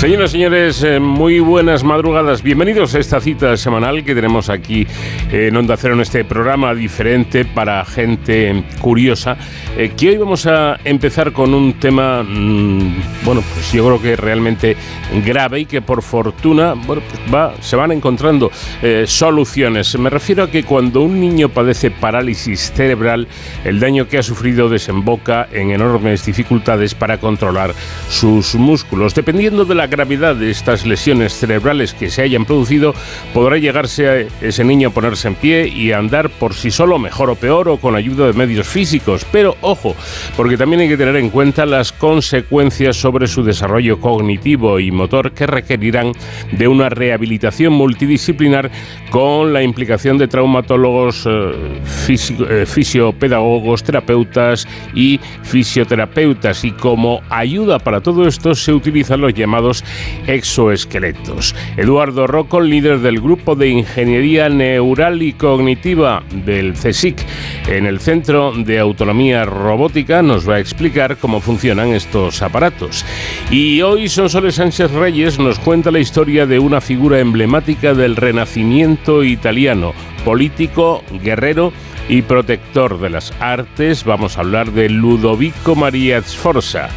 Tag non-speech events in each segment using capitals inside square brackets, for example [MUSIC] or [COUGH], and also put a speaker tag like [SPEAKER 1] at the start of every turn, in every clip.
[SPEAKER 1] Señoras y señores, eh, muy buenas madrugadas. Bienvenidos a esta cita semanal que tenemos aquí en Onda Cero en este programa diferente para gente curiosa. Eh, que hoy vamos a empezar con un tema, mm, bueno, pues yo creo que realmente grave y que por fortuna, bueno, pues va, se van encontrando eh, soluciones. Me refiero a que cuando un niño padece parálisis cerebral, el daño que ha sufrido desemboca en enormes dificultades para controlar sus músculos. Dependiendo de la gravedad de estas lesiones cerebrales que se hayan producido, podrá llegarse a ese niño a ponerse en pie y a andar por sí solo, mejor o peor, o con ayuda de medios físicos. Pero ojo, porque también hay que tener en cuenta las consecuencias sobre su desarrollo cognitivo y motor que requerirán de una rehabilitación multidisciplinar con la implicación de traumatólogos, eh, eh, fisiopedagogos, terapeutas y fisioterapeutas. Y como ayuda para todo esto se utilizan los llamados exoesqueletos. Eduardo Rocco, líder del grupo de Ingeniería Neural y Cognitiva del CSIC en el Centro de Autonomía Robótica, nos va a explicar cómo funcionan estos aparatos. Y hoy Sonsoles Sánchez Reyes nos cuenta la historia de una figura emblemática del Renacimiento italiano, político, guerrero, y protector de las artes. Vamos a hablar de Ludovico María Sforza.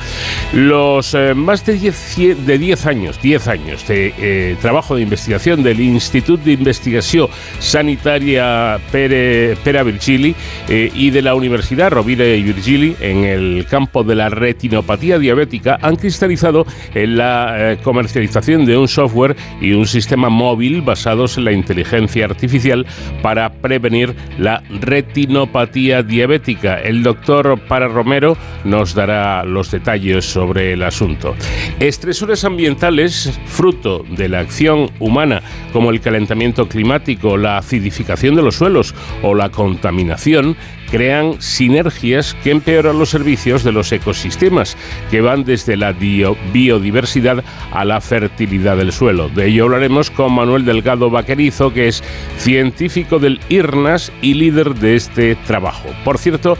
[SPEAKER 1] Los eh, más de 10, de años, 10 años de eh, trabajo de investigación del Instituto de Investigación Sanitaria Pera Virgili eh, y de la Universidad Rovira y Virgili en el campo de la retinopatía diabética han cristalizado en la comercialización de un software y un sistema móvil basados en la inteligencia artificial para prevenir la retinopatía diabética. El doctor Para Romero nos dará los detalles sobre el asunto. Estresores ambientales, fruto de la acción humana, como el calentamiento climático, la acidificación de los suelos o la contaminación, crean sinergias que empeoran los servicios de los ecosistemas, que van desde la biodiversidad a la fertilidad del suelo. De ello hablaremos con Manuel Delgado Vaquerizo, que es científico del IRNAS y líder de este trabajo. Por cierto,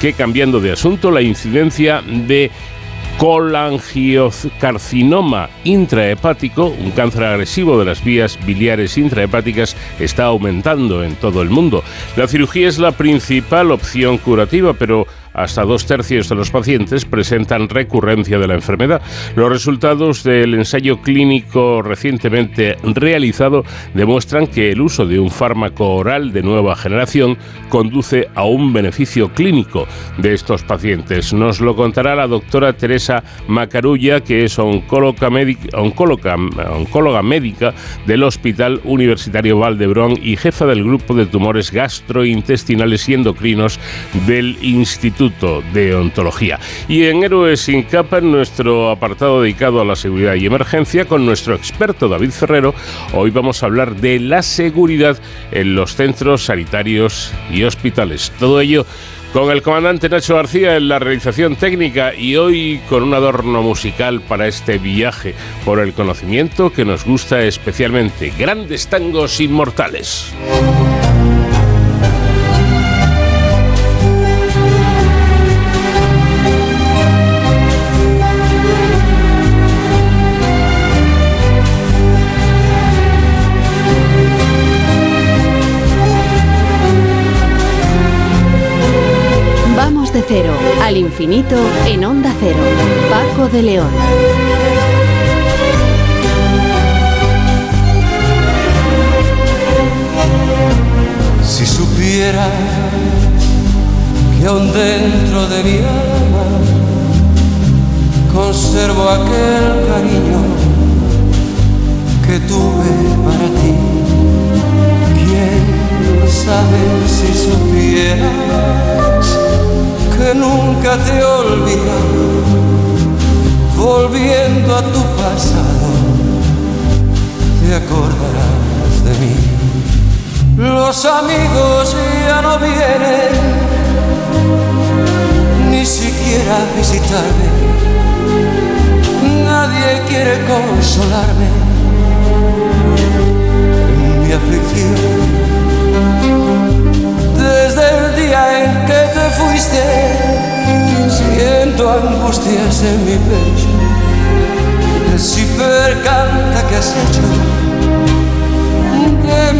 [SPEAKER 1] que cambiando de asunto, la incidencia de colangiocarcinoma intrahepático, un cáncer agresivo de las vías biliares intrahepáticas, está aumentando en todo el mundo. La cirugía es la principal opción curativa, pero hasta dos tercios de los pacientes presentan recurrencia de la enfermedad. Los resultados del ensayo clínico recientemente realizado demuestran que el uso de un fármaco oral de nueva generación conduce a un beneficio clínico de estos pacientes. Nos lo contará la doctora Teresa Macarulla, que es oncóloga, médica del Hospital Universitario Valdebrón y jefa del grupo de tumores gastrointestinales y endocrinos del Instituto de Ontología. Y en Héroes sin capa, en nuestro apartado dedicado a la seguridad y emergencia, con nuestro experto David Ferrero, hoy vamos a hablar de la seguridad en los centros sanitarios y hospitales. Todo ello con el comandante Nacho García en la realización técnica y hoy con un adorno musical para este viaje por el conocimiento que nos gusta especialmente, grandes tangos inmortales.
[SPEAKER 2] Infinito en onda cero. Paco de León.
[SPEAKER 3] Si supiera que aún dentro de mi alma conservo aquel cariño que tuve para ti. ¿Quién sabe si supieras? Que nunca te he volviendo a tu pasado, te acordarás de mí. Los amigos ya no vienen, ni siquiera a visitarme. Nadie quiere consolarme en mi aflicción. Día en que te fuiste, siento angustias en mi pecho. El ciper canta que has hecho de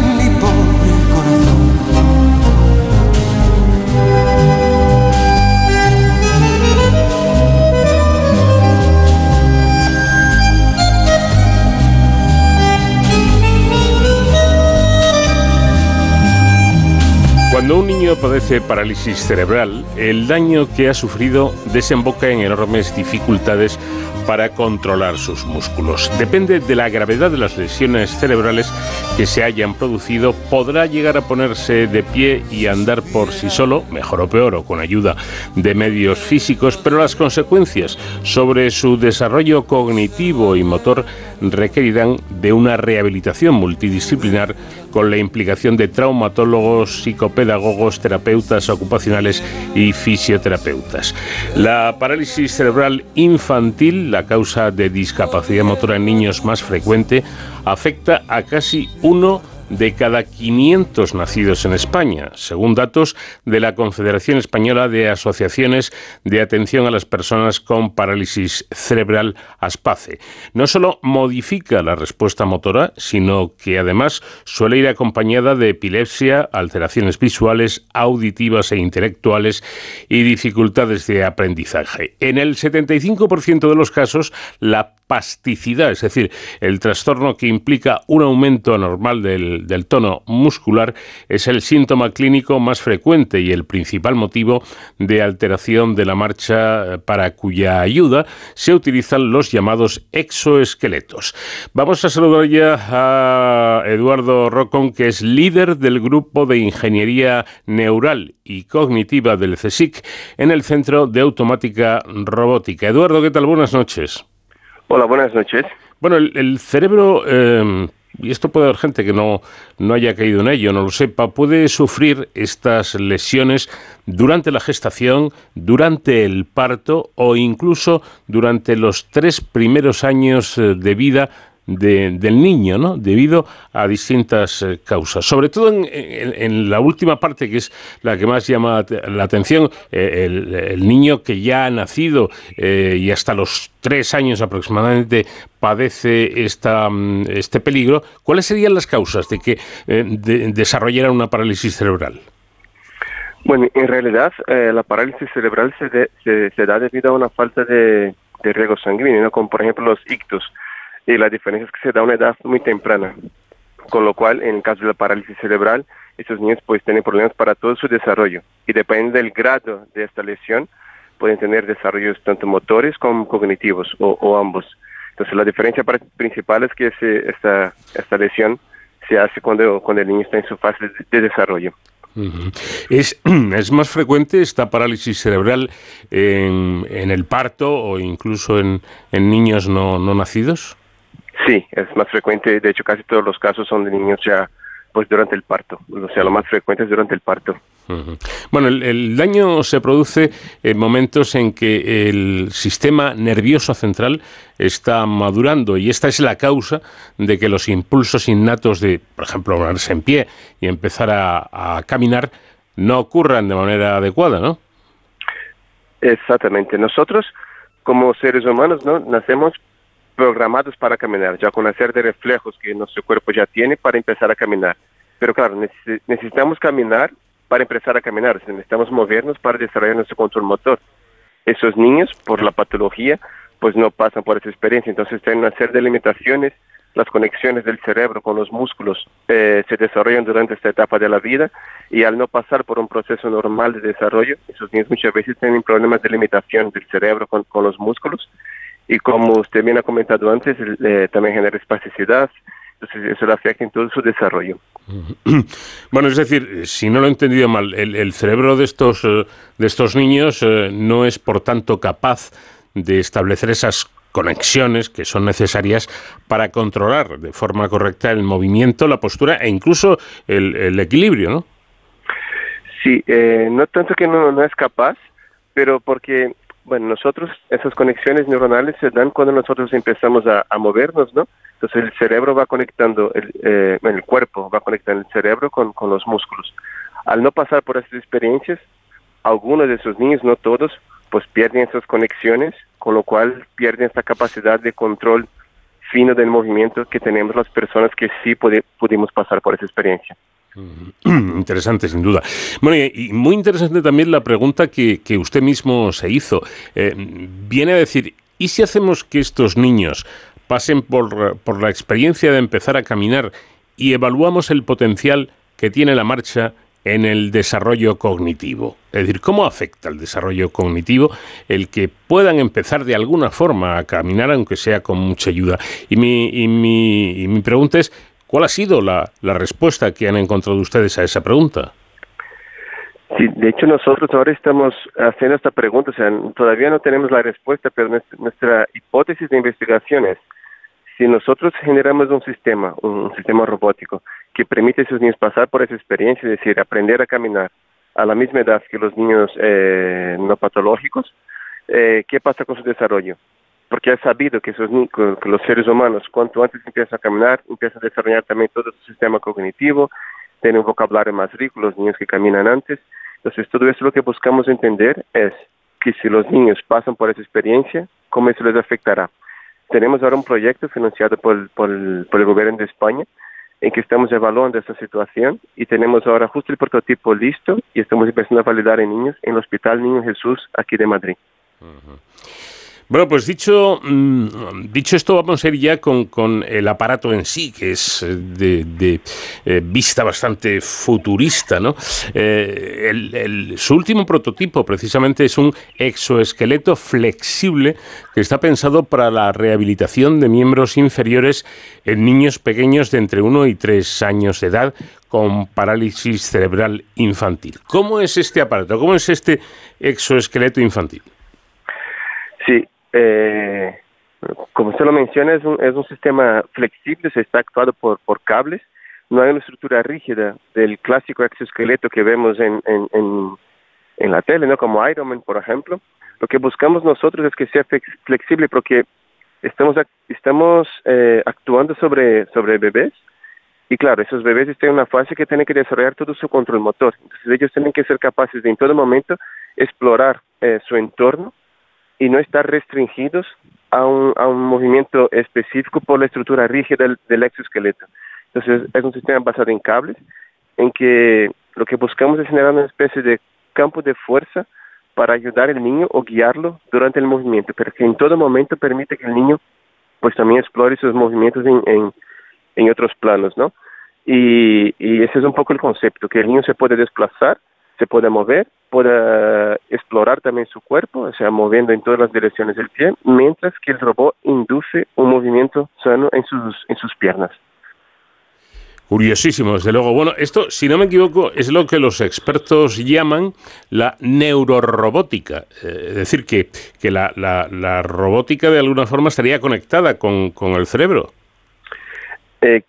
[SPEAKER 1] Cuando un niño padece parálisis cerebral, el daño que ha sufrido desemboca en enormes dificultades para controlar sus músculos. Depende de la gravedad de las lesiones cerebrales que se hayan producido, podrá llegar a ponerse de pie y andar por sí solo, mejor o peor, o con ayuda de medios físicos, pero las consecuencias sobre su desarrollo cognitivo y motor requerirán de una rehabilitación multidisciplinar con la implicación de traumatólogos, psicopedagogos, terapeutas ocupacionales y fisioterapeutas. La parálisis cerebral infantil, la causa de discapacidad motora en niños más frecuente, afecta a casi uno de cada 500 nacidos en España, según datos de la Confederación Española de Asociaciones de Atención a las Personas con Parálisis Cerebral ASPACE. No solo modifica la respuesta motora, sino que además suele ir acompañada de epilepsia, alteraciones visuales, auditivas e intelectuales y dificultades de aprendizaje. En el 75% de los casos, la pasticidad, es decir, el trastorno que implica un aumento anormal del, del, tono muscular, es el síntoma clínico más frecuente y el principal motivo de alteración de la marcha para cuya ayuda se utilizan los llamados exoesqueletos. Vamos a saludar ya a Eduardo Rocón, que es líder del grupo de ingeniería neural y cognitiva del CSIC en el Centro de Automática Robótica. Eduardo, ¿qué tal? Buenas noches.
[SPEAKER 4] Hola, buenas noches.
[SPEAKER 1] Bueno, el, el cerebro, eh, y esto puede haber gente que no, no haya caído en ello, no lo sepa, puede sufrir estas lesiones durante la gestación, durante el parto o incluso durante los tres primeros años eh, de vida de, del niño, ¿no? Debido a distintas eh, causas. Sobre todo en, en, la última parte, que es la que más llama la atención, eh, el, niño que ya ha nacido eh, y hasta los tres años aproximadamente padece esta, este peligro. ¿Cuáles serían las causas de que de, desarrollara una parálisis cerebral?
[SPEAKER 4] Bueno, en realidad la parálisis cerebral se, de, se, da debido a una falta de, de riego sanguíneo, ¿no? como por ejemplo los ictus y la diferencia es que se da a una edad muy temprana, con lo cual en el caso de la parálisis cerebral, estos niños pues tienen problemas para todo su desarrollo y depende del grado de esta lesión, pueden tener desarrollos tanto motores como cognitivos o, o ambos. Entonces la diferencia principal es que ese, esta, esta lesión se hace cuando, cuando el niño está en su fase de, de desarrollo.
[SPEAKER 1] ¿Es, [CLEARS THROAT] ¿Es más frecuente esta parálisis cerebral en, en el parto o incluso en, en niños no, no nacidos?
[SPEAKER 4] Sí, es más frecuente. De hecho, casi todos los casos son de niños ya pues durante el parto. O sea, lo más frecuente es durante el parto.
[SPEAKER 1] Uh -huh. Bueno, el, el, daño se produce en momentos en que el sistema nervioso central está madurando y esta es la causa de que los impulsos innatos de, por ejemplo, ponerse en pie y empezar a, a caminar no ocurran de manera adecuada, ¿no?
[SPEAKER 4] Exactamente. Nosotros, como seres humanos, ¿no? nacemos programados para caminar, ya con serie de reflejos que nuestro cuerpo ya tiene para empezar a caminar. Pero claro, necesitamos caminar para empezar a caminar, necesitamos movernos para desarrollar nuestro control motor. Esos niños, por la patología, pues no pasan por esa experiencia, entonces tienen una serie de limitaciones, las conexiones del cerebro con los músculos eh, se desarrollan durante esta etapa de la vida y al no pasar por un proceso normal de desarrollo, esos niños muchas veces tienen problemas de limitación del cerebro con, con los músculos y como usted bien ha comentado antes, eh, también genera espasticidad, entonces eso le afecta en todo su desarrollo. [CLEARS THROAT]
[SPEAKER 1] Bueno, es decir, si no lo he entendido mal, el, el cerebro de estos, eh, de estos niños eh, no es por tanto capaz de establecer esas conexiones que son necesarias para controlar de forma correcta el movimiento, la postura e incluso el, el equilibrio, ¿no?
[SPEAKER 4] Sí, eh, no tanto que no, no es capaz, pero porque Bueno, nosotros, esas conexiones neuronales se dan cuando nosotros empezamos a, movernos, ¿no? Entonces el cerebro va conectando, el, eh, el cuerpo va conectando el cerebro con, con los músculos. Al no pasar por esas experiencias, algunos de esos niños, no todos, pues pierden esas conexiones, con lo cual pierden esta capacidad de control fino del movimiento que tenemos las personas que sí pudimos pasar por esa experiencia. [CLEARS THROAT]
[SPEAKER 1] Interesante, sin duda. Bueno, y, muy interesante también la pregunta que, usted mismo se hizo. Eh, viene a decir, ¿y si hacemos que estos niños pasen por, por la experiencia de empezar a caminar y evaluamos el potencial que tiene la marcha en el desarrollo cognitivo. Es decir, ¿cómo afecta el desarrollo cognitivo el que puedan empezar de alguna forma a caminar, aunque sea con mucha ayuda? Y mi, y mi, y mi pregunta es, ¿cuál ha sido la, la respuesta que han encontrado ustedes a esa pregunta?
[SPEAKER 4] Sí, de hecho nosotros ahora estamos haciendo esta pregunta, o sea, todavía no tenemos la respuesta, pero nuestra, hipótesis de investigación es, si nosotros generamos un sistema, un sistema robótico, que permite a esos niños pasar por esa experiencia, es decir, aprender a caminar a la misma edad que los niños eh, no patológicos, eh, ¿qué pasa con su desarrollo? Porque es sabido que, esos, que los seres humanos, cuanto antes empiezan a caminar, empiezan a desarrollar también todo su sistema cognitivo, tienen un vocabulario más rico, los niños que caminan antes. Entonces, todo eso lo que buscamos entender es que si los niños pasan por esa experiencia, ¿cómo eso les afectará? Tenemos ahora un proyecto financiado por, por, el gobierno de España en que estamos evaluando esta situación y tenemos ahora justo el prototipo listo y estamos empezando a validar en niños en el Hospital Niño Jesús aquí de Madrid.
[SPEAKER 1] Bueno, pues dicho, mm, dicho esto, vamos a ir ya con, el aparato en sí, que es eh, de, eh, vista bastante futurista, ¿no? Eh, su último prototipo, precisamente, es un exoesqueleto flexible que está pensado para la rehabilitación de miembros inferiores en niños pequeños de entre 1 y 3 años de edad con parálisis cerebral infantil. ¿Cómo es este aparato? ¿Cómo es este exoesqueleto infantil?
[SPEAKER 4] Sí, eh, como usted lo menciona, es un, es un sistema flexible, se está actuado por, cables, no hay una estructura rígida del clásico exoesqueleto que vemos en, la tele, ¿no? como Iron Man, por ejemplo. Lo que buscamos nosotros es que sea flexible porque estamos, estamos eh, actuando sobre, sobre bebés y claro, esos bebés están en una fase que tienen que desarrollar todo su control motor. Entonces ellos tienen que ser capaces de en todo momento explorar eh, su entorno y no estar restringidos a un, a un movimiento específico por la estructura rígida del, exoesqueleto. Entonces, es un sistema basado en cables, en que lo que buscamos es generar una especie de campo de fuerza para ayudar al niño o guiarlo durante el movimiento, pero que en todo momento permite que el niño pues también explore sus movimientos en, en, en otros planos, ¿no? Y, y ese es un poco el concepto, que el niño se puede desplazar se puede mover, puede explorar también su cuerpo, o sea, moviendo en todas las direcciones del pie, mientras que el robot induce un movimiento sano en sus, en sus piernas.
[SPEAKER 1] Curiosísimo, desde luego. Bueno, esto, si no me equivoco, es lo que los expertos llaman la neurorobótica. Eh, es decir, que, que la, la, robótica de alguna forma estaría conectada con, con el cerebro.
[SPEAKER 4] Eh,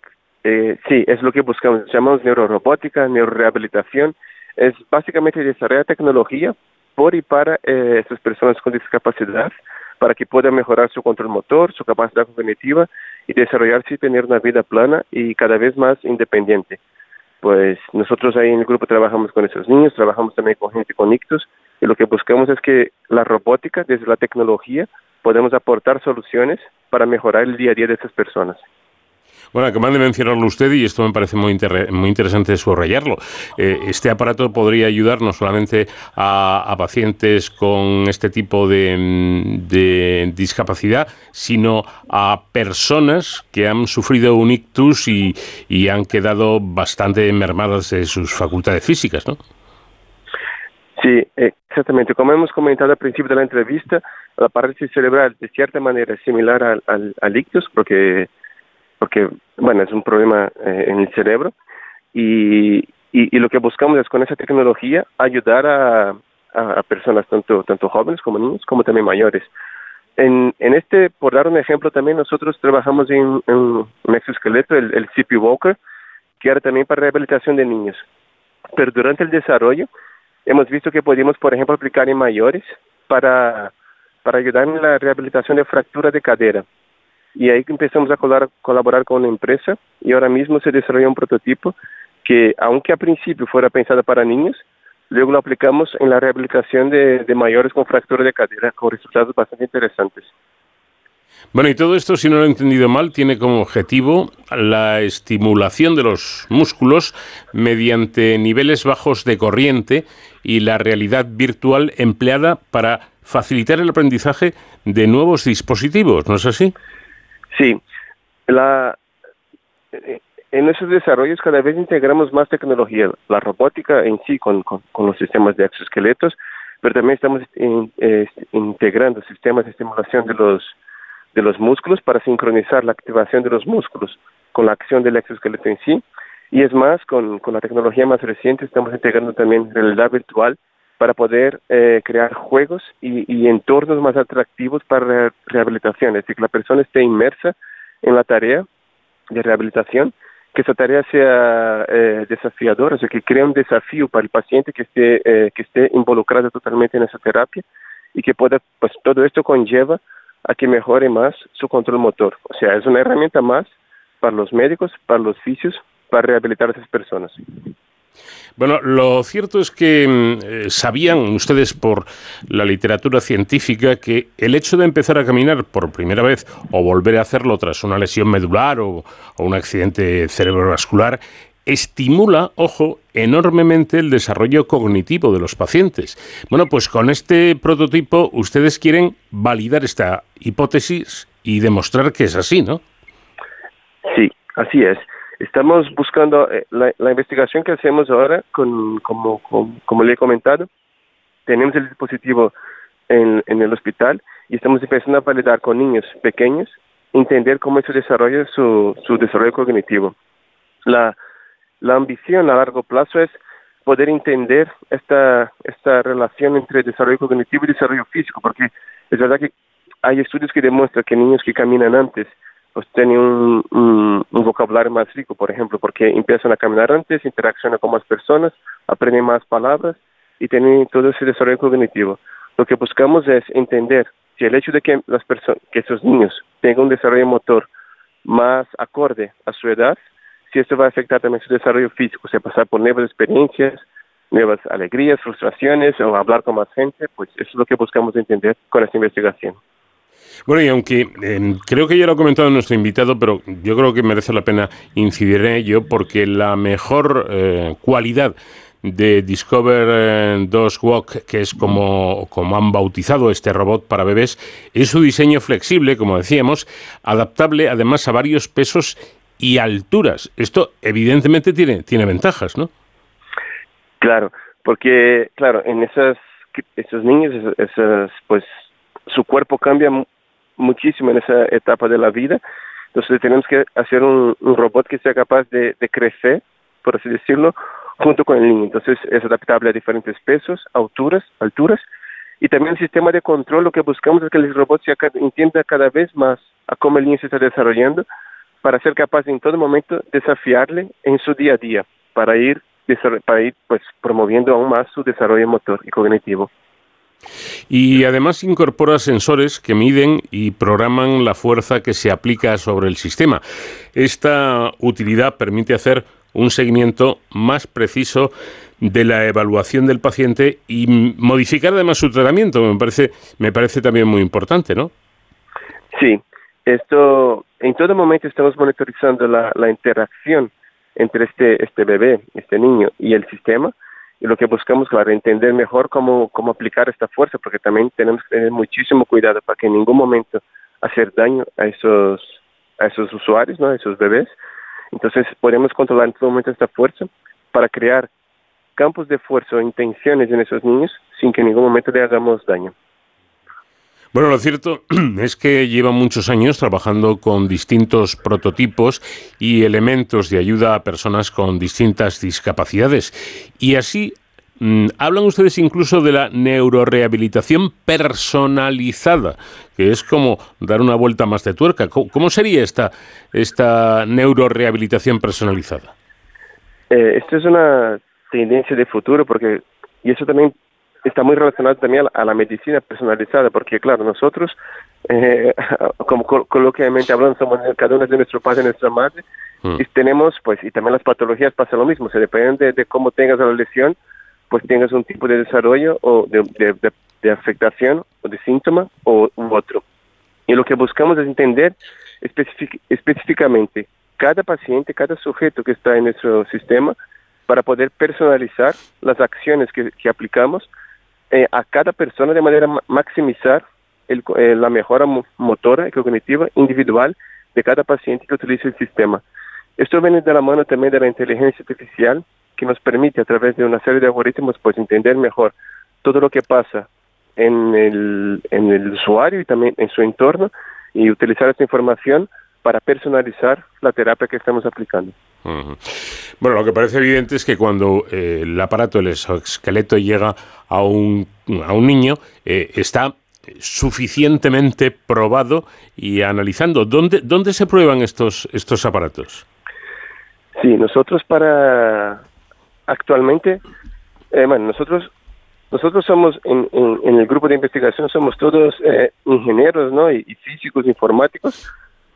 [SPEAKER 4] eh, sí, es lo que buscamos. Llamamos neurorobótica, neurorehabilitación es básicamente desarrollar tecnología por y para eh, estas personas con discapacidad para que puedan mejorar su control motor, su capacidad cognitiva y desarrollarse y tener una vida plana y cada vez más independiente. Pues nosotros ahí en el grupo trabajamos con esos niños, trabajamos también con gente con ictus y lo que buscamos es que la robótica, desde la tecnología, podemos aportar soluciones para mejorar el día a día de esas personas.
[SPEAKER 1] Bueno, acaban de mencionarlo usted y esto me parece muy, muy interesante subrayarlo. Eh, este aparato podría ayudar no solamente a, pacientes con este tipo de, discapacidad, sino a personas que han sufrido un ictus y, han quedado bastante mermadas de sus facultades físicas, ¿no?
[SPEAKER 4] Sí, exactamente. Como hemos comentado al principio de la entrevista, la parálisis cerebral de cierta manera es similar al, al, al ictus, porque porque, bueno, es un problema eh, en el cerebro y, y, lo que buscamos es con esa tecnología ayudar a, a, personas tanto, tanto jóvenes como niños como también mayores. En, en este, por dar un ejemplo también, nosotros trabajamos en, un exoesqueleto, el, el CP Walker, que era también para rehabilitación de niños. Pero durante el desarrollo hemos visto que podíamos, por ejemplo, aplicar en mayores para, para ayudar en la rehabilitación de fractura de cadera. Y ahí empezamos a colaborar con una empresa y ahora mismo se desarrolla un prototipo que, aunque a principio fuera pensado para niños, luego lo aplicamos en la rehabilitación de, de mayores con fractura de cadera con resultados bastante interesantes.
[SPEAKER 1] Bueno, y todo esto, si no lo he entendido mal, tiene como objetivo la estimulación de los músculos mediante niveles bajos de corriente y la realidad virtual empleada para facilitar el aprendizaje de nuevos dispositivos, ¿no es así?
[SPEAKER 4] Sí. La, en esos desarrollos cada vez integramos más tecnología, la robótica en sí con, los sistemas de exoesqueletos, pero también estamos eh, integrando sistemas de estimulación de los músculos para sincronizar la activación de los músculos con la acción del exoesqueleto en sí. Y es más, con la tecnología más reciente estamos integrando también realidad virtual para poder eh, crear juegos y, entornos más atractivos para rehabilitación, es decir, que la persona esté inmersa en la tarea de rehabilitación, que esa tarea sea eh, desafiadora, o sea, que crea un desafío para el paciente que esté, eh, que esté involucrado totalmente en esa terapia y que pueda, pues todo esto conlleva a que mejore más su control motor. O sea, es una herramienta más para los médicos, para los fisios, para rehabilitar a esas personas.
[SPEAKER 1] Bueno, lo cierto es que mm, eh, sabían ustedes por la literatura científica que el hecho de empezar a caminar por primera vez o volver a hacerlo tras una lesión medular o un accidente cerebrovascular estimula, ojo, enormemente el desarrollo cognitivo de los pacientes. Bueno, pues con este prototipo ustedes quieren validar esta hipótesis y demostrar que es así, ¿no?
[SPEAKER 4] Sí, así es. Estamos buscando eh, la, investigación que hacemos ahora, con, como, le he comentado, tenemos el dispositivo en, el hospital y estamos empezando a validar con niños pequeños, entender cómo se desarrolla su, desarrollo cognitivo. La, la ambición a largo plazo es poder entender esta, esta relación entre desarrollo cognitivo y desarrollo físico, porque es verdad que hay estudios que demuestran que niños que caminan antes pues tienen un, vocabulario más rico, por ejemplo, porque empiezan a caminar antes, interaccionan con más personas, aprenden más palabras y tienen todo ese desarrollo cognitivo. Lo que buscamos es entender si el hecho de que las que esos niños tengan un desarrollo motor más acorde a su edad, si esto va a afectar también su desarrollo físico, o sea, pasar por nuevas experiencias, nuevas alegrías, frustraciones o hablar con más gente, pues eso es lo que buscamos entender con esta investigación.
[SPEAKER 1] Bueno, y aunque em, creo que ya lo ha comentado nuestro invitado, pero yo creo que merece la pena incidir en ello porque la mejor eh, cualidad de Discover 2 eh, Walk, que es como, como han bautizado este robot para bebés, es su diseño flexible, como decíamos, adaptable además a varios pesos y alturas. Esto evidentemente tiene, tiene ventajas, ¿no?
[SPEAKER 4] Claro, porque, claro, en esas, esos niños, esas, pues su cuerpo cambia muchísimo en esa etapa de la vida. Entonces tenemos que hacer un, robot que sea capaz de, crecer, por así decirlo, junto con el niño. Entonces es adaptable a diferentes pesos, alturas, alturas. Y también el sistema de control, lo que buscamos es que el robot se entienda cada vez más a cómo el niño se está desarrollando para ser capaz en todo momento desafiarle en su día a día, para ir, para ir pues, promoviendo aún más su desarrollo motor y cognitivo.
[SPEAKER 1] Y además incorpora sensores que miden y programan la fuerza que se aplica sobre el sistema. Esta utilidad permite hacer un seguimiento más preciso de la evaluación del paciente y modificar además su tratamiento. Me parece, me parece también muy importante, ¿no?
[SPEAKER 4] Sí, esto, en todo momento estamos monitorizando la, interacción entre este, este bebé, este niño y el sistema, y lo que buscamos, claro, entender mejor cómo, cómo aplicar esta fuerza, porque también tenemos que tener muchísimo cuidado para que en ningún momento hacer daño a esos, a esos usuarios, ¿no? a esos bebés. Entonces podemos controlar en todo momento esta fuerza para crear campos de fuerza o intenciones en esos niños sin que en ningún momento le hagamos daño.
[SPEAKER 1] Bueno, lo cierto [CLEARS THROAT] es que lleva muchos años trabajando con distintos prototipos y elementos de ayuda a personas con distintas discapacidades. Y así mm, hablan ustedes incluso de la neurorehabilitación personalizada, que es como dar una vuelta más de tuerca. ¿Cómo, sería esta, esta neurorehabilitación personalizada?
[SPEAKER 4] Eh, esto es una tendencia de futuro porque, y eso también está muy relacionado también a la, medicina personalizada, porque claro, nosotros, eh, [LAUGHS] como coloquialmente hablando, somos cada uno de nuestro padre y nuestra madre, mm. y tenemos, pues, y también las patologías pasa lo mismo, se depende de, cómo tengas la lesión, pues tengas un tipo de desarrollo o de, de, afectación o de síntoma o u otro. Y lo que buscamos es entender específicamente cada paciente, cada sujeto que está en nuestro sistema, para poder personalizar las acciones que, que aplicamos eh, a cada persona de manera maximizar el, eh, la mejora motora y cognitiva individual de cada paciente que utiliza el sistema. Esto viene de la mano también de la inteligencia artificial que nos permite a través de una serie de algoritmos pues entender mejor todo lo que pasa en el usuario y también en su entorno y utilizar esta información para personalizar la terapia que estamos aplicando.
[SPEAKER 1] Bueno, lo que parece evidente es que cuando eh, el aparato, el exoesqueleto llega a un, a un niño, eh, está suficientemente probado y analizando. ¿Dónde, dónde se prueban estos, estos aparatos?
[SPEAKER 4] Sí, nosotros para actualmente, eh, bueno, nosotros nosotros somos en, en, el grupo de investigación somos todos ingenieros, ¿no? y, físicos, informáticos,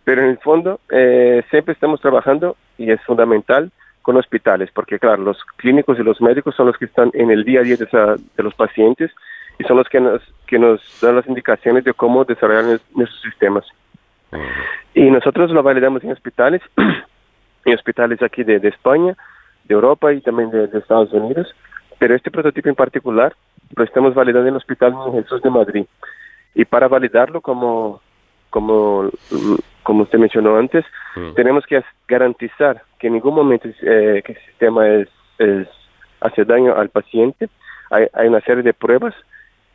[SPEAKER 4] pero en el fondo eh, siempre estamos trabajando, y es fundamental, con hospitales, porque claro, los clínicos y los médicos son los que están en el día a día de, los pacientes y son los que nos, que nos dan las indicaciones de cómo desarrollar nuestros sistemas. Y nosotros lo validamos en hospitales, [CLEARS THROAT] en hospitales aquí de, España, de Europa y también de, Estados Unidos, pero este prototipo en particular lo estamos validando en el Hospital Jesús de Madrid. Y para validarlo como, como como usted mencionó antes, mm. tenemos que garantizar que en ningún momento eh, que el sistema es, hace daño al paciente. Hay, hay, una serie de pruebas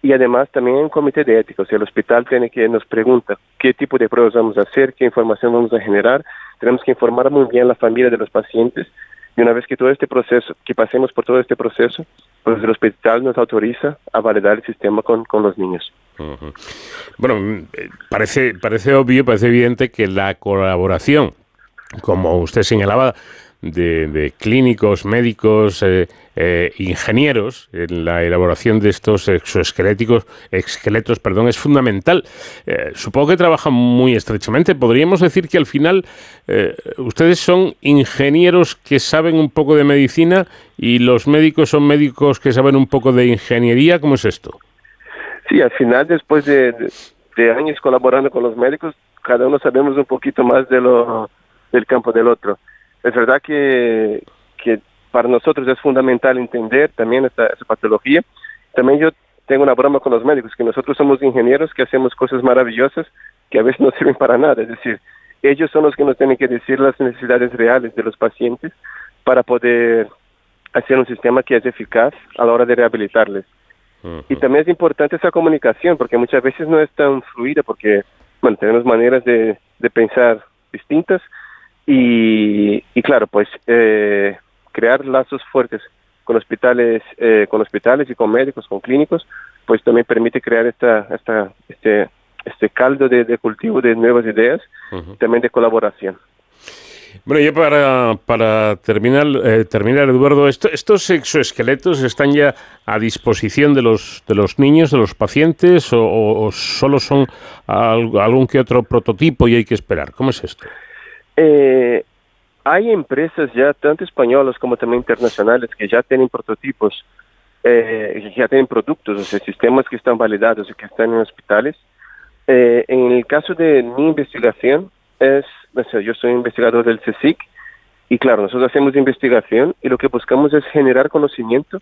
[SPEAKER 4] y además también un comité de ética. O sea, el hospital tiene que nos pregunta qué tipo de pruebas vamos a hacer, qué información vamos a generar. Tenemos que informar muy bien a la familia de los pacientes y una vez que todo este proceso, que pasemos por todo este proceso, pues el hospital nos autoriza a validar el sistema con, con los niños.
[SPEAKER 1] Bueno, eh, parece, parece obvio, parece evidente que la colaboración, como usted señalaba, de, clínicos, médicos, eh, eh, ingenieros en la elaboración de estos exoesqueléticos, esqueletos, perdón, es fundamental. supongo que trabajan muy estrechamente. Podríamos decir que al final ustedes son ingenieros que saben un poco de medicina y los médicos son médicos que saben un poco de ingeniería. ¿Cómo es esto?
[SPEAKER 4] Sí, al final, después de, años colaborando con los médicos, cada uno sabemos un poquito más de lo, del campo del otro. Es verdad que, que para nosotros es fundamental entender también esta, patología. También yo tengo una broma con los médicos, que nosotros somos ingenieros que hacemos cosas maravillosas que a veces no [LAUGHS] sirven para nada. Es decir, ellos son los que nos tienen que decir las necesidades reales de los pacientes para poder hacer un sistema que es eficaz a la hora de rehabilitarles. Y también es importante esa comunicación, porque muchas veces no es tan fluida, porque, bueno, tenemos maneras de, de pensar distintas y, y claro, pues eh, crear lazos fuertes con hospitales, eh, con hospitales y con médicos, con clínicos, pues también permite crear esta, esta, este, este caldo de, cultivo de nuevas ideas, también de colaboración.
[SPEAKER 1] Bueno, ya para, para terminar, eh, terminar Eduardo, ¿estos exoesqueletos están ya a disposición de los, de los niños, de los pacientes, o, solo son algún que otro prototipo y hay que esperar? ¿Cómo es esto?
[SPEAKER 4] Eh, hay empresas ya, tanto españolas como también internacionales, que ya tienen prototipos, eh, ya tienen productos, o sea, sistemas que están validados y que están en hospitales. Eh, en el caso de mi investigación, es yo soy investigador del CSIC y claro, nosotros hacemos investigación y lo que buscamos es generar conocimiento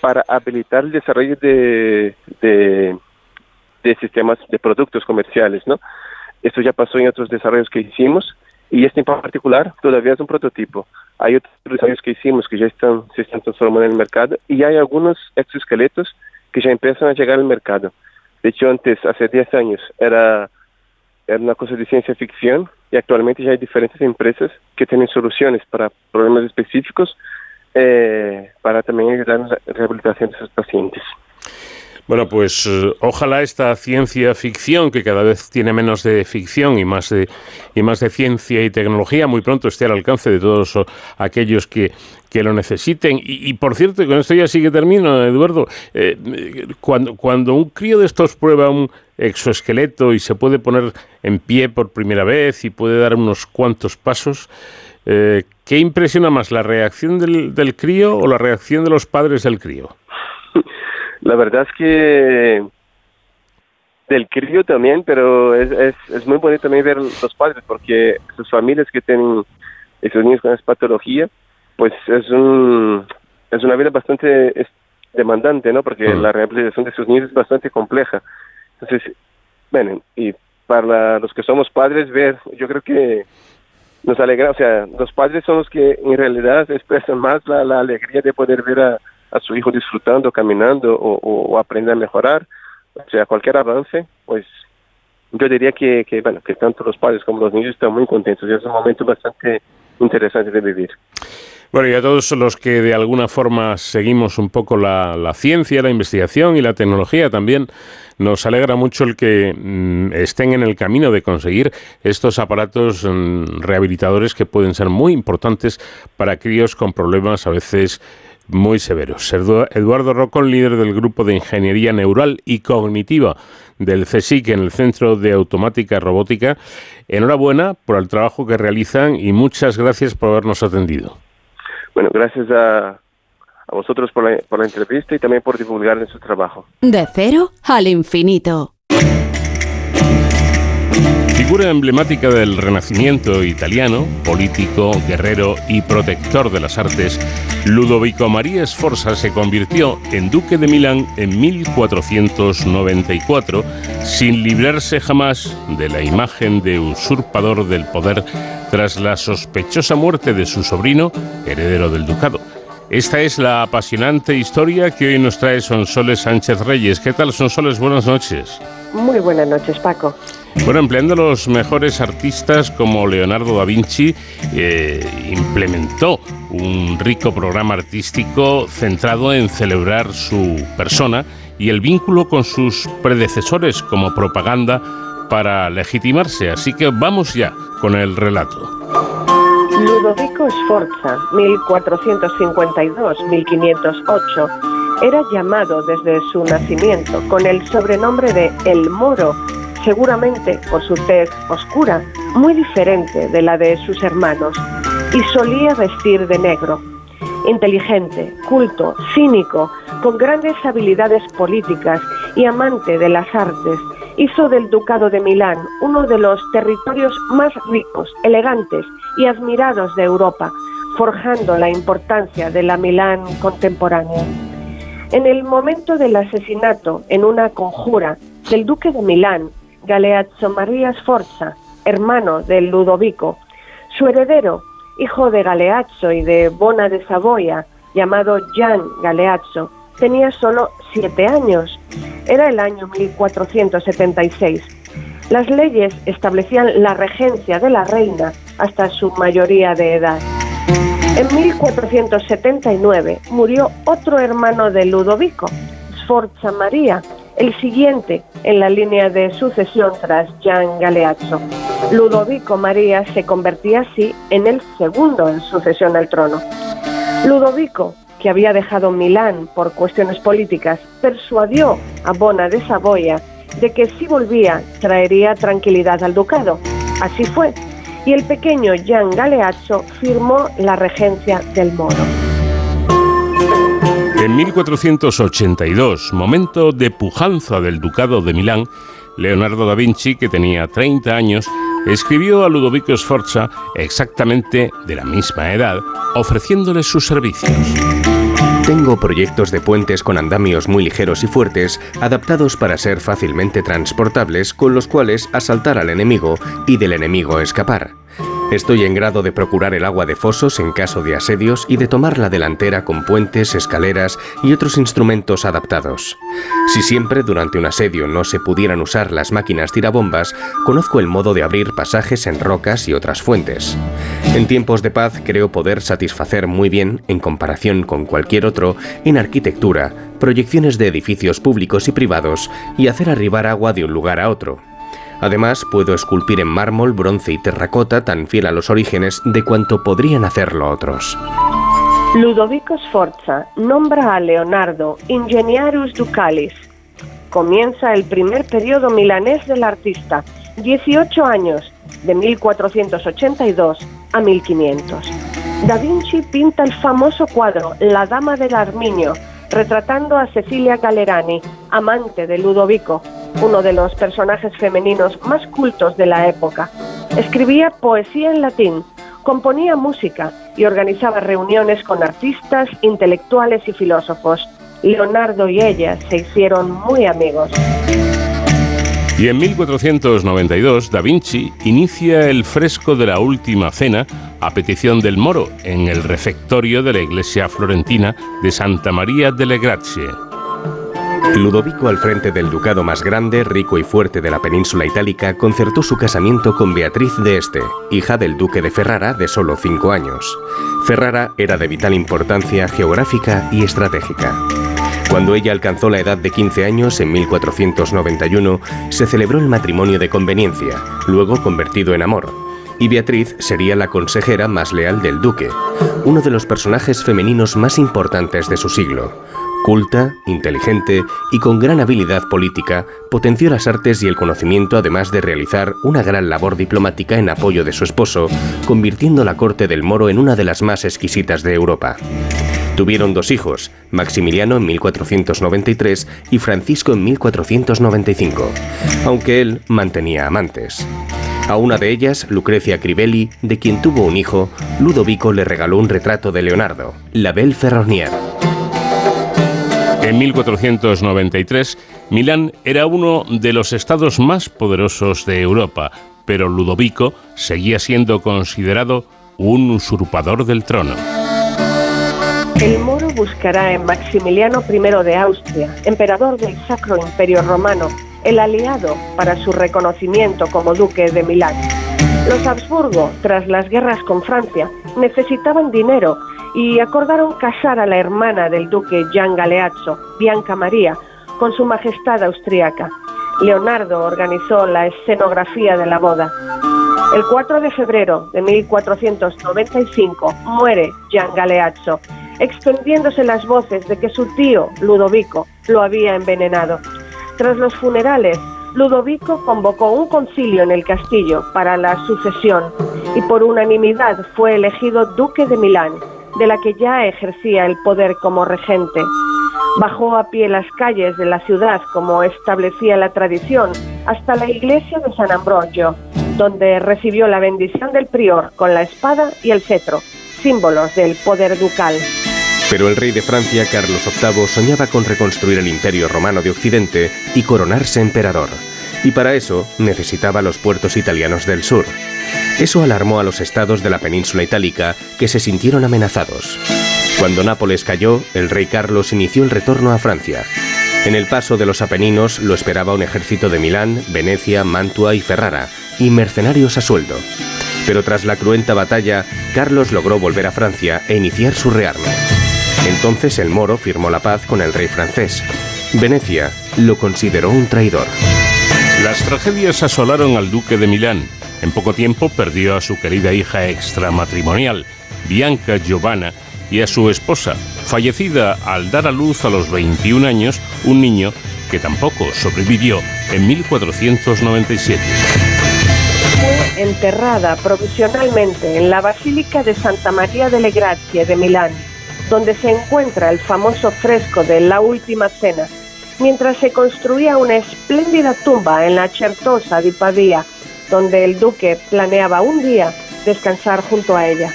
[SPEAKER 4] para habilitar el desarrollo de, de, sistemas de productos comerciales, ¿no? Esto ya pasó en otros desarrollos que hicimos y este en particular todavía es un prototipo. Hay otros desarrollos que hicimos que ya están, se están transformando en el mercado y hay algunos exoesqueletos que ya empiezan a llegar al mercado. De hecho, antes, hace 10 años, era, era una cosa de ciencia ficción y actualmente ya hay diferentes empresas que tienen soluciones para problemas específicos eh, para también ayudar en la rehabilitación de esos pacientes.
[SPEAKER 1] Bueno, pues eh, ojalá esta ciencia ficción, que cada vez tiene menos de ficción y más de, y más de ciencia y tecnología, muy pronto esté al alcance de todos aquellos que, que lo necesiten. Y, por cierto, con esto ya sí que termino, Eduardo, eh, cuando, cuando un crío de estos prueba un exoesqueleto y se puede poner en pie por primera vez y puede dar unos cuantos pasos, eh, ¿qué impresiona más, la reacción del, del crío o la reacción de los padres del crío? [LAUGHS]
[SPEAKER 4] La verdad es que del crío también, pero es, es, es, muy bonito también ver los padres, porque sus familias que tienen esos niños con esa patología, pues es un es una vida bastante demandante, ¿no? Porque la rehabilitación de sus niños es bastante compleja. Entonces, bueno, y para los que somos padres, ver, yo creo que nos alegra, o sea, los padres son los que en realidad [LAUGHS] expresan más la, la alegría de poder ver a, a su hijo disfrutando, caminando o, o, aprende a mejorar. O sea, cualquier avance, pues yo diría que, que, bueno, que tanto los padres como los niños están muy contentos y es un momento bastante interesante de vivir.
[SPEAKER 1] Bueno, y a todos los que de alguna forma seguimos un poco la, la ciencia, la investigación y la tecnología también, nos alegra mucho el que mm, estén en el camino de conseguir estos aparatos mm, rehabilitadores que pueden ser muy importantes para críos con problemas a veces muy severos. Eduardo Rocón, líder del grupo de Ingeniería Neural y Cognitiva del CSIC en el Centro de Automática Robótica, enhorabuena por el trabajo que realizan y muchas gracias por habernos atendido.
[SPEAKER 4] Bueno, gracias a, a vosotros por la, por la entrevista y también por divulgar nuestro trabajo.
[SPEAKER 2] De cero al infinito.
[SPEAKER 1] Figura emblemática del Renacimiento italiano, político, guerrero y protector de las artes, Ludovico María Sforza se convirtió en duque de Milán en 1494, sin librarse jamás de la imagen de usurpador del poder tras la sospechosa muerte de su sobrino, heredero del ducado. Esta es la apasionante historia que hoy nos trae Sonsoles Sánchez Reyes. ¿Qué tal, Sonsoles? Buenas noches.
[SPEAKER 5] Muy buenas noches, Paco.
[SPEAKER 1] Bueno, empleando los mejores artistas como Leonardo da Vinci, eh, implementó un rico programa artístico centrado en celebrar su persona y el vínculo con sus predecesores como propaganda para legitimarse. Así que vamos ya con el relato.
[SPEAKER 5] Ludovico Sforza, 1452-1508, era llamado desde su nacimiento con el sobrenombre de El Moro seguramente por su tez oscura, muy diferente de la de sus hermanos, y solía vestir de negro. Inteligente, culto, cínico, con grandes habilidades políticas y amante de las artes, hizo del Ducado de Milán uno de los territorios más ricos, elegantes y admirados de Europa, forjando la importancia de la Milán contemporánea. En el momento del asesinato en una conjura del duque de Milán Galeazzo María Sforza, hermano de Ludovico. Su heredero, hijo de Galeazzo y de Bona de Saboya, llamado Gian Galeazzo, tenía solo siete años. Era el año 1476. Las leyes establecían la regencia de la reina hasta su mayoría de edad. En 1479 murió otro hermano de Ludovico, Sforza María, el siguiente en la línea de sucesión tras Gian Galeazzo. Ludovico María se convertía así en el segundo en sucesión al trono. Ludovico, que había dejado Milán por cuestiones políticas, persuadió a Bona de Saboya de que si volvía traería tranquilidad al ducado. Así fue, y el pequeño Gian Galeazzo firmó la regencia del Moro.
[SPEAKER 1] En 1482, momento de pujanza del Ducado de Milán, Leonardo da Vinci, que tenía 30 años, escribió a Ludovico Sforza, exactamente de la misma edad, ofreciéndole sus servicios.
[SPEAKER 6] Tengo proyectos de puentes con andamios muy ligeros y fuertes, adaptados para ser fácilmente transportables, con los cuales asaltar al enemigo y del enemigo escapar. Estoy en grado de procurar el agua de fosos en caso de asedios y de tomar la delantera con puentes, escaleras y otros instrumentos adaptados. Si siempre durante un asedio no se pudieran usar las máquinas tirabombas, conozco el modo de abrir pasajes en rocas y otras fuentes. En tiempos de paz creo poder satisfacer muy bien, en comparación con cualquier otro, en arquitectura, proyecciones de edificios públicos y privados y hacer arribar agua de un lugar a otro. Además, puedo esculpir en mármol, bronce y terracota tan fiel a los orígenes de cuanto podrían hacerlo otros.
[SPEAKER 5] Ludovico Sforza nombra a Leonardo Ingeniarus Ducalis. Comienza el primer periodo milanés del artista, 18 años, de 1482 a 1500. Da Vinci pinta el famoso cuadro La Dama del Arminio, retratando a Cecilia Galerani, amante de Ludovico, uno de los personajes femeninos más cultos de la época. Escribía poesía en latín, componía música y organizaba reuniones con artistas, intelectuales y filósofos. Leonardo y ella se hicieron muy amigos.
[SPEAKER 1] Y en 1492 Da Vinci inicia el fresco de la Última Cena a petición del Moro en el refectorio de la iglesia florentina de Santa María delle Grazie.
[SPEAKER 6] Ludovico, al frente del ducado más grande, rico y fuerte de la península itálica, concertó su casamiento con Beatriz de Este, hija del duque de Ferrara de solo cinco años. Ferrara era de vital importancia geográfica y estratégica. Cuando ella alcanzó la edad de 15 años, en 1491, se celebró el matrimonio de conveniencia, luego convertido en amor, y Beatriz sería la consejera más leal del duque, uno de los personajes femeninos más importantes de su siglo. Culta, inteligente y con gran habilidad política, potenció las artes y el conocimiento además de realizar una gran labor diplomática en apoyo de su esposo, convirtiendo la corte del moro en una de las más exquisitas de Europa. Tuvieron dos hijos, Maximiliano en 1493 y Francisco en 1495, aunque él mantenía amantes. A una de ellas, Lucrecia Crivelli, de quien tuvo un hijo, Ludovico le regaló un retrato de Leonardo, la Belle Ferronnière.
[SPEAKER 1] En 1493, Milán era uno de los estados más poderosos de Europa, pero Ludovico seguía siendo considerado un usurpador del trono.
[SPEAKER 5] El moro buscará en Maximiliano I de Austria, emperador del Sacro Imperio Romano, el aliado para su reconocimiento como duque de Milán. Los Habsburgo, tras las guerras con Francia, necesitaban dinero y acordaron casar a la hermana del duque Gian Galeazzo, Bianca María, con su majestad austriaca. Leonardo organizó la escenografía de la boda. El 4 de febrero de 1495 muere Gian Galeazzo, extendiéndose las voces de que su tío, Ludovico, lo había envenenado. Tras los funerales, Ludovico convocó un concilio en el castillo para la sucesión y por unanimidad fue elegido duque de Milán de la que ya ejercía el poder como regente. Bajó a pie las calles de la ciudad como establecía la tradición hasta la iglesia de San Ambrogio, donde recibió la bendición del prior con la espada y el cetro, símbolos del poder ducal.
[SPEAKER 6] Pero el rey de Francia, Carlos VIII, soñaba con reconstruir el imperio romano de Occidente y coronarse emperador. Y para eso necesitaba los puertos italianos del sur. Eso alarmó a los estados de la península itálica, que se sintieron amenazados. Cuando Nápoles cayó, el rey Carlos inició el retorno a Francia. En el paso de los Apeninos lo esperaba un ejército de Milán, Venecia, Mantua y Ferrara, y mercenarios a sueldo. Pero tras la cruenta batalla, Carlos logró volver a Francia e iniciar su rearme. Entonces el moro firmó la paz con el rey francés. Venecia lo consideró un traidor.
[SPEAKER 1] Las tragedias asolaron al duque de Milán. En poco tiempo perdió a su querida hija extramatrimonial, Bianca Giovanna, y a su esposa, fallecida al dar a luz a los 21 años un niño que tampoco sobrevivió en 1497.
[SPEAKER 5] Fue enterrada provisionalmente en la Basílica de Santa María delle Grazie de Milán, donde se encuentra el famoso fresco de La Última Cena, mientras se construía una espléndida tumba en la Certosa di Pavia, donde el duque planeaba un día descansar junto a ella.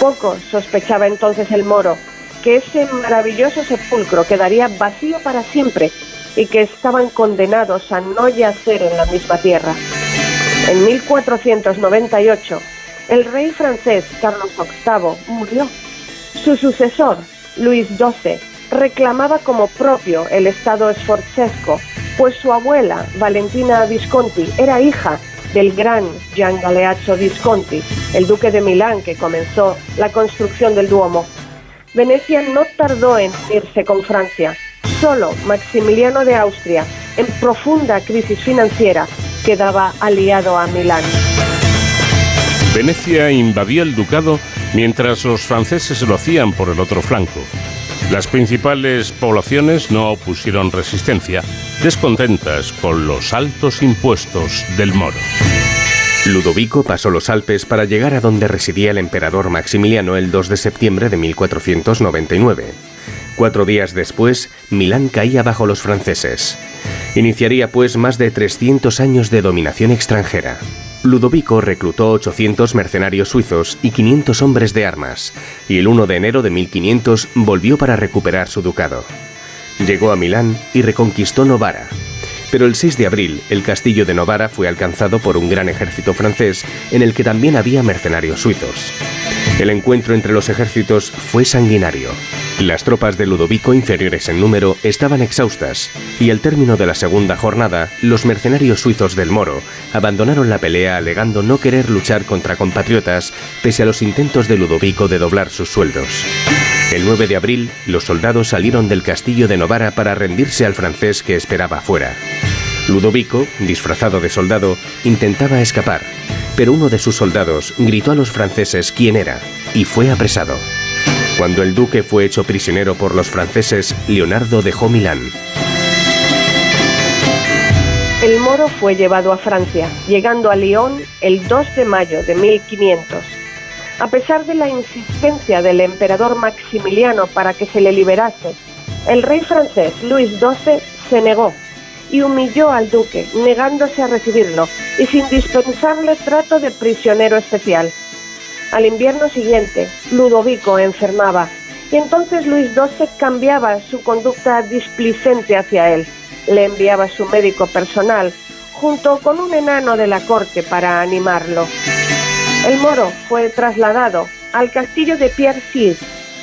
[SPEAKER 5] Poco sospechaba entonces el moro que ese maravilloso sepulcro quedaría vacío para siempre y que estaban condenados a no yacer en la misma tierra. En 1498, el rey francés Carlos VIII murió. Su sucesor, Luis XII, reclamaba como propio el estado esforzesco, pues su abuela, Valentina Visconti, era hija del gran Gian Galeazzo Visconti, el duque de Milán que comenzó la construcción del Duomo. Venecia no tardó en irse con Francia. solo Maximiliano de Austria, en profunda crisis financiera, quedaba aliado a Milán.
[SPEAKER 1] Venecia invadió el ducado mientras los franceses lo hacían por el otro flanco. Las principales poblaciones no opusieron resistencia, descontentas con los altos impuestos del moro.
[SPEAKER 6] Ludovico pasó los Alpes para llegar a donde residía el emperador Maximiliano el 2 de septiembre de 1499. Cuatro días después, Milán caía bajo los franceses. Iniciaría pues más de 300 años de dominación extranjera. Ludovico reclutó 800 mercenarios suizos y 500 hombres de armas, y el 1 de enero de 1500 volvió para recuperar su ducado. Llegó a Milán y reconquistó Novara, pero el 6 de abril, el castillo de Novara fue alcanzado por un gran ejército francés en el que también había mercenarios suizos. El encuentro entre los ejércitos fue sanguinario. Las tropas de Ludovico, inferiores en número, estaban exhaustas, y al término de la segunda jornada, los mercenarios suizos del Moro abandonaron la pelea alegando no querer luchar contra compatriotas pese a los intentos de Ludovico de doblar sus sueldos. El 9 de abril, los soldados salieron del castillo de Novara para rendirse al francés que esperaba afuera. Ludovico, disfrazado de soldado, intentaba escapar, pero uno de sus soldados gritó a los franceses quién era y fue apresado. Cuando el duque fue hecho prisionero por los franceses, Leonardo dejó Milán.
[SPEAKER 5] El moro fue llevado a Francia, llegando a Lyon el 2 de mayo de 1500. A pesar de la insistencia del emperador Maximiliano para que se le liberase, el rey francés Luis XII se negó y humilló al duque, negándose a recibirlo y sin dispensarle trato de prisionero especial. Al invierno siguiente, Ludovico enfermaba y entonces Luis XII cambiaba su conducta displicente hacia él. Le enviaba su médico personal junto con un enano de la corte para animarlo. El moro fue trasladado al castillo de Pierre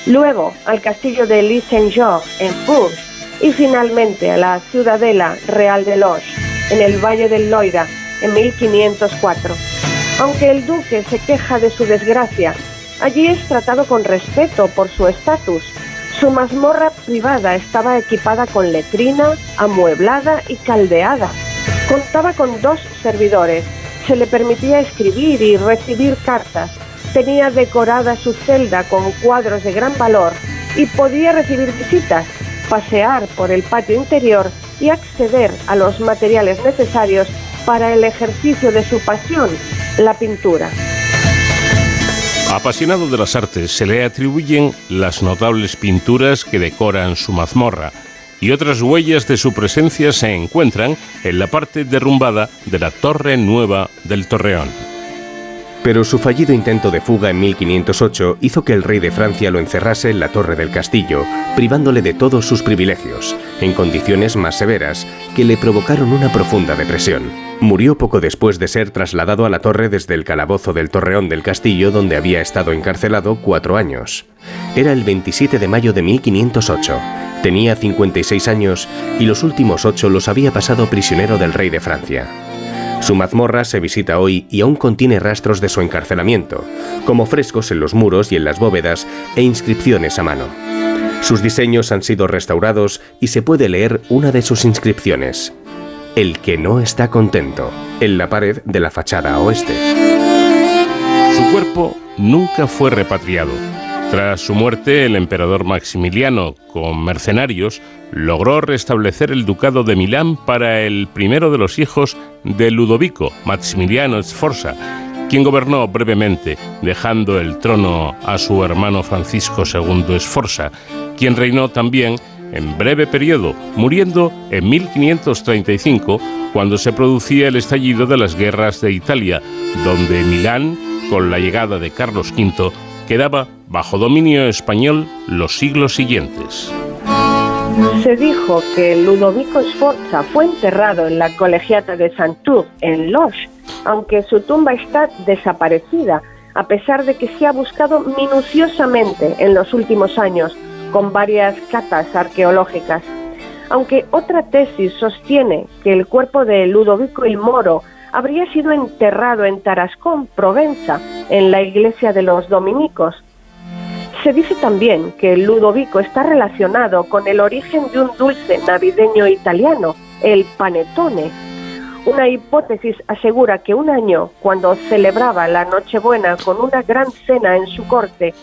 [SPEAKER 5] luego al castillo de Lis Saint-Jean en Bourges y finalmente a la ciudadela real de Loche, en el Valle del Loira, en 1504. Aunque el duque se queja de su desgracia, allí es tratado con respeto por su estatus. Su mazmorra privada estaba equipada con letrina, amueblada y caldeada. Contaba con dos servidores, se le permitía escribir y recibir cartas. Tenía decorada su celda con cuadros de gran valor y podía recibir visitas, pasear por el patio interior y acceder a los materiales necesarios para el ejercicio de su pasión, la pintura.
[SPEAKER 1] Apasionado de las artes, se le atribuyen las notables pinturas que decoran su mazmorra y otras huellas de su presencia se encuentran en la parte derrumbada de la Torre Nueva del Torreón.
[SPEAKER 6] Pero su fallido intento de fuga en 1508 hizo que el rey de Francia lo encerrase en la torre del castillo, privándole de todos sus privilegios, en condiciones más severas, que le provocaron una profunda depresión. Murió poco después de ser trasladado a la torre desde el calabozo del torreón del castillo donde había estado encarcelado cuatro años. Era el 27 de mayo de 1508 Tenía 56 años y los últimos ocho los había pasado prisionero del rey de Francia. Su mazmorra se visita hoy y aún contiene rastros de su encarcelamiento, como frescos en los muros y en las bóvedas e inscripciones a mano. Sus diseños han sido restaurados y se puede leer una de sus inscripciones. El que no está contento, en la pared de la fachada oeste.
[SPEAKER 1] Su cuerpo nunca fue repatriado tras su muerte, el emperador Maximiliano, con mercenarios, logró restablecer el ducado de Milán para el primero de los hijos de Ludovico, Maximiliano Sforza, quien gobernó brevemente, dejando el trono a su hermano Francisco II Sforza, quien reinó también en breve periodo, muriendo en 1535, cuando se producía el estallido de las guerras de Italia, donde Milán, con la llegada de Carlos V, quedaba bajo dominio español los siglos siguientes.
[SPEAKER 5] Se dijo que Ludovico Sforza fue enterrado en la colegiata de Saint-Tour, en Loche, aunque su tumba está desaparecida, a pesar de que se ha buscado minuciosamente en los últimos años con varias catas arqueológicas. Aunque otra tesis sostiene que el cuerpo de Ludovico el Moro habría sido enterrado en Tarascón, Provenza, en la iglesia de los dominicos. Se dice también que Ludovico está relacionado con el origen de un dulce navideño italiano, el panettone. Una hipótesis asegura que un año, cuando celebraba la Nochebuena con una gran cena en su corte,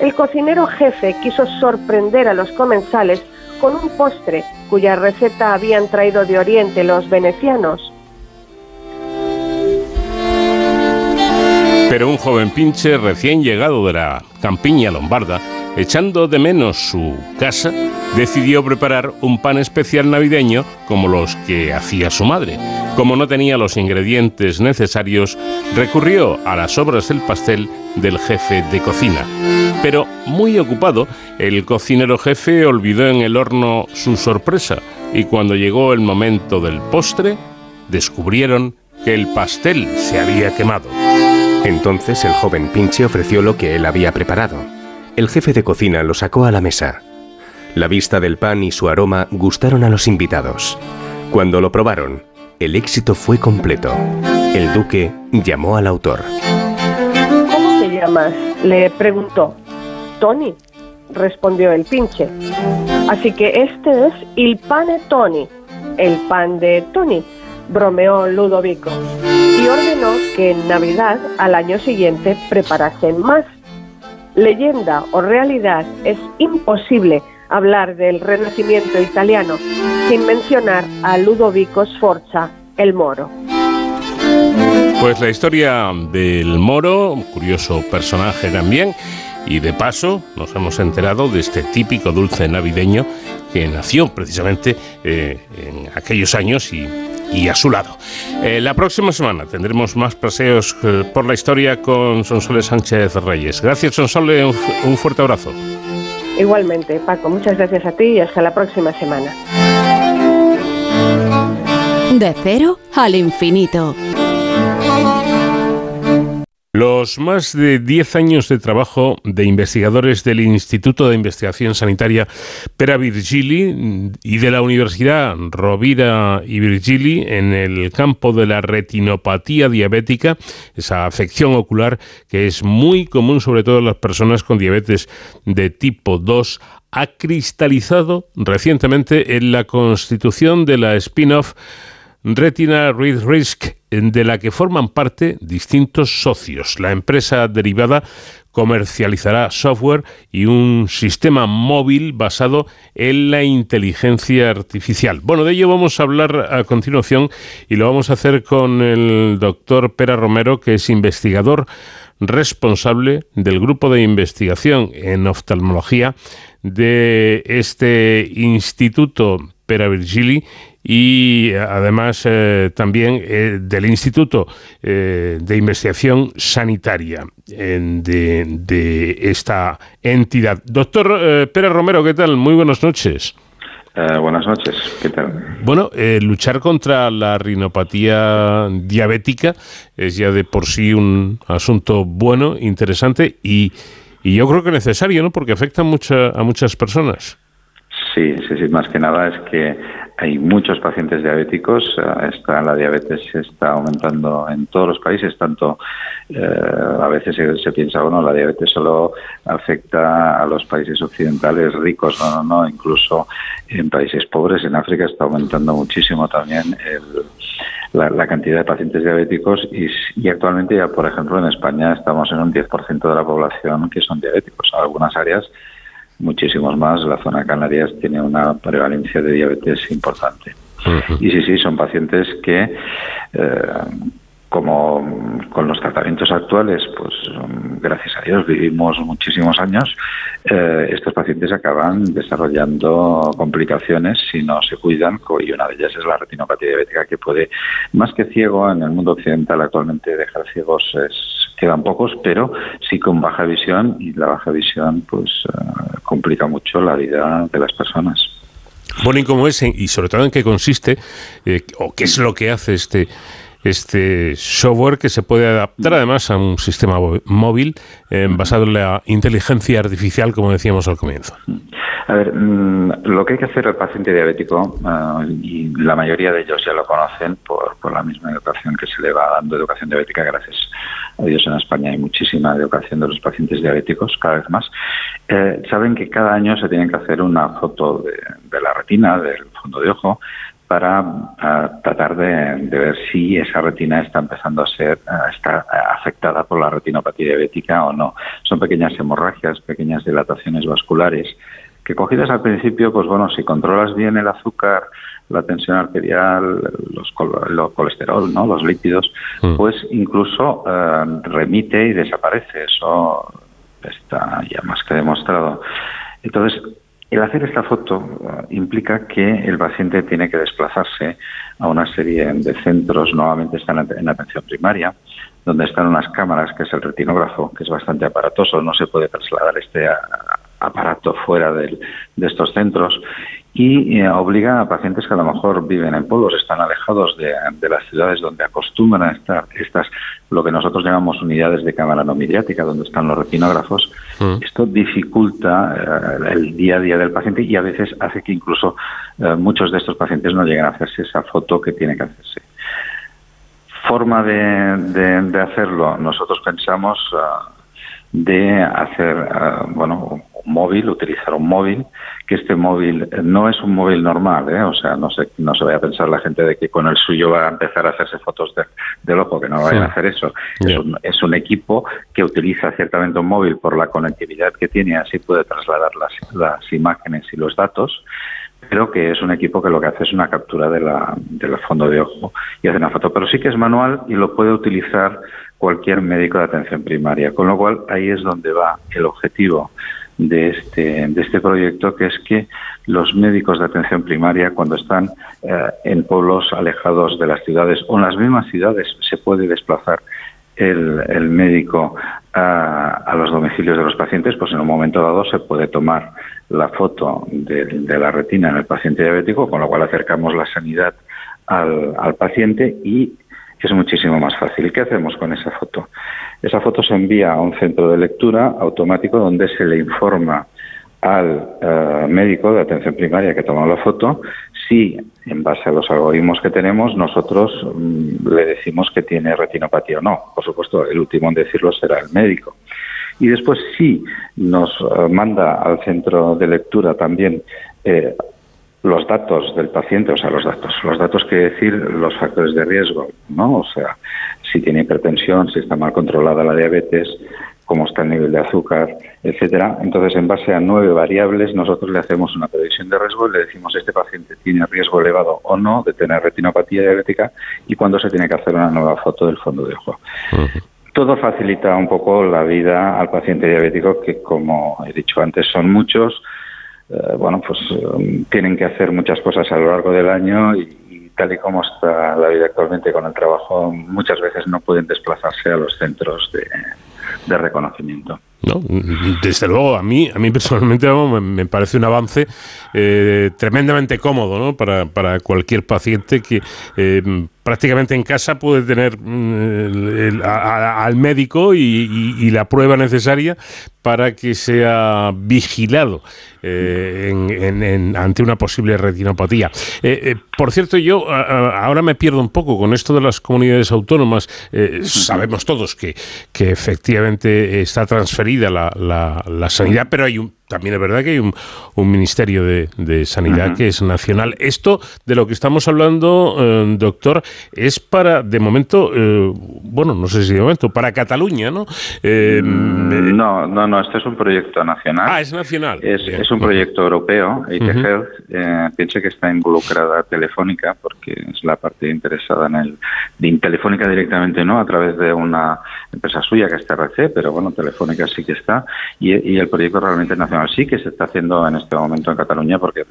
[SPEAKER 5] el cocinero jefe quiso sorprender a los comensales con un postre cuya receta habían traído de Oriente los venecianos.
[SPEAKER 1] Pero un joven pinche recién llegado de la campiña lombarda, echando de menos su casa, decidió preparar un pan especial navideño como los que hacía su madre. Como no tenía los ingredientes necesarios, recurrió a las obras del pastel del jefe de cocina. Pero muy ocupado, el cocinero jefe olvidó en el horno su sorpresa y cuando llegó el momento del postre, descubrieron que el pastel se había quemado.
[SPEAKER 6] Entonces el joven Pinche ofreció lo que él había preparado. El jefe de cocina lo sacó a la mesa. La vista del pan y su aroma gustaron a los invitados. Cuando lo probaron, el éxito fue completo. El duque llamó al autor.
[SPEAKER 5] ¿Cómo te llamas? le preguntó. Tony, respondió el pinche. Así que este es il pane Tony, el pan de Tony, bromeó Ludovico, y ordenó que en Navidad al año siguiente preparasen más. Leyenda o realidad es imposible hablar del Renacimiento italiano sin mencionar a Ludovico Sforza, el moro.
[SPEAKER 1] Pues la historia del moro, curioso personaje también, y de paso nos hemos enterado de este típico dulce navideño que nació precisamente eh, en aquellos años y, y a su lado. Eh, la próxima semana tendremos más paseos eh, por la historia con Sonsole Sánchez Reyes. Gracias Sonsole, un, un fuerte abrazo.
[SPEAKER 5] Igualmente, Paco, muchas gracias a ti y hasta la próxima semana.
[SPEAKER 2] De cero al infinito.
[SPEAKER 1] Los más de 10 años de trabajo de investigadores del Instituto de Investigación Sanitaria Pera Virgili y de la Universidad Rovira y Virgili en el campo de la retinopatía diabética, esa afección ocular que es muy común sobre todo en las personas con diabetes de tipo 2, ha cristalizado recientemente en la constitución de la spin-off Retina Read Risk, de la que forman parte distintos socios. La empresa derivada comercializará software y un sistema móvil basado en la inteligencia artificial. Bueno, de ello vamos a hablar a continuación y lo vamos a hacer con el doctor Pera Romero, que es investigador responsable del grupo de investigación en oftalmología de este Instituto Pera Virgili y además eh, también eh, del Instituto eh, de Investigación Sanitaria de, de, esta entidad. Doctor Pérez Romero, ¿qué tal? Muy buenas noches.
[SPEAKER 7] buenas noches, ¿qué tal?
[SPEAKER 1] Bueno, luchar contra la rinopatía diabética es ya de por sí un asunto bueno, interesante y, y yo creo que necesario, ¿no? Porque afecta mucha, a muchas personas.
[SPEAKER 7] Sí, sí, sí, más que nada es que hay muchos pacientes diabéticos, eh, está, la diabetes está aumentando en todos los países, tanto eh, a veces se, piensa, bueno, la diabetes solo afecta a los países occidentales ricos, no, no, no, incluso en países pobres, en África está aumentando muchísimo también la, cantidad de pacientes diabéticos y, y, actualmente ya, por ejemplo, en España estamos en un 10% de la población que son diabéticos. Algunas áreas muchísimos más. La zona Canarias tiene una prevalencia de diabetes importante. Y sí, sí, son pacientes que, eh, como con los tratamientos actuales, pues gracias a Dios vivimos muchísimos años, eh, estos pacientes acaban desarrollando complicaciones si no se cuidan y una de ellas es la retinopatía diabética que puede, más que ciego en el mundo occidental actualmente dejar ciegos es quedan pocos, pero sí con baja visión y la baja visión pues uh, complica mucho la vida de las personas.
[SPEAKER 1] Bueno, ¿y cómo es? Y sobre todo en qué consiste, eh, o qué es lo que hace este este software que se puede adaptar además a un sistema móvil eh, basado en la inteligencia artificial, como decíamos al comienzo.
[SPEAKER 7] A ver, mm, lo que hay que hacer al paciente diabético, uh, y la mayoría de ellos ya lo conocen por, la misma educación que se le va dando, educación diabética, gracias a Dios en España hay muchísima educación de los pacientes diabéticos, cada vez más, eh, saben que cada año se tienen que hacer una foto de, la retina, del fondo de ojo, para tratar de, ver si esa retina está empezando a ser está afectada por la retinopatía diabética o no. Son pequeñas hemorragias, pequeñas dilataciones vasculares que cogidas al principio, pues bueno, si controlas bien el azúcar, la tensión arterial, los, colesterol, ¿no? los lípidos, mm. pues incluso eh, remite y desaparece. Eso está ya más que demostrado. Entonces, el hacer esta foto eh, implica que el paciente tiene que desplazarse a una serie de centros, nuevamente están en atención primaria, donde están unas cámaras, que es el retinógrafo, que es bastante aparatoso, no se puede trasladar este aparato fuera de estos centros y eh, obliga a pacientes que a lo mejor viven en pueblos, están alejados de, las ciudades donde acostumbran a estar estas, lo que nosotros llamamos unidades de cámara no mediática, donde están los retinógrafos. Mm. Esto dificulta eh, el día a día del paciente y a veces hace que incluso eh, muchos de estos pacientes no lleguen a hacerse esa foto que tiene que hacerse. Forma de, hacerlo, nosotros pensamos de hacer, bueno, móvil, utilizar un móvil, que este móvil no es un móvil normal, ¿eh? o sea, no se, no se vaya a pensar la gente de que con el suyo va a empezar a hacerse fotos de, del ojo, que no vayan a hacer eso. Es, un, es, un, equipo que utiliza ciertamente un móvil por la conectividad que tiene, así puede trasladar las, las imágenes y los datos, pero que es un equipo que lo que hace es una captura de la, del fondo de ojo y hace una foto, pero sí que es manual y lo puede utilizar cualquier médico de atención primaria, con lo cual ahí es donde va el objetivo de este, de este proyecto, que es que los médicos de atención primaria, cuando están eh, en pueblos alejados de las ciudades o en las mismas ciudades, se puede desplazar el, el médico a, los domicilios de los pacientes, pues en un momento dado se puede tomar la foto de, de la retina en el paciente diabético, con lo cual acercamos la sanidad al, al paciente y es muchísimo más fácil. ¿Qué hacemos con esa foto? Esa foto se envía a un centro de lectura automático donde se le informa al eh, médico de atención primaria que toma la foto si, en base a los algoritmos que tenemos, nosotros mm, le decimos que tiene retinopatía o no. Por supuesto, el último en decirlo será el médico. Y después, si nos eh, manda al centro de lectura también eh, los datos del paciente, o sea, los datos, los datos que decir los factores de riesgo, ¿no? O sea, si tiene hipertensión, si está mal controlada la diabetes, cómo está el nivel de azúcar, etcétera. Entonces, en base a nueve variables, nosotros le hacemos una previsión de riesgo y le decimos este paciente tiene riesgo elevado o no de tener retinopatía diabética y cuándo se tiene que hacer una nueva foto del fondo de ojo. Todo facilita un poco la vida al paciente diabético, que como he dicho antes son muchos, eh, bueno, pues um, tienen que hacer muchas cosas a lo largo del año y, tal y como está la vida actualmente con el trabajo, muchas veces no pueden desplazarse a los centros de reconocimiento.
[SPEAKER 1] ¿no? Desde luego, a mí, a mí personalmente me, parece un avance eh, tremendamente cómodo ¿no? para, para cualquier paciente que eh, prácticamente en casa puede tener mm, al médico y, la prueba necesaria para que sea vigilado eh, ante una posible retinopatía. por cierto, yo ahora me pierdo un poco con esto de las comunidades autónomas. sabemos todos que, que efectivamente está transferido la, la, sanidad, pero hay un, también es verdad que hay un, un Ministerio de, de Sanidad que es nacional. Esto de lo que estamos hablando, eh, doctor, es para, de momento, eh, bueno, no sé si de momento, para Cataluña, ¿no?
[SPEAKER 7] Eh, mm, no, no, no, este es un proyecto nacional.
[SPEAKER 1] Ah, es nacional.
[SPEAKER 7] Es, es un proyecto europeo, IT Health. piense que está involucrada Telefónica, porque es la parte interesada en el. De Telefónica directamente no, a través de una empresa suya que es TRC, pero bueno, Telefónica sí que está. Y, y el proyecto realmente nacional sí que se está haciendo en este momento en Cataluña porque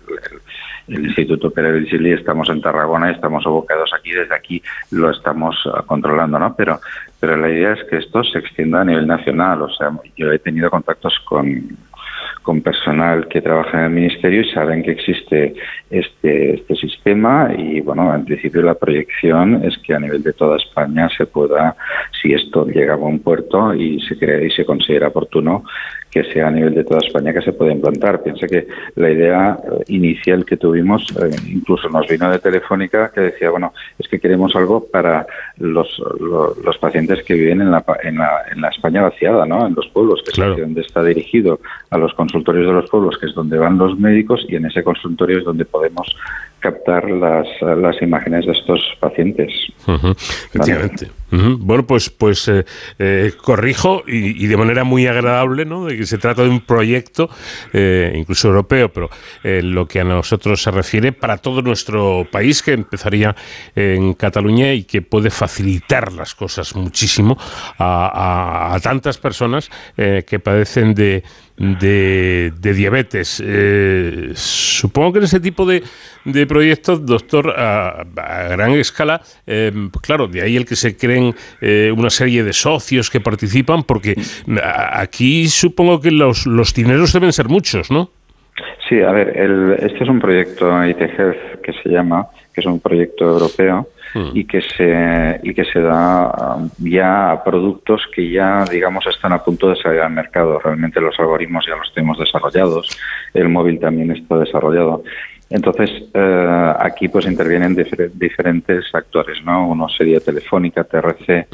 [SPEAKER 7] el, Instituto Pere Virgili estamos en Tarragona y estamos abocados aquí, desde aquí lo estamos ah, controlando, ¿no? Pero, pero la idea es que esto se extienda a nivel nacional, o sea, yo he tenido contactos con con personal que trabaja en el ministerio y saben que existe este, este sistema y bueno, en principio la proyección es que a nivel de toda España se pueda, si esto llega a buen puerto y se cree y se considera oportuno, que sea a nivel de toda España que se pueda implantar. Piensa que la idea eh, inicial que tuvimos, eh, incluso nos vino de Telefónica, que decía, bueno, es que queremos algo para los, los, pacientes que viven en la, en, la, en la España vaciada, ¿no? En los pueblos, que es donde está dirigido a los los consultorios de los pueblos, que es donde van los médicos, y en ese consultorio es donde podemos captar las, las imágenes de estos pacientes.
[SPEAKER 1] efectivamente. Bueno, pues, pues eh, eh, corrijo y, de manera muy agradable, ¿no? De que se trata de un proyecto, eh, incluso europeo, pero lo que a nosotros se refiere para todo nuestro país, que empezaría en Cataluña y que puede facilitar las cosas muchísimo a, a tantas personas que padecen de de, diabetes. Eh, supongo que en ese tipo de, de proyectos, doctor, a, gran escala, eh, claro, de ahí el que se creen eh, una serie de socios que participan, porque aquí supongo que los, los dineros deben ser muchos, ¿no?
[SPEAKER 7] Sí, a ver, el, este es un proyecto IT Health que se llama, que es un proyecto europeo Hmm. y que se y que se da ya a productos que ya digamos están a punto de salir al mercado. Realmente los algoritmos ya los tenemos desarrollados, el móvil también está desarrollado. Entonces, eh, aquí pues intervienen diferentes actores, ¿no? Uno sería Telefónica, TRC,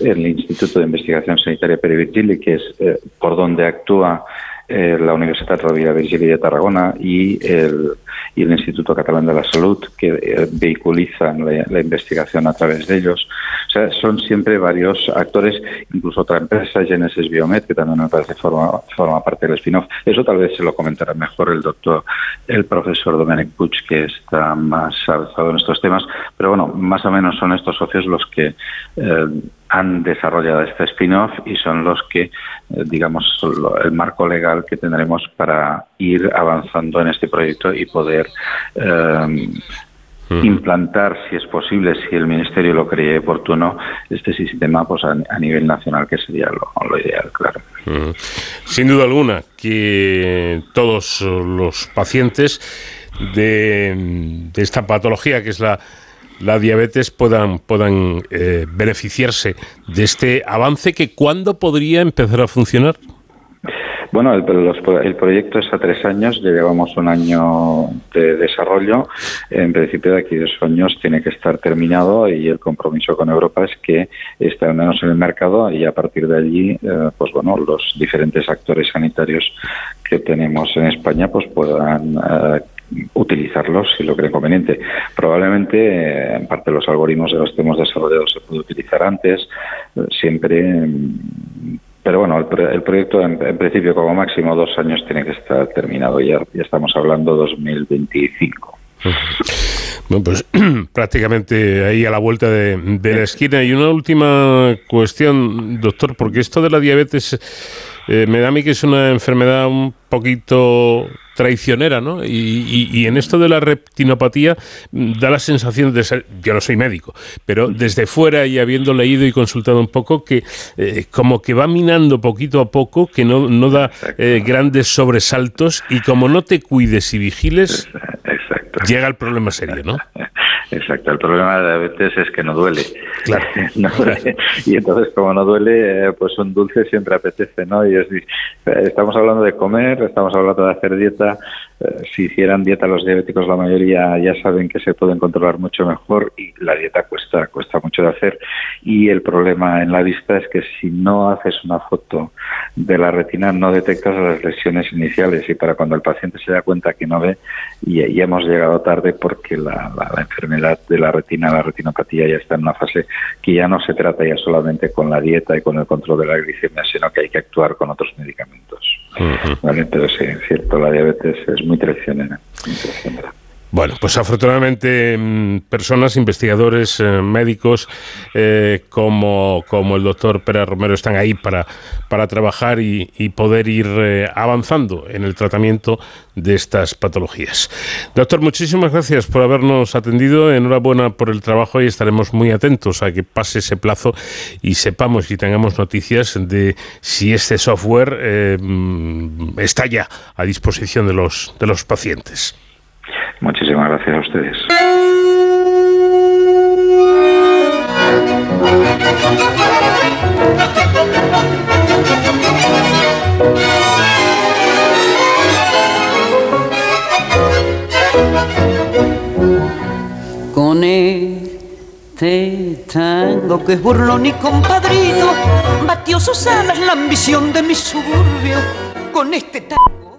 [SPEAKER 7] el Instituto de Investigación Sanitaria Perivirgili, que es eh, por donde actúa eh, la Universidad Rovira de Tarragona y el, Instituto Catalán de la Salud, que eh, vehiculizan la, investigación a través de ellos. O sea, son siempre varios actores, incluso otra empresa, Genesis Biomed, que también me parece forma, forma parte del spin-off. Eso tal vez se lo comentará mejor el doctor, el profesor Domenic Puig, que está más avanzado en estos temas. Pero bueno, más o menos son estos socios los que eh, han desarrollado este spin-off y son los que, eh, digamos, el marco legal que tendremos para ir avanzando en este proyecto y poder em, implantar, si es posible, si el Ministerio lo cree oportuno, este sistema pues a, nivel nacional, que sería lo, ideal, claro.
[SPEAKER 1] Sin duda alguna, que todos los pacientes de esta patología, que es la la diabetes puedan, puedan eh, beneficiarse de este avance que cuándo podría empezar a funcionar?
[SPEAKER 7] Bueno, el, el, proyecto es a tres años, llevamos un año de desarrollo. En principio, de aquí dos años tiene que estar terminado y el compromiso con Europa es que esté al menos en el mercado y a partir de allí, eh, pues bueno, los diferentes actores sanitarios que tenemos en España pues puedan eh, utilizarlos si lo creen conveniente. Probablemente, eh, en parte, los algoritmos de los que hemos desarrollado se puede utilizar antes, eh, siempre. Mm, pero bueno, el, proyecto en, principio como máximo dos años tiene que estar terminado. Ya, ya estamos hablando 2025. [LAUGHS]
[SPEAKER 1] Bueno, pues [CLEARS THROAT] prácticamente ahí a la vuelta de, de la esquina. Y una última cuestión, doctor, porque esto de la diabetes eh, me da a mí que es una enfermedad un poquito traicionera, ¿no? Y, en esto de la retinopatía mm, da la sensación de ser, yo no soy médico, pero desde fuera y habiendo leído y consultado un poco, que eh, como que va minando poquito a poco, que no, no da eh, grandes sobresaltos y como no te cuides y vigiles, [LAUGHS] llega el problema serio, ¿no? [LAUGHS]
[SPEAKER 7] Exacto, el problema de la diabetes es que no duele. Claro. [LAUGHS] Y entonces, como no duele, eh, pues un dulce siempre apetece, ¿no? Y es, estamos hablando de comer, estamos hablando de hacer dieta, eh, si hicieran dieta los diabéticos, la mayoría ya saben que se pueden controlar mucho mejor y la dieta cuesta, cuesta mucho de hacer. Y el problema en la vista es que si no haces una foto de la retina, no detectas las lesiones iniciales y para cuando el paciente se da cuenta que no ve, ya, ya hemos llegado tarde porque la, la, enfermedad de la retina, la retinopatía, ya está en una fase que ya no se trata ya solamente con la dieta y con el control de la glicemia, sino que hay que actuar con otros medicamentos. ¿Vale? Pero sí, es cierto, la diabetes es muy traicionera.
[SPEAKER 1] Bueno, pues afortunadamente mm, personas, investigadores, eh, médicos eh, como, como el doctor Pérez Romero están ahí para, para trabajar y, poder ir eh, avanzando en el tratamiento de estas patologías. Doctor, muchísimas gracias por habernos atendido. Enhorabuena por el trabajo y estaremos muy atentos a que pase ese plazo y sepamos y tengamos noticias de si este software mm, está ya a disposición de los, de los pacientes.
[SPEAKER 7] Muchísimas gracias a ustedes.
[SPEAKER 8] Con este tango que es burlón y compadrito, batió sus alas la ambición de mi suburbio. Con este tango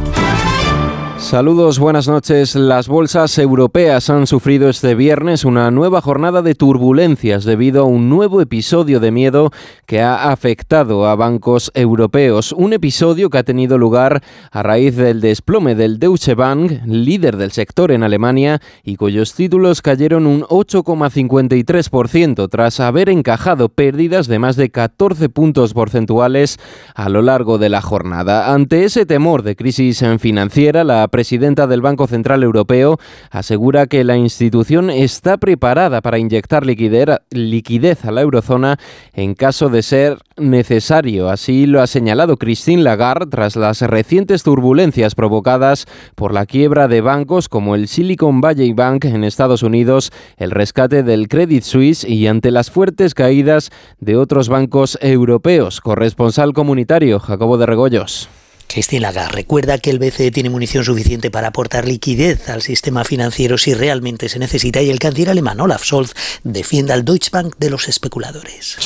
[SPEAKER 9] Saludos, buenas noches. Las bolsas europeas han sufrido este viernes una nueva jornada de turbulencias debido a un nuevo episodio de miedo que ha afectado a bancos europeos. Un episodio que ha tenido lugar a raíz del desplome del Deutsche Bank, líder del sector en Alemania, y cuyos títulos cayeron un 8,53% tras haber encajado pérdidas de más de 14 puntos porcentuales a lo largo de la jornada. Ante ese temor de crisis financiera, la presidenta del Banco Central Europeo asegura que la institución está preparada para inyectar liquidez a la eurozona en caso de ser necesario. Así lo ha señalado Christine Lagarde tras las recientes turbulencias provocadas por la quiebra de bancos como el Silicon Valley Bank en Estados Unidos, el rescate del Credit Suisse y ante las fuertes caídas de otros bancos europeos. Corresponsal comunitario Jacobo de Regoyos.
[SPEAKER 10] Christine Lagarde recuerda que el BCE tiene munición suficiente para aportar liquidez al sistema financiero si realmente se necesita y el canciller alemán Olaf Scholz defiende al Deutsche Bank de los especuladores.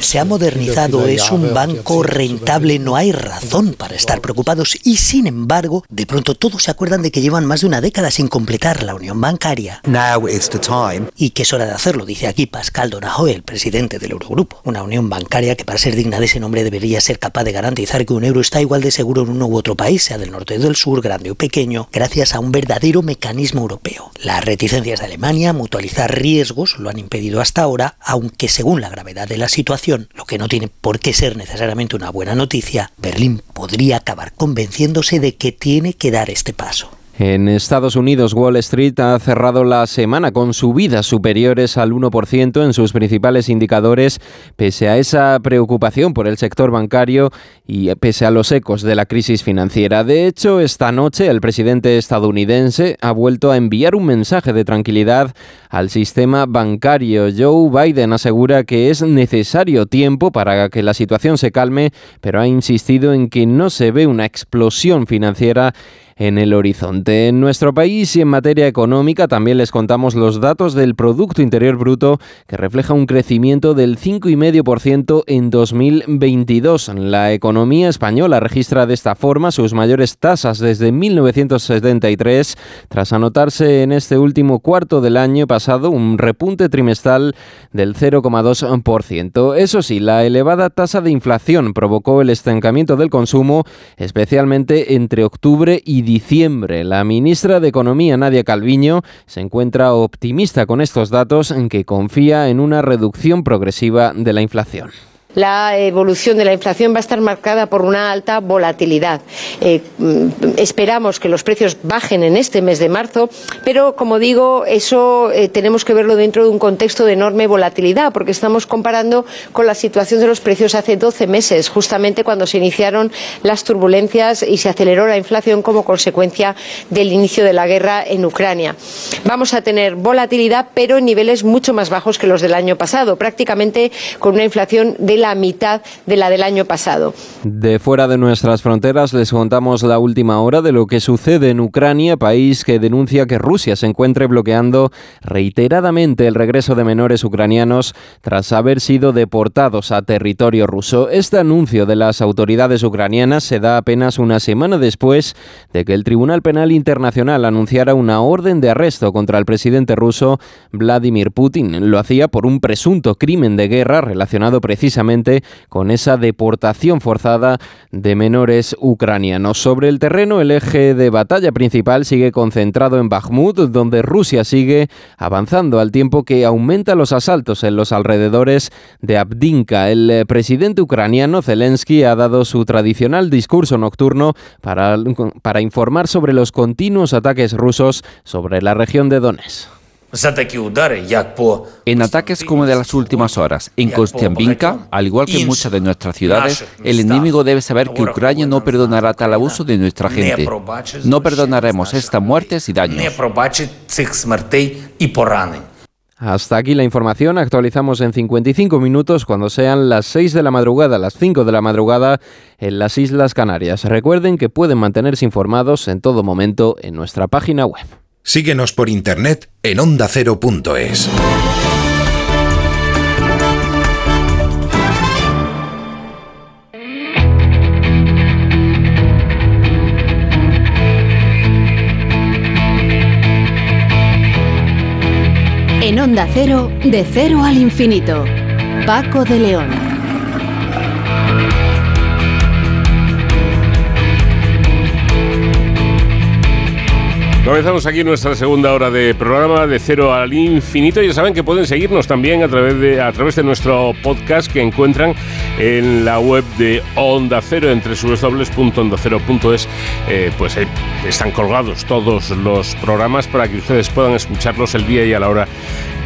[SPEAKER 10] Se ha modernizado, es un banco rentable, no hay razón para estar preocupados y sin embargo, de pronto todos se acuerdan de que llevan más de una década sin completar la unión bancaria. Y que es hora de hacerlo, dice aquí Pascal Donahoe, el presidente del Eurogrupo. Una unión bancaria que para ser digna de ese nombre debería ser capaz de garantizar que un euro está igual de seguro en uno u otro país, sea del norte o del sur, grande o pequeño, gracias a un verdadero mecanismo europeo. Las reticencias de Alemania a mutualizar riesgos lo han impedido hasta ahora, aunque según la gravedad de la situación, lo que no tiene por qué ser necesariamente una buena noticia, Berlín podría acabar convenciéndose de que tiene que dar este paso.
[SPEAKER 9] En Estados Unidos, Wall Street ha cerrado la semana con subidas superiores al 1% en sus principales indicadores, pese a esa preocupación por el sector bancario y pese a los ecos de la crisis financiera. De hecho, esta noche el presidente estadounidense ha vuelto a enviar un mensaje de tranquilidad al sistema bancario. Joe Biden asegura que es necesario tiempo para que la situación se calme, pero ha insistido en que no se ve una explosión financiera en el horizonte. En nuestro país y en materia económica también les contamos los datos del Producto Interior Bruto que refleja un crecimiento del 5,5% en 2022. La economía española registra de esta forma sus mayores tasas desde 1973 tras anotarse en este último cuarto del año pasado un repunte trimestral del 0,2%. Eso sí, la elevada tasa de inflación provocó el estancamiento del consumo, especialmente entre octubre y diciembre. La ministra de Economía, Nadia Calviño, se encuentra optimista con estos datos en que confía en una reducción progresiva de la inflación
[SPEAKER 11] la evolución de la inflación va a estar marcada por una alta volatilidad. Eh, mm, esperamos que los precios bajen en este mes de marzo, pero como digo, eso eh, tenemos que verlo dentro de un contexto de enorme volatilidad, porque estamos comparando con la situación de los precios hace 12 meses, justamente cuando se iniciaron las turbulencias y se aceleró la inflación como consecuencia del inicio de la guerra en Ucrania. Vamos a tener volatilidad, pero en niveles mucho más bajos que los del año pasado, prácticamente con una inflación de la mitad de la del año pasado.
[SPEAKER 9] De fuera de nuestras fronteras les contamos la última hora de lo que sucede en Ucrania, país que denuncia que Rusia se encuentre bloqueando reiteradamente el regreso de menores ucranianos tras haber sido deportados a territorio ruso. Este anuncio de las autoridades ucranianas se da apenas una semana después de que el Tribunal Penal Internacional anunciara una orden de arresto contra el presidente ruso Vladimir Putin. Lo hacía por un presunto crimen de guerra relacionado precisamente con esa deportación forzada de menores ucranianos. Sobre el terreno, el eje de batalla principal sigue concentrado en Bakhmut, donde Rusia sigue avanzando al tiempo que aumenta los asaltos en los alrededores de Abdinka. El eh, presidente ucraniano Zelensky ha dado su tradicional discurso nocturno para, para informar sobre los continuos ataques rusos sobre la región de Donetsk.
[SPEAKER 12] En ataques como de las últimas horas, en Kostianbinka, al igual que en muchas de nuestras ciudades, el enemigo debe saber que Ucrania no perdonará tal abuso de nuestra gente. No perdonaremos estas muertes y daños.
[SPEAKER 9] Hasta aquí la información. Actualizamos en 55 minutos cuando sean las 6 de la madrugada, las 5 de la madrugada en las Islas Canarias. Recuerden que pueden mantenerse informados en todo momento en nuestra página web.
[SPEAKER 13] Síguenos por internet en ondacero.es.
[SPEAKER 2] En Onda Cero, de cero al infinito. Paco de León.
[SPEAKER 1] Comenzamos aquí nuestra segunda hora de programa de cero al infinito. Ya saben que pueden seguirnos también a través de, a través de nuestro podcast que encuentran en la web de Onda Cero, entre www.ondacero.es. Eh, pues eh, están colgados todos los programas para que ustedes puedan escucharlos el día y a la hora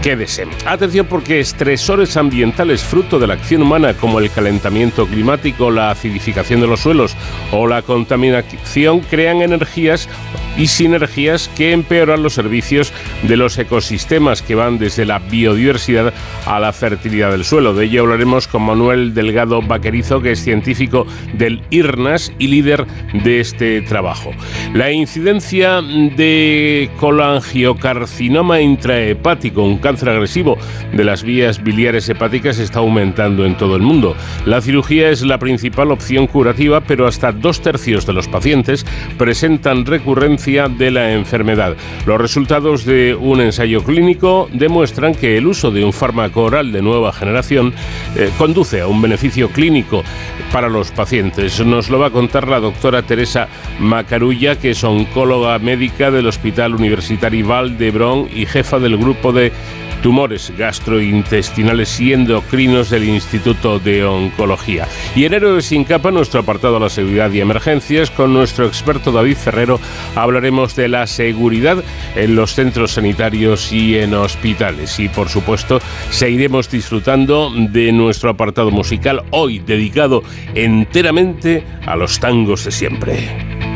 [SPEAKER 1] que deseen. Atención porque estresores ambientales fruto de la acción humana como el calentamiento climático, la acidificación de los suelos o la contaminación crean energías y sinergias que empeoran los servicios de los ecosistemas que van desde la biodiversidad a la fertilidad del suelo. De ello hablaremos con Manuel Delgado Vaquerizo, que es científico del IRNAS y líder de este trabajo. La incidencia de colangiocarcinoma intrahepático, un cáncer agresivo de las vías biliares hepáticas, está aumentando en todo el mundo. La cirugía es la principal opción curativa, pero hasta dos tercios de los pacientes presentan recurrencia de la enfermedad. Los resultados de un ensayo clínico demuestran que el uso de un fármaco oral de nueva generación eh, conduce a un beneficio clínico para los pacientes. Nos lo va a contar la doctora Teresa Macarulla, que es oncóloga médica del Hospital Universitario Val de Bron y jefa del grupo de tumores gastrointestinales y endocrinos del Instituto de Oncología. Y en Héroes sin capa, nuestro apartado a la seguridad y emergencias, con nuestro experto David Ferrero hablaremos de la seguridad en los centros sanitarios y en hospitales. Y por supuesto, seguiremos disfrutando de nuestro apartado musical hoy dedicado enteramente a los tangos de siempre.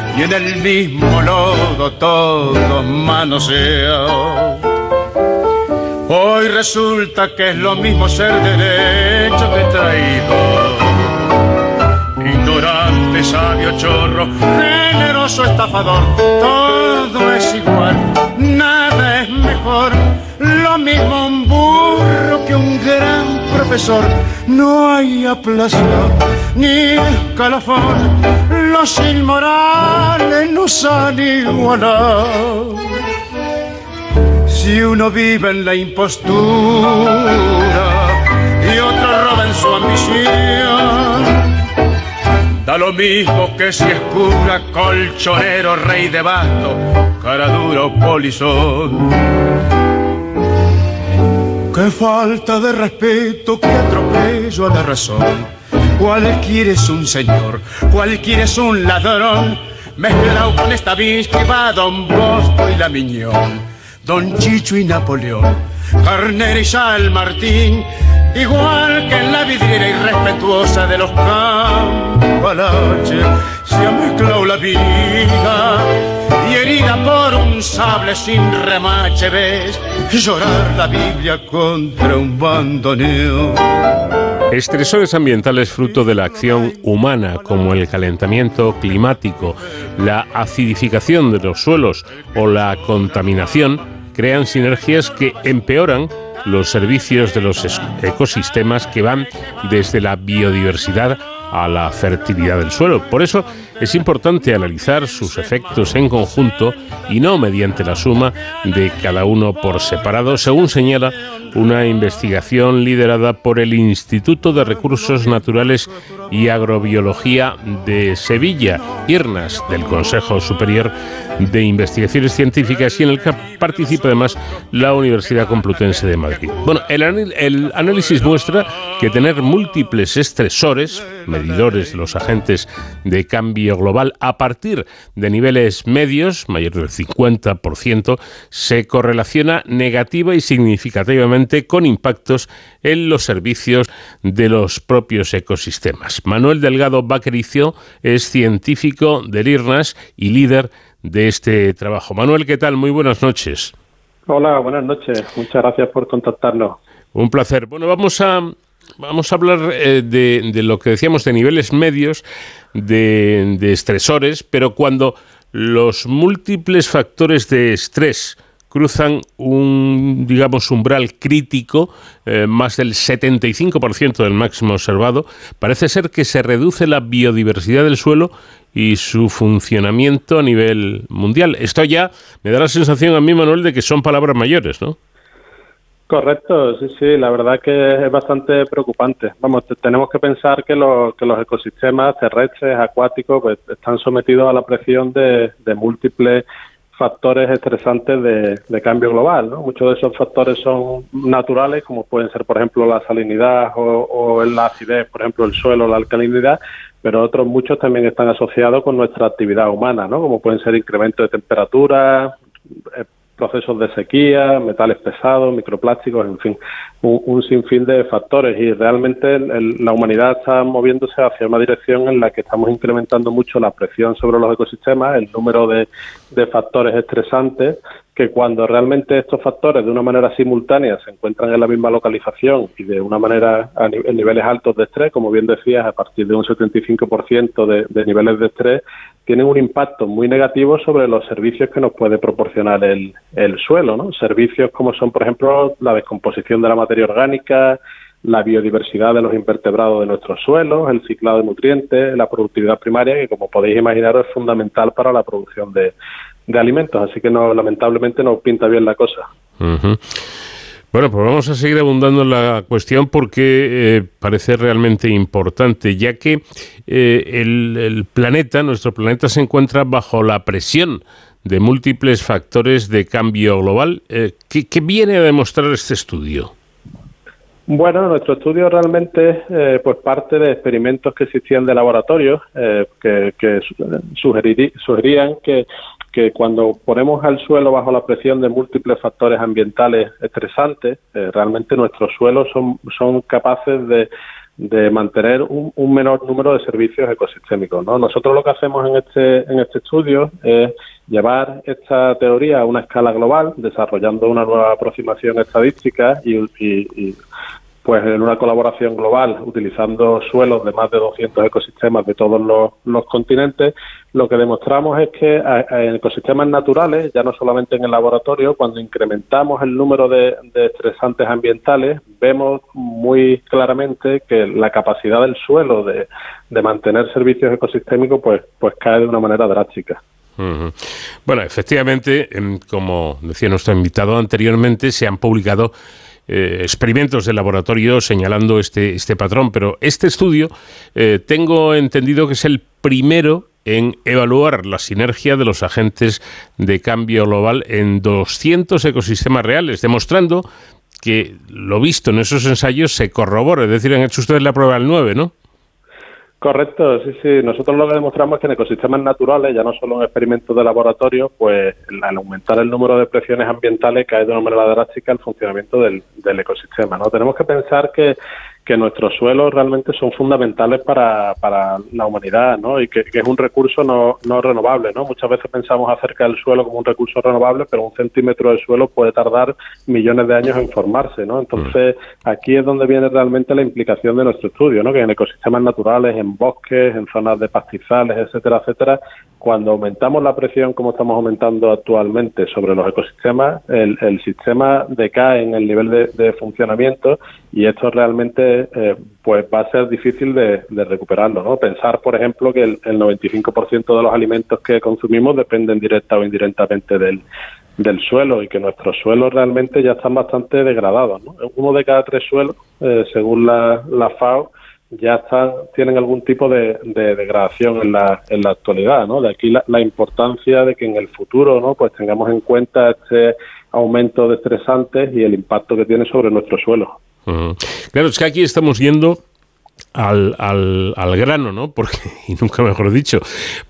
[SPEAKER 14] y en el mismo lodo todos manoseados. Hoy resulta que es lo mismo ser derecho que traído. Ignorante, sabio, chorro, generoso, estafador, todo es igual, nada es mejor. Lo mismo un burro que un gran profesor, no hay aplazación ni escalafón, los inmorales nos han igualado. Si uno vive en la impostura y otro roba en su ambición, da lo mismo que si es cura, colchonero, rey de basto, cara duro, polizón. Qué falta de respeto, qué atropello a la razón Cualquiera es un señor, cualquiera es un ladrón, mezclado con esta que va Don Bosco y la Miñón, Don Chicho y Napoleón, Carnera y Sal Martín, igual que en la vidriera irrespetuosa de los campos se ha mezclado la vida y herida por un sable sin remache ves llorar la Biblia contra un bandoneo.
[SPEAKER 1] Estresores ambientales fruto de la acción humana, como el calentamiento climático, la acidificación de los suelos o la contaminación, crean sinergias que empeoran los servicios de los ecosistemas que van desde la biodiversidad a la fertilidad del suelo. Por eso es importante analizar sus efectos en conjunto y no mediante la suma de cada uno por separado, según señala una investigación liderada por el Instituto de Recursos Naturales y Agrobiología de Sevilla, IRNAS, del Consejo Superior de Investigaciones Científicas y en el que participa además la Universidad Complutense de Madrid. Bueno, el, análisis muestra que tener múltiples estresores, medidores de los agentes de cambio global a partir de niveles medios, mayor del 50%, se correlaciona negativa y significativamente con impactos en los servicios de los propios ecosistemas. Manuel Delgado Baquericio es científico del IRNAS y líder de este trabajo. Manuel, ¿qué tal? Muy buenas noches.
[SPEAKER 15] Hola, buenas noches. Muchas gracias por contactarnos.
[SPEAKER 1] Un placer. Bueno, vamos a, vamos a hablar eh, de, lo que decíamos de niveles medios de, de estresores, pero cuando los múltiples factores de estrés cruzan un, digamos, umbral crítico, eh, más del 75% del máximo observado, parece ser que se reduce la biodiversidad del suelo y su funcionamiento a nivel mundial. Esto ya me da la sensación a mí, Manuel, de que son palabras mayores, ¿no?
[SPEAKER 15] Correcto, sí, sí, la verdad que es bastante preocupante. Vamos, tenemos que pensar que, que los ecosistemas terrestres, acuáticos, pues, están sometidos a la presión de, múltiples factores estresantes de, cambio global. ¿no? Muchos de esos factores son naturales, como pueden ser, por ejemplo, la salinidad o, la acidez, por ejemplo, el suelo, la alcalinidad, pero otros muchos también están asociados con nuestra actividad humana, ¿no? como pueden ser incremento de temperatura, eh, procesos de sequía, metales pesados, microplásticos, en fin, un, sinfín de factores. Y realmente la humanidad está moviéndose hacia una dirección en la que estamos incrementando mucho la presión sobre los ecosistemas, el número de, de factores estresantes que cuando realmente estos factores de una manera simultánea se encuentran en la misma localización y de una manera en niveles altos de estrés, como bien decías, a partir de un 75% de, de niveles de estrés, tienen un impacto muy negativo sobre los servicios que nos puede proporcionar el, el suelo, ¿no? Servicios como son, por ejemplo, la descomposición de la materia orgánica, la biodiversidad de los invertebrados de nuestros suelos, el ciclado de nutrientes, la productividad primaria, que como podéis imaginar es fundamental para la producción de, de alimentos, así que no, lamentablemente no pinta bien la cosa.
[SPEAKER 1] Bueno, pues vamos a seguir abundando en la cuestión porque eh, parece realmente importante, ya que eh, el, planeta, nuestro planeta, se encuentra bajo la presión de múltiples factores de cambio global. Eh, ¿qué, viene a demostrar este estudio?
[SPEAKER 15] Bueno, nuestro estudio realmente pues parte de experimentos que existían de laboratorio que, que sugerían que cuando ponemos al suelo bajo la presión de múltiples factores ambientales estresantes, eh, realmente nuestros suelos son, capaces de, mantener un, menor número de servicios ecosistémicos. ¿no? Nosotros lo que hacemos en este, en este estudio es llevar esta teoría a una escala global, desarrollando una nueva aproximación estadística y pues en una colaboración global, utilizando suelos de más de 200 ecosistemas de todos los, continentes, lo que demostramos es que en ecosistemas naturales, ya no solamente en el laboratorio, cuando incrementamos el número de, estresantes ambientales, vemos muy claramente que la capacidad del suelo de, mantener servicios ecosistémicos pues, pues cae de una manera drástica.
[SPEAKER 1] Bueno, efectivamente, em, como decía nuestro invitado anteriormente, se han publicado eh, experimentos de laboratorio señalando este, este patrón, pero este estudio eh, tengo entendido que es el primero en evaluar la sinergia de los agentes de cambio global en 200 ecosistemas reales, demostrando que lo visto en esos ensayos se corrobora, es decir, han hecho ustedes la prueba del 9, ¿no?
[SPEAKER 15] Correcto, sí, sí. Nosotros lo que demostramos es que en ecosistemas naturales, ya no solo en experimentos de laboratorio, pues al aumentar el número de presiones ambientales cae de una manera drástica el funcionamiento del, del ecosistema. ¿no? Tenemos que pensar que que nuestros suelos realmente son fundamentales para, para la humanidad, ¿no? Y que, es un recurso no, no renovable, ¿no? Muchas veces pensamos acerca del suelo como un recurso renovable, pero un centímetro de suelo puede tardar millones de años en formarse, ¿no? Entonces, aquí es donde viene realmente la implicación de nuestro estudio, ¿no? Que en ecosistemas naturales, en bosques, en zonas de pastizales, etcétera, etcétera, cuando aumentamos la presión como estamos aumentando actualmente sobre los ecosistemas, el, el sistema decae en el nivel de, de funcionamiento y esto realmente eh, pues va a ser difícil de, recuperarlo. ¿no? Pensar, por ejemplo, que el, 95% de los alimentos que consumimos dependen directa o indirectamente del, del suelo y que nuestros suelos realmente ya están bastante degradados. ¿no? Uno de cada tres suelos, eh, según la, la FAO, ya están, tienen algún tipo de, degradación en la, en la actualidad, ¿no? De aquí la, importancia de que en el futuro, ¿no? Pues tengamos en cuenta este aumento de estresantes y el impacto que tiene sobre nuestro suelo.
[SPEAKER 1] Claro, es que aquí estamos yendo al, al, al, grano, ¿no? Porque, [LAUGHS] y nunca mejor dicho,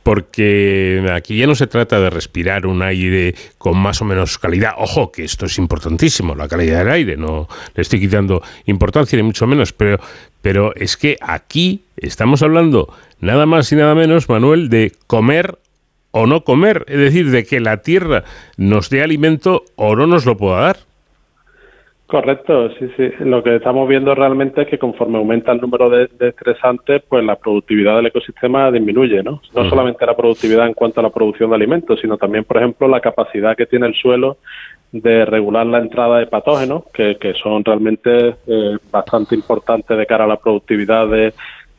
[SPEAKER 1] porque aquí ya no se trata de respirar un aire con más o menos calidad. Ojo, que esto es importantísimo, la calidad del aire, no le estoy quitando importancia ni mucho menos, pero, pero es que aquí estamos hablando nada más y nada menos, Manuel, de comer o no comer, es decir, de que la tierra nos dé alimento o no nos lo pueda dar.
[SPEAKER 15] Correcto, sí, sí. Lo que estamos viendo realmente es que conforme aumenta el número de, estresantes, pues la productividad del ecosistema disminuye, ¿no? No solamente la productividad en cuanto a la producción de alimentos, sino también, por ejemplo, la capacidad que tiene el suelo de regular la entrada de patógenos, que, son realmente eh, bastante importantes de cara a la productividad de,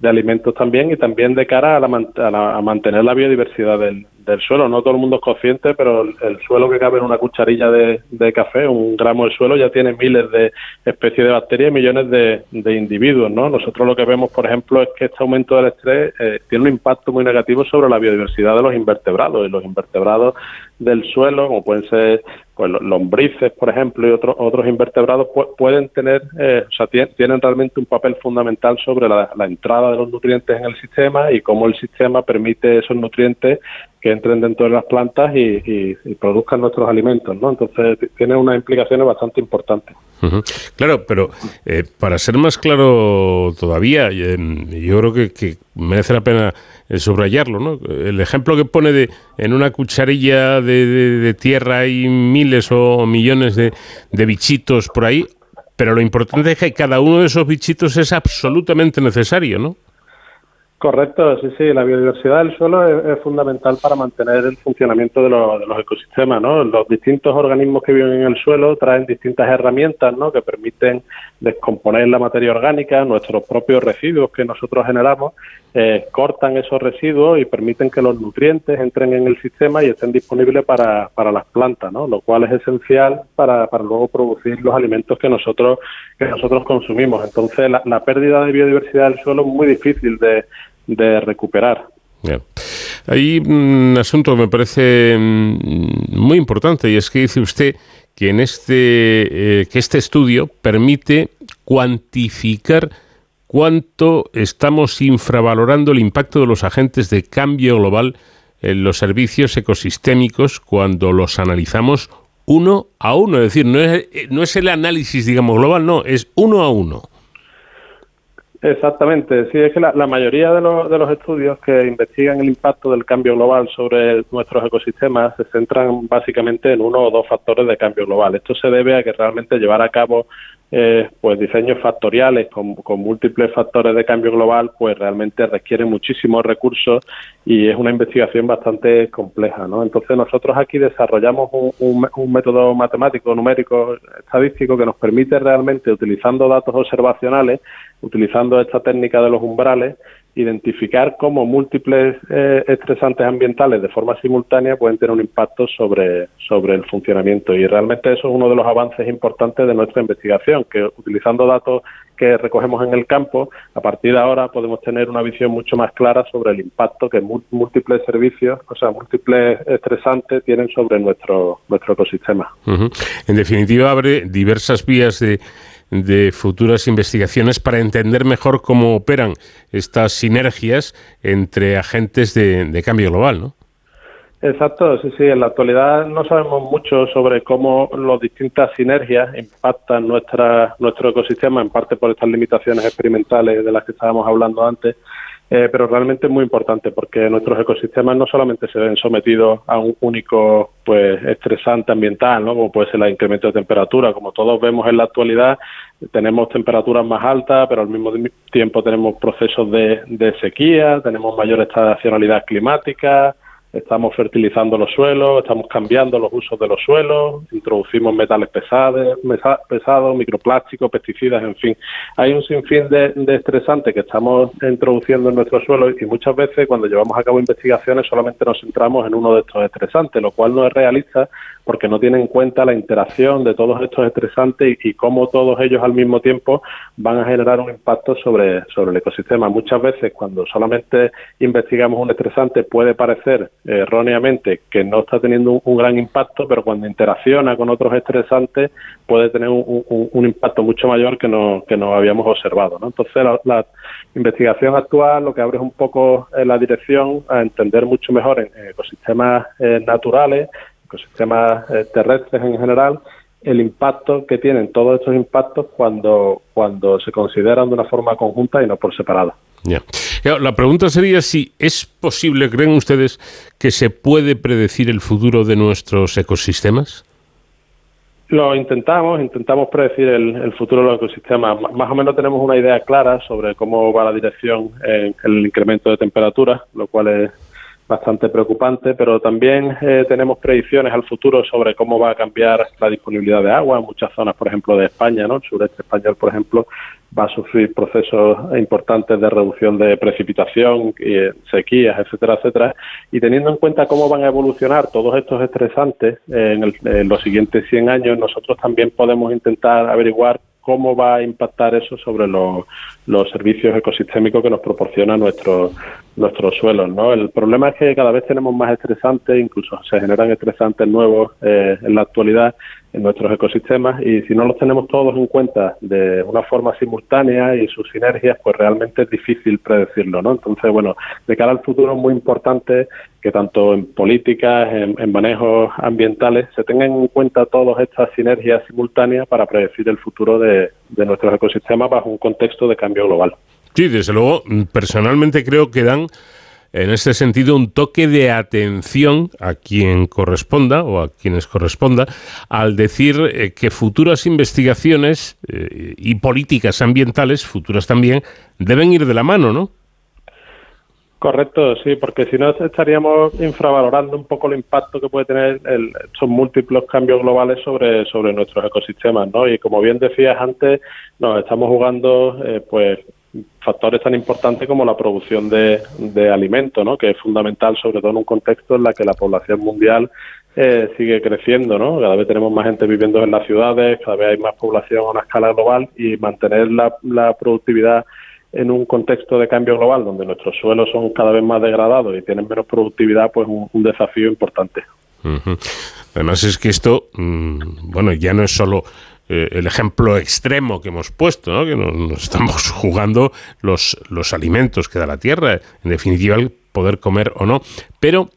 [SPEAKER 15] alimentos también y también de cara a, a mantener la biodiversidad del, del suelo. No todo el mundo es consciente, pero el, suelo que cabe en una cucharilla de, café, un gramo de suelo, ya tiene miles de especies de bacterias y millones de, individuos. ¿no? Nosotros lo que vemos, por ejemplo, es que este aumento del estrés eh, tiene un impacto muy negativo sobre la biodiversidad de los invertebrados. Y los invertebrados del suelo, como pueden ser pues lombrices, por ejemplo, y otros otros invertebrados pueden tener, eh, o sea, tienen, realmente un papel fundamental sobre la, entrada de los nutrientes en el sistema y cómo el sistema permite esos nutrientes que entren dentro de las plantas y, produzcan nuestros alimentos, ¿no? Entonces tiene unas implicaciones bastante importantes.
[SPEAKER 1] Claro, pero eh, para ser más claro todavía, eh, yo creo que, merece la pena subrayarlo, ¿no? El ejemplo que pone de en una cucharilla de, tierra hay miles o millones de, de bichitos por ahí, pero lo importante es que cada uno de esos bichitos es absolutamente necesario, ¿no?
[SPEAKER 15] Correcto, sí, sí. La biodiversidad del suelo es, fundamental para mantener el funcionamiento de, los ecosistemas, ¿no? Los distintos organismos que viven en el suelo traen distintas herramientas, ¿no? Que permiten descomponer la materia orgánica, nuestros propios residuos que nosotros generamos, eh, cortan esos residuos y permiten que los nutrientes entren en el sistema y estén disponibles para, para las plantas, ¿no? Lo cual es esencial para, para luego producir los alimentos que nosotros que nosotros consumimos. Entonces, la pérdida de biodiversidad del suelo es muy difícil de de recuperar.
[SPEAKER 1] Hay un asunto que me parece mm, muy importante y es que dice usted que en este eh, que este estudio permite cuantificar cuánto estamos infravalorando el impacto de los agentes de cambio global en los servicios ecosistémicos cuando los analizamos uno a uno, es decir, no es, no es el análisis digamos global, no, es uno a uno.
[SPEAKER 15] Exactamente, sí, es que la, mayoría de, de, los estudios que investigan el impacto del cambio global sobre nuestros ecosistemas se centran básicamente en uno o dos factores de cambio global. Esto se debe a que realmente llevar a cabo eh, pues diseños factoriales con, múltiples factores de cambio global pues realmente requiere muchísimos recursos y es una investigación bastante compleja ¿no? entonces nosotros aquí desarrollamos un, método matemático numérico estadístico que nos permite realmente utilizando datos observacionales utilizando esta técnica de los umbrales identificar cómo múltiples eh, estresantes ambientales de forma simultánea pueden tener un impacto sobre, sobre el funcionamiento. Y realmente eso es uno de los avances importantes de nuestra investigación, que utilizando datos que recogemos en el campo, a partir de ahora podemos tener una visión mucho más clara sobre el impacto que múltiples servicios, o sea, múltiples estresantes tienen sobre nuestro, nuestro ecosistema.
[SPEAKER 1] En definitiva, abre diversas vías de de futuras investigaciones para entender mejor cómo operan estas sinergias entre agentes de, cambio global, ¿no?
[SPEAKER 15] Exacto, sí, sí. En la actualidad no sabemos mucho sobre cómo las distintas sinergias impactan nuestra, nuestro ecosistema, en parte por estas limitaciones experimentales de las que estábamos hablando antes, eh, pero realmente es muy importante porque nuestros ecosistemas no solamente se ven sometidos a un único pues estresante ambiental, ¿no? como puede ser el incremento de temperatura, como todos vemos en la actualidad, tenemos temperaturas más altas, pero al mismo tiempo tenemos procesos de, sequía, tenemos mayor estacionalidad climática, estamos fertilizando los suelos, estamos cambiando los usos de los suelos, introducimos metales pesados, pesados microplásticos, pesticidas, en fin. Hay un sinfín de, estresantes que estamos introduciendo en nuestros suelos y muchas veces cuando llevamos a cabo investigaciones solamente nos centramos en uno de estos estresantes, lo cual no es realista porque no tiene en cuenta la interacción de todos estos estresantes y, cómo todos ellos al mismo tiempo van a generar un impacto sobre, sobre el ecosistema. Muchas veces cuando solamente investigamos un estresante puede parecer erróneamente que no está teniendo un, gran impacto, pero cuando interacciona con otros estresantes puede tener un, impacto mucho mayor que no, que no habíamos observado. ¿no? Entonces la, investigación actual lo que abre es un poco eh, la dirección a entender mucho mejor en, ecosistemas eh, naturales ecosistemas eh, terrestres en general, el impacto que tienen todos estos impactos cuando, cuando se consideran de una forma conjunta y no por separado.
[SPEAKER 1] La pregunta sería si es posible, ¿creen ustedes que se puede predecir el futuro de nuestros ecosistemas?
[SPEAKER 15] Lo intentamos, intentamos predecir el, futuro de los ecosistemas. Más o menos tenemos una idea clara sobre cómo va la dirección en el incremento de temperatura, lo cual es bastante preocupante, pero también eh, tenemos predicciones al futuro sobre cómo va a cambiar la disponibilidad de agua en muchas zonas, por ejemplo, de España, ¿no? El sureste español, por ejemplo, va a sufrir procesos importantes de reducción de precipitación, y sequías, etcétera, etcétera. Y teniendo en cuenta cómo van a evolucionar todos estos estresantes en, en los siguientes 100 años, nosotros también podemos intentar averiguar cómo va a impactar eso sobre los, los servicios ecosistémicos que nos proporciona nuestro, nuestros suelos. ¿no? El problema es que cada vez tenemos más estresantes, incluso se generan estresantes nuevos eh, en la actualidad en nuestros ecosistemas y si no los tenemos todos en cuenta de una forma simultánea y sus sinergias, pues realmente es difícil predecirlo, ¿no? Entonces, bueno, de cara al futuro es muy importante que tanto en políticas, en, manejos ambientales, se tengan en cuenta todas estas sinergias simultáneas para predecir el futuro de, de nuestros ecosistemas bajo un contexto de cambio global.
[SPEAKER 1] Sí, desde luego, personalmente creo que dan en este sentido un toque de atención a quien corresponda o a quienes corresponda al decir eh, que futuras investigaciones eh, y políticas ambientales, futuras también, deben ir de la mano, ¿no?
[SPEAKER 15] Correcto, sí, porque si no estaríamos infravalorando un poco el impacto que puede tener el, estos múltiples cambios globales sobre, sobre nuestros ecosistemas, ¿no? Y como bien decías antes, nos estamos jugando, eh, pues, factores tan importantes como la producción de, de alimentos, ¿no? que es fundamental, sobre todo en un contexto en la que la población mundial eh, sigue creciendo, ¿no? Cada vez tenemos más gente viviendo en las ciudades, cada vez hay más población a una escala global y mantener la, la productividad en un contexto de cambio global donde nuestros suelos son cada vez más degradados y tienen menos productividad, pues un, un desafío importante.
[SPEAKER 1] Además es que esto, mm, bueno, ya no es solo eh, el ejemplo extremo que hemos puesto, ¿no? que nos, estamos [LAUGHS] jugando los, los alimentos que da la tierra, en definitiva el poder comer o no. Pero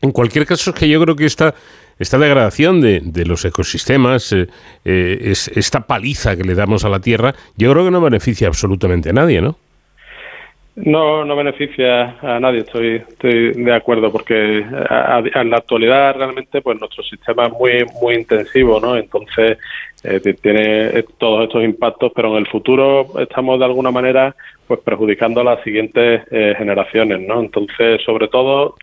[SPEAKER 1] en cualquier caso es que yo creo que esta, esta degradación de, de los ecosistemas, eh, eh, es, esta paliza que le damos a la tierra, yo creo que no beneficia absolutamente a nadie, ¿no?
[SPEAKER 15] No, no beneficia a nadie, estoy, estoy de acuerdo, porque en la actualidad realmente pues nuestro sistema es muy, muy intensivo, ¿no? Entonces eh, tiene todos estos impactos, pero en el futuro estamos de alguna manera pues perjudicando a las siguientes eh, generaciones, ¿no? Entonces, sobre todo,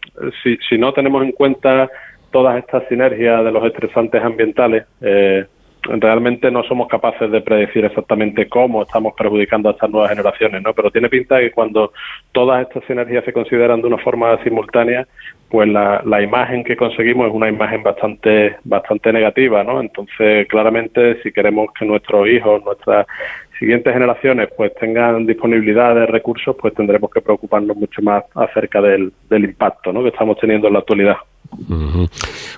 [SPEAKER 15] si, si no tenemos en cuenta todas estas sinergias de los estresantes ambientales, eh, realmente no somos capaces de predecir exactamente cómo estamos perjudicando a estas nuevas generaciones, ¿no? Pero tiene pinta que cuando todas estas sinergias se consideran de una forma simultánea, pues la, la imagen que conseguimos es una imagen bastante bastante negativa, ¿no? Entonces, claramente, si queremos que nuestros hijos, nuestras siguientes generaciones, pues tengan disponibilidad de recursos, pues tendremos que preocuparnos mucho más acerca del, del impacto, ¿no? Que estamos teniendo en la actualidad.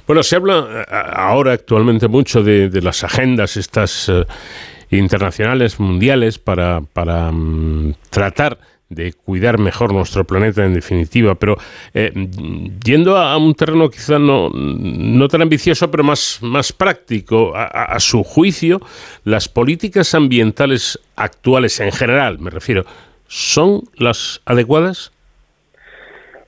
[SPEAKER 1] Bueno, se habla ahora actualmente mucho de, las agendas estas eh, internacionales, mundiales, para, para mm, tratar de cuidar mejor nuestro planeta en definitiva, pero eh, yendo a, un terreno quizá no, no tan ambicioso, pero más, más práctico, a, su juicio, las políticas ambientales actuales en general, me refiero, ¿son las adecuadas?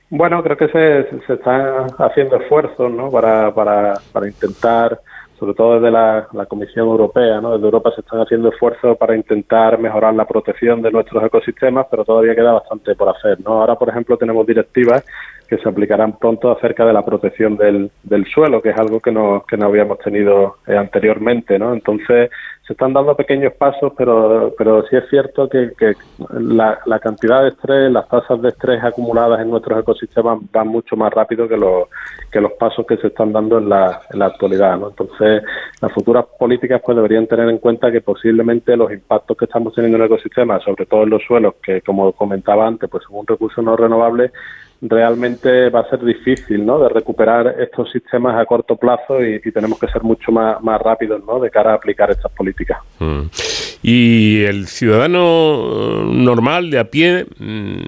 [SPEAKER 15] Bueno, creo que se, se están haciendo esfuerzos ¿no? para, para, para intentar, sobre todo desde la, Comisión Europea, ¿no? desde Europa se están haciendo esfuerzos para intentar mejorar la protección de nuestros ecosistemas, pero todavía queda bastante por hacer. ¿no? Ahora, por ejemplo, tenemos directivas que se aplicarán pronto acerca de la protección del, del suelo, que es algo que no, que no habíamos tenido eh, anteriormente, ¿no? Entonces, se están dando pequeños pasos, pero, pero sí es cierto que, la, cantidad de estrés, las tasas de estrés acumuladas en nuestros ecosistemas van mucho más rápido que los, que los pasos que se están dando en la, en la actualidad. ¿no? Entonces, las futuras políticas pues deberían tener en cuenta que posiblemente los impactos que estamos teniendo en el ecosistema, sobre todo en los suelos, que como comentaba antes, pues son un recurso no renovable, realmente va a ser difícil ¿no? de recuperar estos sistemas a corto plazo y, tenemos que ser mucho más, más rápidos ¿no? de cara a aplicar estas políticas.
[SPEAKER 1] Mm. Y el ciudadano normal de a pie mm,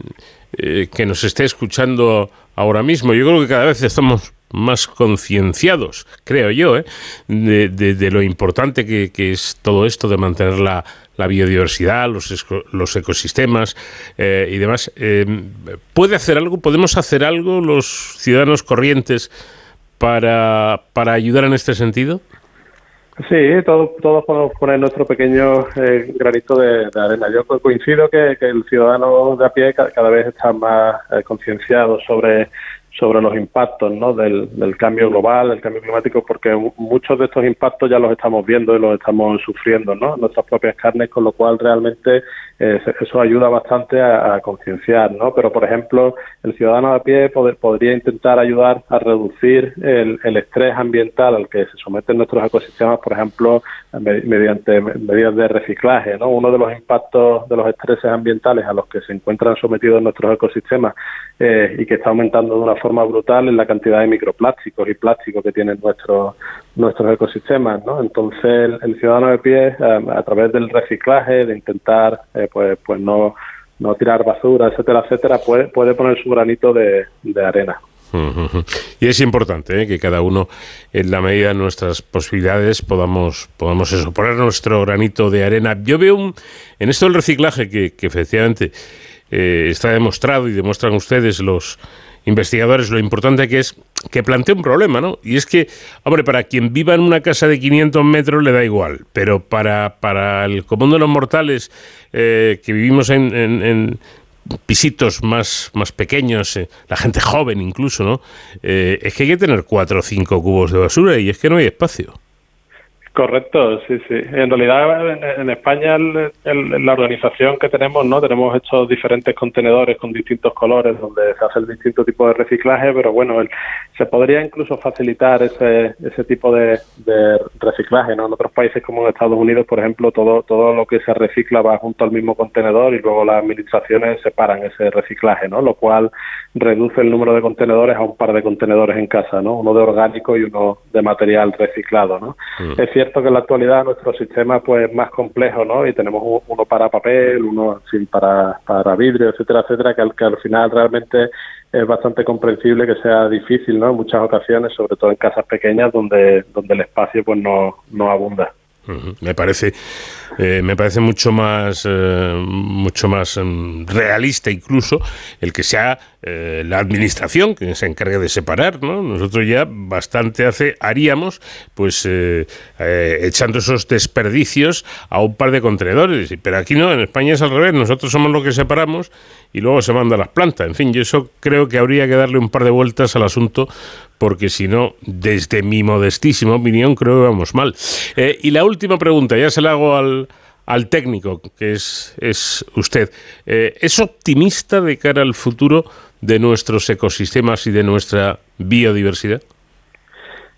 [SPEAKER 1] eh, que nos esté escuchando ahora mismo, yo creo que cada vez estamos más concienciados, creo yo, ¿eh? de, lo importante que, es todo esto de mantener la, biodiversidad, los, los ecosistemas eh, y demás. Eh, ¿Puede hacer algo? ¿Podemos hacer algo los ciudadanos corrientes para, para ayudar en este sentido?
[SPEAKER 15] Sí, todos, todos podemos poner nuestro pequeño granito de, arena. Yo coincido que, el ciudadano de a pie cada, vez está más concienciado sobre sobre los impactos ¿no? del, del, cambio global, del cambio climático, porque muchos de estos impactos ya los estamos viendo y los estamos sufriendo ¿no? en nuestras propias carnes, con lo cual realmente eh, eso ayuda bastante a, concienciar. ¿no? Pero, por ejemplo, el ciudadano a pie podría intentar ayudar a reducir el, el, estrés ambiental al que se someten nuestros ecosistemas, por ejemplo, mediante medidas de reciclaje. ¿no? Uno de los impactos de los estreses ambientales a los que se encuentran sometidos nuestros ecosistemas eh, y que está aumentando de una forma brutal en la cantidad de microplásticos y plásticos que tienen nuestros nuestros ecosistemas, ¿no? Entonces el, ciudadano de pie eh, a través del reciclaje, de intentar eh, pues pues no no tirar basura, etcétera, etcétera, puede puede poner su granito de, arena.
[SPEAKER 1] Y es importante que cada uno, en la medida de nuestras posibilidades, podamos, podamos eso, poner nuestro granito de arena. Yo veo un, en esto del reciclaje que, que efectivamente está demostrado y demuestran ustedes los, investigadores lo importante que es que plantea un problema, ¿no? Y es que, hombre, para quien viva en una casa de 500 metros le da igual, pero para, para el común de los mortales eh, que vivimos en, en, pisitos más, más pequeños, eh, la gente joven incluso, ¿no? Eh, es que hay que tener cuatro o cinco cubos de basura y es que no hay espacio.
[SPEAKER 15] Correcto, sí, sí. En realidad, en, España, la organización que tenemos, ¿no? Tenemos estos diferentes contenedores con distintos colores donde se hace el distinto tipo de reciclaje, pero bueno, se podría incluso facilitar ese, ese tipo de, reciclaje, ¿no? En otros países como en Estados Unidos, por ejemplo, todo, todo lo que se recicla va junto al mismo contenedor y luego las administraciones separan ese reciclaje, ¿no? Lo cual reduce el número de contenedores a un par de contenedores en casa, ¿no? Uno de orgánico y uno de material reciclado, ¿no? Mm. Es cierto que en la actualidad nuestro sistema pues es más complejo, ¿no? Y tenemos uno para papel, uno sin para, para vidrio, etcétera, etcétera, que al, que al final realmente es bastante comprensible que sea difícil, ¿no? En muchas ocasiones, sobre todo en casas pequeñas donde, donde el espacio pues no, no abunda.
[SPEAKER 1] Me parece, eh, me parece mucho más, eh, mucho más mm, realista incluso el que sea eh, la administración que se encargue de separar, ¿no? Nosotros ya bastante hace haríamos, pues echando esos desperdicios a un par de contenedores, pero aquí no, en España es al revés. Nosotros somos los que separamos y luego se manda a las plantas. En fin, yo eso creo que habría que darle un par de vueltas al asunto porque si no, desde mi modestísima opinión, creo que vamos mal. Eh, y la última pregunta, ya se la hago al, al técnico, que es, es usted. Eh, ¿Es optimista de cara al futuro de nuestros ecosistemas y de nuestra biodiversidad?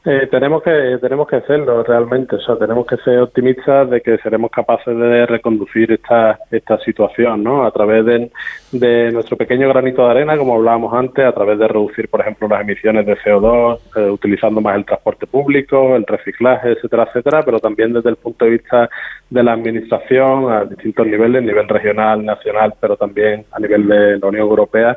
[SPEAKER 15] Eh, tenemos que tenemos que hacerlo realmente, o sea, tenemos que ser optimistas de que seremos capaces de reconducir esta esta situación, ¿no? A través de, de nuestro pequeño granito de arena, como hablábamos antes, a través de reducir, por ejemplo, las emisiones de CO2, eh, utilizando más el transporte público, el reciclaje, etcétera, etcétera, pero también desde el punto de vista de la administración a distintos niveles, nivel regional, nacional, pero también a nivel de la Unión Europea,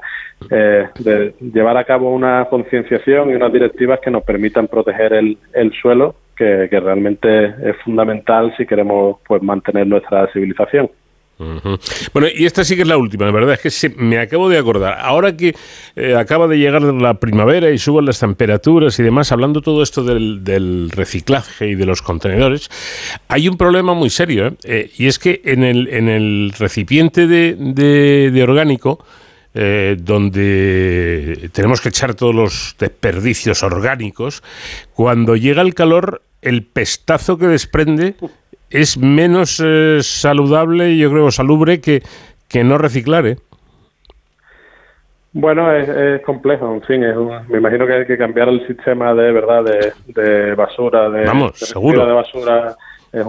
[SPEAKER 15] eh, de llevar a cabo una concienciación y unas directivas que nos permitan proteger el, el suelo, que, que realmente es fundamental si queremos pues mantener nuestra civilización.
[SPEAKER 1] Bueno, y esta sí que es la última, la verdad es que me acabo de acordar. Ahora que eh, acaba de llegar la primavera y suben las temperaturas y demás, hablando todo esto del, reciclaje y de los contenedores, hay un problema muy serio, ¿eh? Eh, y es que en el, en el recipiente de, de orgánico, eh, donde tenemos que echar todos los desperdicios orgánicos, cuando llega el calor, el pestazo que desprende es menos eh, saludable, yo creo, salubre que, que no reciclar, ¿eh?
[SPEAKER 15] Bueno, es, complejo, en fin, es me imagino que hay que cambiar el sistema de verdad de, basura, de,
[SPEAKER 1] Vamos, seguro.
[SPEAKER 15] de basura, es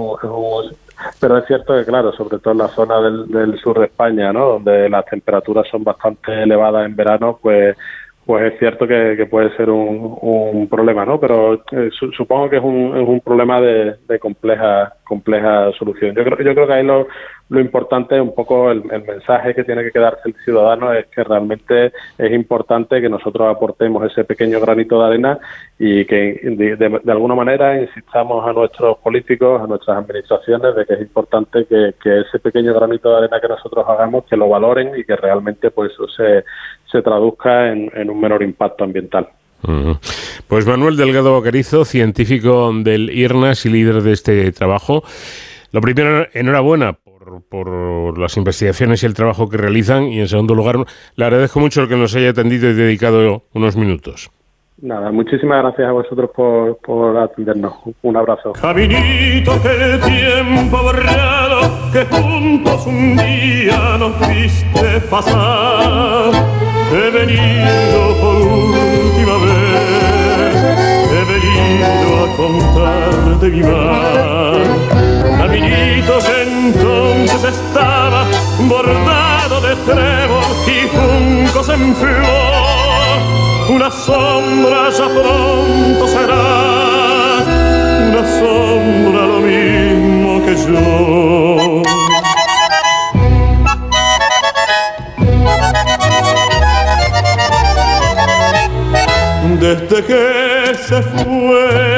[SPEAKER 15] pero es cierto que, claro, sobre todo en la zona del, del sur de España, ¿no? donde las temperaturas son bastante elevadas en verano, pues pues es cierto que, puede ser un, un, problema, ¿no? Pero eh, supongo que es un, es un problema de, de, compleja compleja solución. Yo creo, yo creo que ahí lo, lo importante, un poco el, mensaje que tiene que quedarse el ciudadano es que realmente es importante que nosotros aportemos ese pequeño granito de arena y que de, alguna manera insistamos a nuestros políticos, a nuestras administraciones, de que es importante que, ese pequeño granito de arena que nosotros hagamos, que lo valoren y que realmente pues eso se, se traduzca en, un menor impacto ambiental.
[SPEAKER 1] Pues Manuel Delgado Bacarizo, científico del IRNAS y líder de este trabajo. Lo primero, enhorabuena por, las investigaciones y el trabajo que realizan. Y en segundo lugar, le agradezco mucho el que nos haya atendido y dedicado unos minutos.
[SPEAKER 15] Nada, muchísimas gracias a vosotros por, por atendernos. Un abrazo.
[SPEAKER 16] Caminito que el tiempo borrado, que juntos un día nos viste pasar. He venido por última vez, he venido a contarte mi mal. Caminito que entonces estaba bordado de trébol y juncos en flor. Una sombra ya pronto será, una sombra lo mismo que yo. Desde que se fue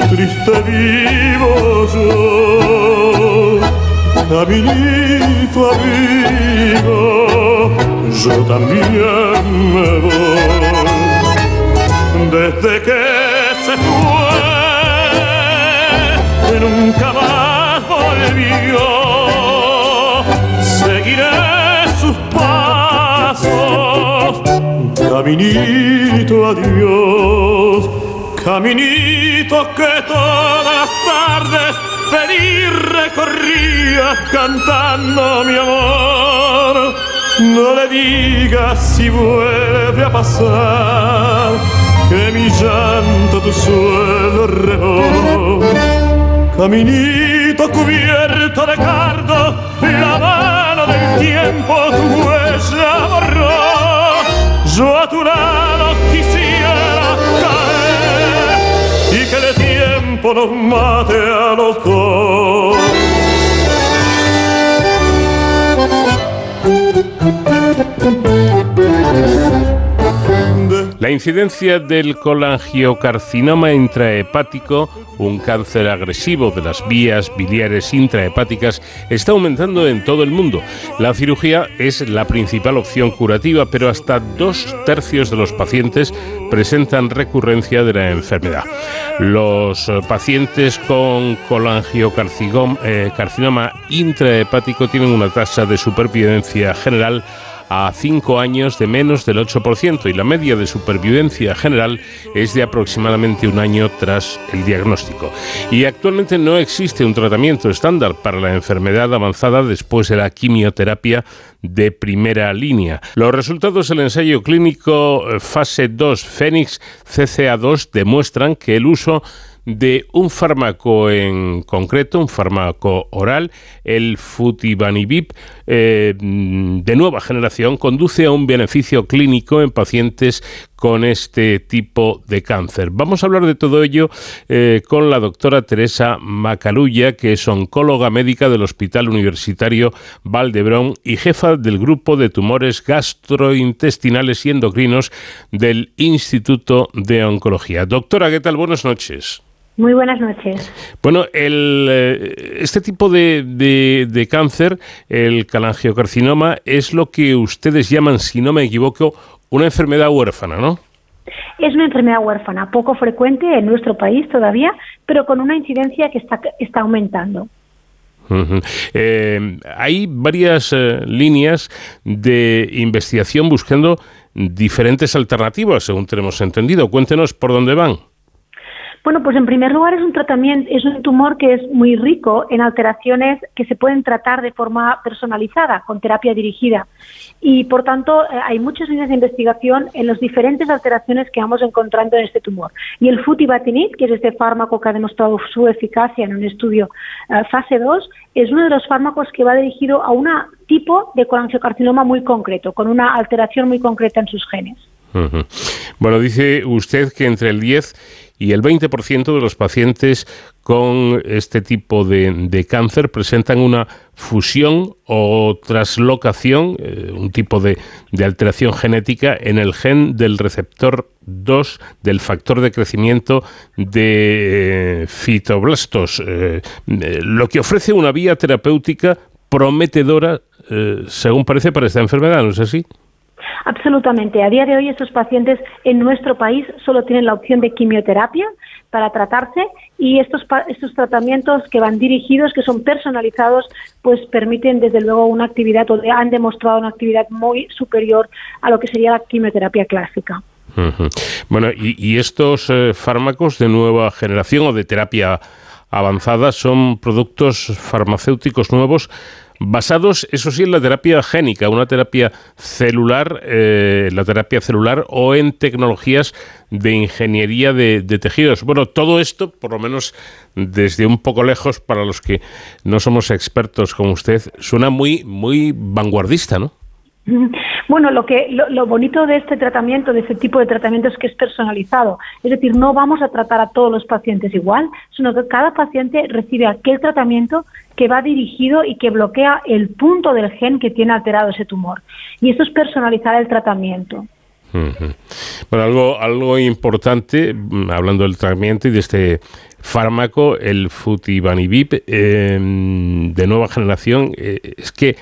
[SPEAKER 16] triste vivo yo, caminito amigo, yo también me voy. Desde que se fue, nunca más volvió, seguiré sus pasos, caminito adiós Caminito que todas las tardes feliz recorría cantando mi amor. No le digas si vuelve a pasar que mi llanto tu suelo regó. Caminito cubierto de cardo, la mano del tiempo tu huella borró. Yo a tu lado tiempo nos mate a los dos.
[SPEAKER 1] Incidencia del colangiocarcinoma intrahepático, un cáncer agresivo de las vías biliares intrahepáticas, está aumentando en todo el mundo. La cirugía es la principal opción curativa, pero hasta dos tercios de los pacientes presentan recurrencia de la enfermedad. Los pacientes con colangiocarcinoma eh, intrahepático tienen una tasa de supervivencia general a 5 años de menos del 8% y la media de supervivencia general es de aproximadamente un año tras el diagnóstico. Y actualmente no existe un tratamiento estándar para la enfermedad avanzada después de la quimioterapia de primera línea. Los resultados del ensayo clínico eh, fase 2 Fénix CCA2 demuestran que el uso de un fármaco en concreto, un fármaco oral, el Futibanibib, eh, de nueva generación, conduce a un beneficio clínico en pacientes con este tipo de cáncer. Vamos a hablar de todo ello eh, con la doctora Teresa Macalulla, que es oncóloga médica del Hospital Universitario Valdebrón y jefa del grupo de tumores gastrointestinales y endocrinos del Instituto de Oncología. Doctora, ¿qué tal? Buenas noches.
[SPEAKER 17] Muy buenas noches.
[SPEAKER 1] Bueno, el, eh, este tipo de, de, cáncer, el calangiocarcinoma, es lo que ustedes llaman, si no me equivoco, una enfermedad huérfana, ¿no?
[SPEAKER 17] Es una enfermedad huérfana, poco frecuente en nuestro país todavía, pero con una incidencia que está, está aumentando.
[SPEAKER 1] Eh, hay varias eh, líneas de investigación buscando diferentes alternativas, según tenemos entendido. Cuéntenos por dónde van.
[SPEAKER 17] Bueno, pues en primer lugar es un tratamiento, es un tumor que es muy rico en alteraciones que se pueden tratar de forma personalizada, con terapia dirigida. Y por tanto, eh, hay muchas líneas de investigación en las diferentes alteraciones que vamos encontrando en este tumor. Y el futibatinib, que es este fármaco que ha demostrado su eficacia en un estudio eh, fase 2, es uno de los fármacos que va dirigido a un tipo de colangiocarcinoma muy concreto, con una alteración muy concreta en sus genes.
[SPEAKER 1] Bueno, dice usted que entre el 10 y el 20% de los pacientes con este tipo de, de cáncer presentan una fusión o traslocación, eh, un tipo de, de alteración genética en el gen del receptor 2 del factor de crecimiento de eh, fitoblastos, eh, lo que ofrece una vía terapéutica prometedora, según parece, para esta enfermedad, ¿no es así?
[SPEAKER 17] Absolutamente. A día de hoy estos pacientes en nuestro país solo tienen la opción de quimioterapia para tratarse y estos, estos tratamientos que van dirigidos, que son personalizados, pues permiten desde luego una actividad o han demostrado una actividad muy superior a lo que sería la quimioterapia clásica.
[SPEAKER 1] Bueno, y, y estos eh, fármacos de nueva generación o de terapia avanzada son productos farmacéuticos nuevos basados, eso sí, en la terapia génica, una terapia celular, eh, la terapia celular o en tecnologías de ingeniería de, de tejidos. Bueno, todo esto, por lo menos desde un poco lejos, para los que no somos expertos como usted, suena muy, muy vanguardista, ¿no? [LAUGHS]
[SPEAKER 17] Bueno, lo que lo, lo bonito de este tratamiento, de este tipo de tratamiento es que es personalizado. Es decir, no vamos a tratar a todos los pacientes igual, sino que cada paciente recibe aquel tratamiento que va dirigido y que bloquea el punto del gen que tiene alterado ese tumor. Y esto es personalizar el tratamiento.
[SPEAKER 1] Bueno, algo, algo importante, mm, hablando del tratamiento y de este fármaco, el futibanibib eh, de nueva generación, eh, es que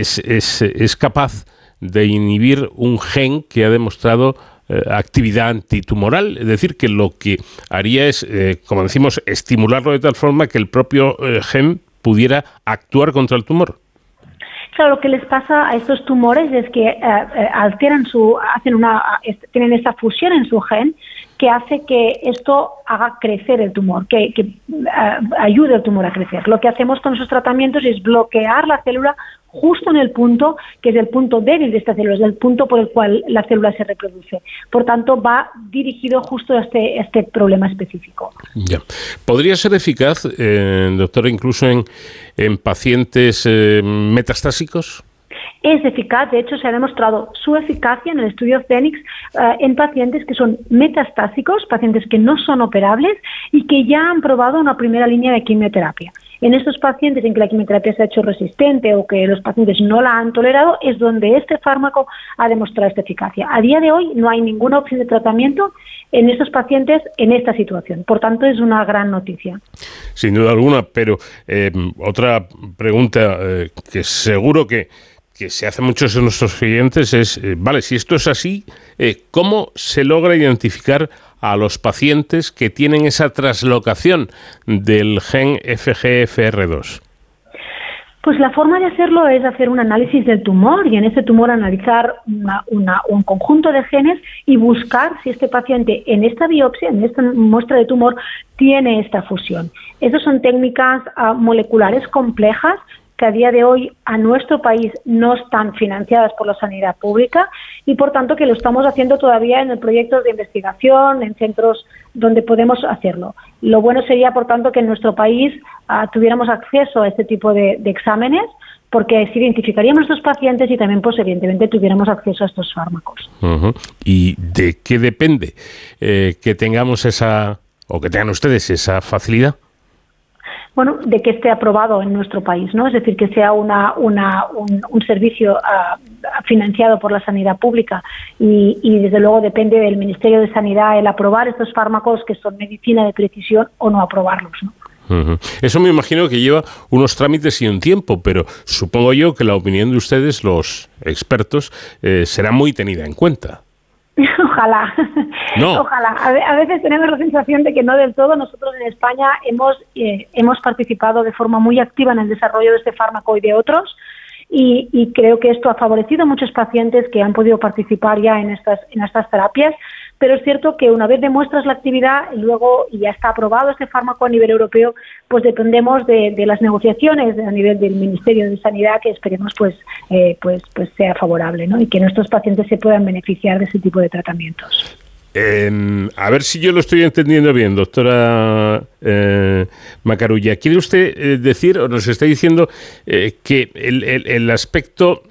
[SPEAKER 1] es, es, es capaz de inhibir un gen que ha demostrado eh, actividad antitumoral, es decir, que lo que haría es, eh, como decimos, estimularlo de tal forma que el propio eh, gen pudiera actuar contra el tumor.
[SPEAKER 17] Claro, lo que les pasa a estos tumores es que alteran su, hacen una, tienen esta fusión en su gen que hace que esto haga crecer el tumor, que, que, ayude al tumor a crecer. Lo que hacemos con esos tratamientos es bloquear la célula justo en el punto que es el punto débil de esta célula, es el punto por el cual la célula se reproduce. Por tanto, va dirigido justo a este, este problema específico.
[SPEAKER 1] Ya. ¿Podría ser eficaz, eh, doctora, incluso en, en pacientes eh, metastásicos?
[SPEAKER 17] es eficaz, de hecho se ha demostrado su eficacia en el estudio Phoenix eh, en pacientes que son metastásicos, pacientes que no son operables y que ya han probado una primera línea de quimioterapia. En estos pacientes en que la quimioterapia se ha hecho resistente o que los pacientes no la han tolerado es donde este fármaco ha demostrado esta eficacia. A día de hoy no hay ninguna opción de tratamiento en estos pacientes en esta situación. Por tanto, es una gran noticia.
[SPEAKER 1] Sin duda alguna, pero eh, otra pregunta eh, que seguro que, que se hace muchos de nuestros clientes es, eh, vale, si esto es así, ¿cómo se logra identificar a los pacientes que tienen esa traslocación del gen FGFR2?
[SPEAKER 17] Pues la forma de hacerlo es hacer un análisis del tumor y en ese tumor analizar un conjunto de genes y buscar si este paciente en esta biopsia, en esta muestra de tumor, tiene esta fusión. Esas son técnicas ah, moleculares complejas que a día de hoy a nuestro país no están financiadas por la sanidad pública y por tanto que lo estamos haciendo todavía en el proyecto de investigación, en centros donde podemos hacerlo. Lo bueno sería, por tanto, que en nuestro país ah, tuviéramos acceso a este tipo de, exámenes porque así identificaríamos a estos pacientes y también, pues, evidentemente, tuviéramos acceso a estos fármacos.
[SPEAKER 1] ¿Y de qué depende eh, que tengamos esa, o que tengan ustedes esa facilidad?
[SPEAKER 17] Bueno, de que esté aprobado en nuestro país, ¿no? Es decir, que sea una, una, un, servicio ah, financiado por la sanidad pública y, y, desde luego, depende del Ministerio de Sanidad el aprobar estos fármacos que son medicina de precisión o no aprobarlos, ¿no?
[SPEAKER 1] Eso me imagino que lleva unos trámites y un tiempo, pero supongo yo que la opinión de ustedes, los expertos, eh, será muy tenida en cuenta. [LAUGHS]
[SPEAKER 17] Ojalá. Ojalá. A veces tenemos la sensación de que no del todo. Nosotros en España hemos, eh, hemos participado de forma muy activa en el desarrollo de este fármaco y de otros. Y, y, creo que esto ha favorecido a muchos pacientes que han podido participar ya en estas, en estas terapias pero es cierto que una vez demuestras la actividad y luego ya está aprobado este fármaco a nivel europeo, pues dependemos de, las negociaciones a nivel del Ministerio de Sanidad que esperemos pues eh, pues pues sea favorable, ¿no? Y que nuestros pacientes se puedan beneficiar de ese tipo de tratamientos.
[SPEAKER 1] Em, a ver si yo lo estoy entendiendo bien, doctora eh, Macarulla. ¿Quiere usted eh, decir o nos está diciendo eh, que el, el, aspecto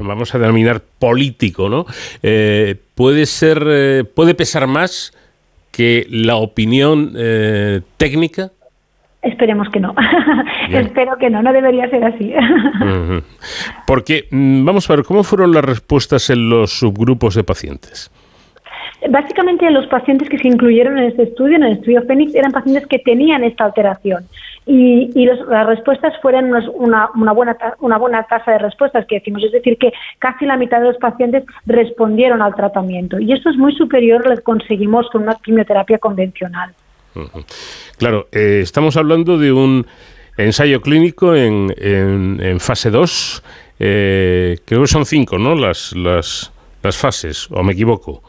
[SPEAKER 1] vamos a denominar político, ¿no? Eh, puede ser, eh, puede pesar más que la opinión eh, técnica.
[SPEAKER 17] Esperemos que no. [LAUGHS] Espero que no, no debería ser así. [LAUGHS]
[SPEAKER 1] Porque, mm, vamos a ver, ¿cómo fueron las respuestas en los subgrupos de pacientes?
[SPEAKER 17] Básicamente los pacientes que se incluyeron en este estudio, en el estudio Fénix, eran pacientes que tenían esta alteración y, las respuestas fueron una, una, buena, una buena tasa de respuestas que decimos, es decir, que casi la mitad de los pacientes respondieron al tratamiento y esto es muy superior a lo que conseguimos con una quimioterapia convencional.
[SPEAKER 1] Claro, eh, estamos hablando de un ensayo clínico en, en, fase 2, eh, creo que son cinco, ¿no? Las, las, las fases, o me equivoco.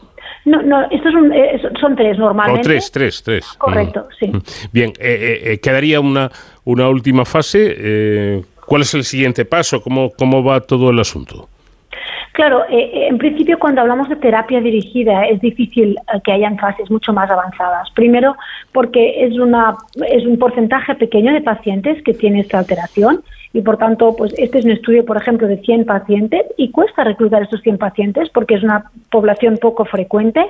[SPEAKER 17] No, no, estos son, eh, son tres normalmente.
[SPEAKER 1] O tres, tres, tres.
[SPEAKER 17] Correcto, sí.
[SPEAKER 1] Bien, eh, eh, quedaría una, una última fase. ¿Cuál es el siguiente paso? ¿Cómo, cómo va todo el asunto?
[SPEAKER 17] Claro, en principio cuando hablamos de terapia dirigida es difícil que hayan fases mucho más avanzadas. Primero porque es, una, es un porcentaje pequeño de pacientes que tiene esta alteración y por tanto, pues este es un estudio, por ejemplo, de 100 pacientes y cuesta reclutar estos 100 pacientes porque es una población poco frecuente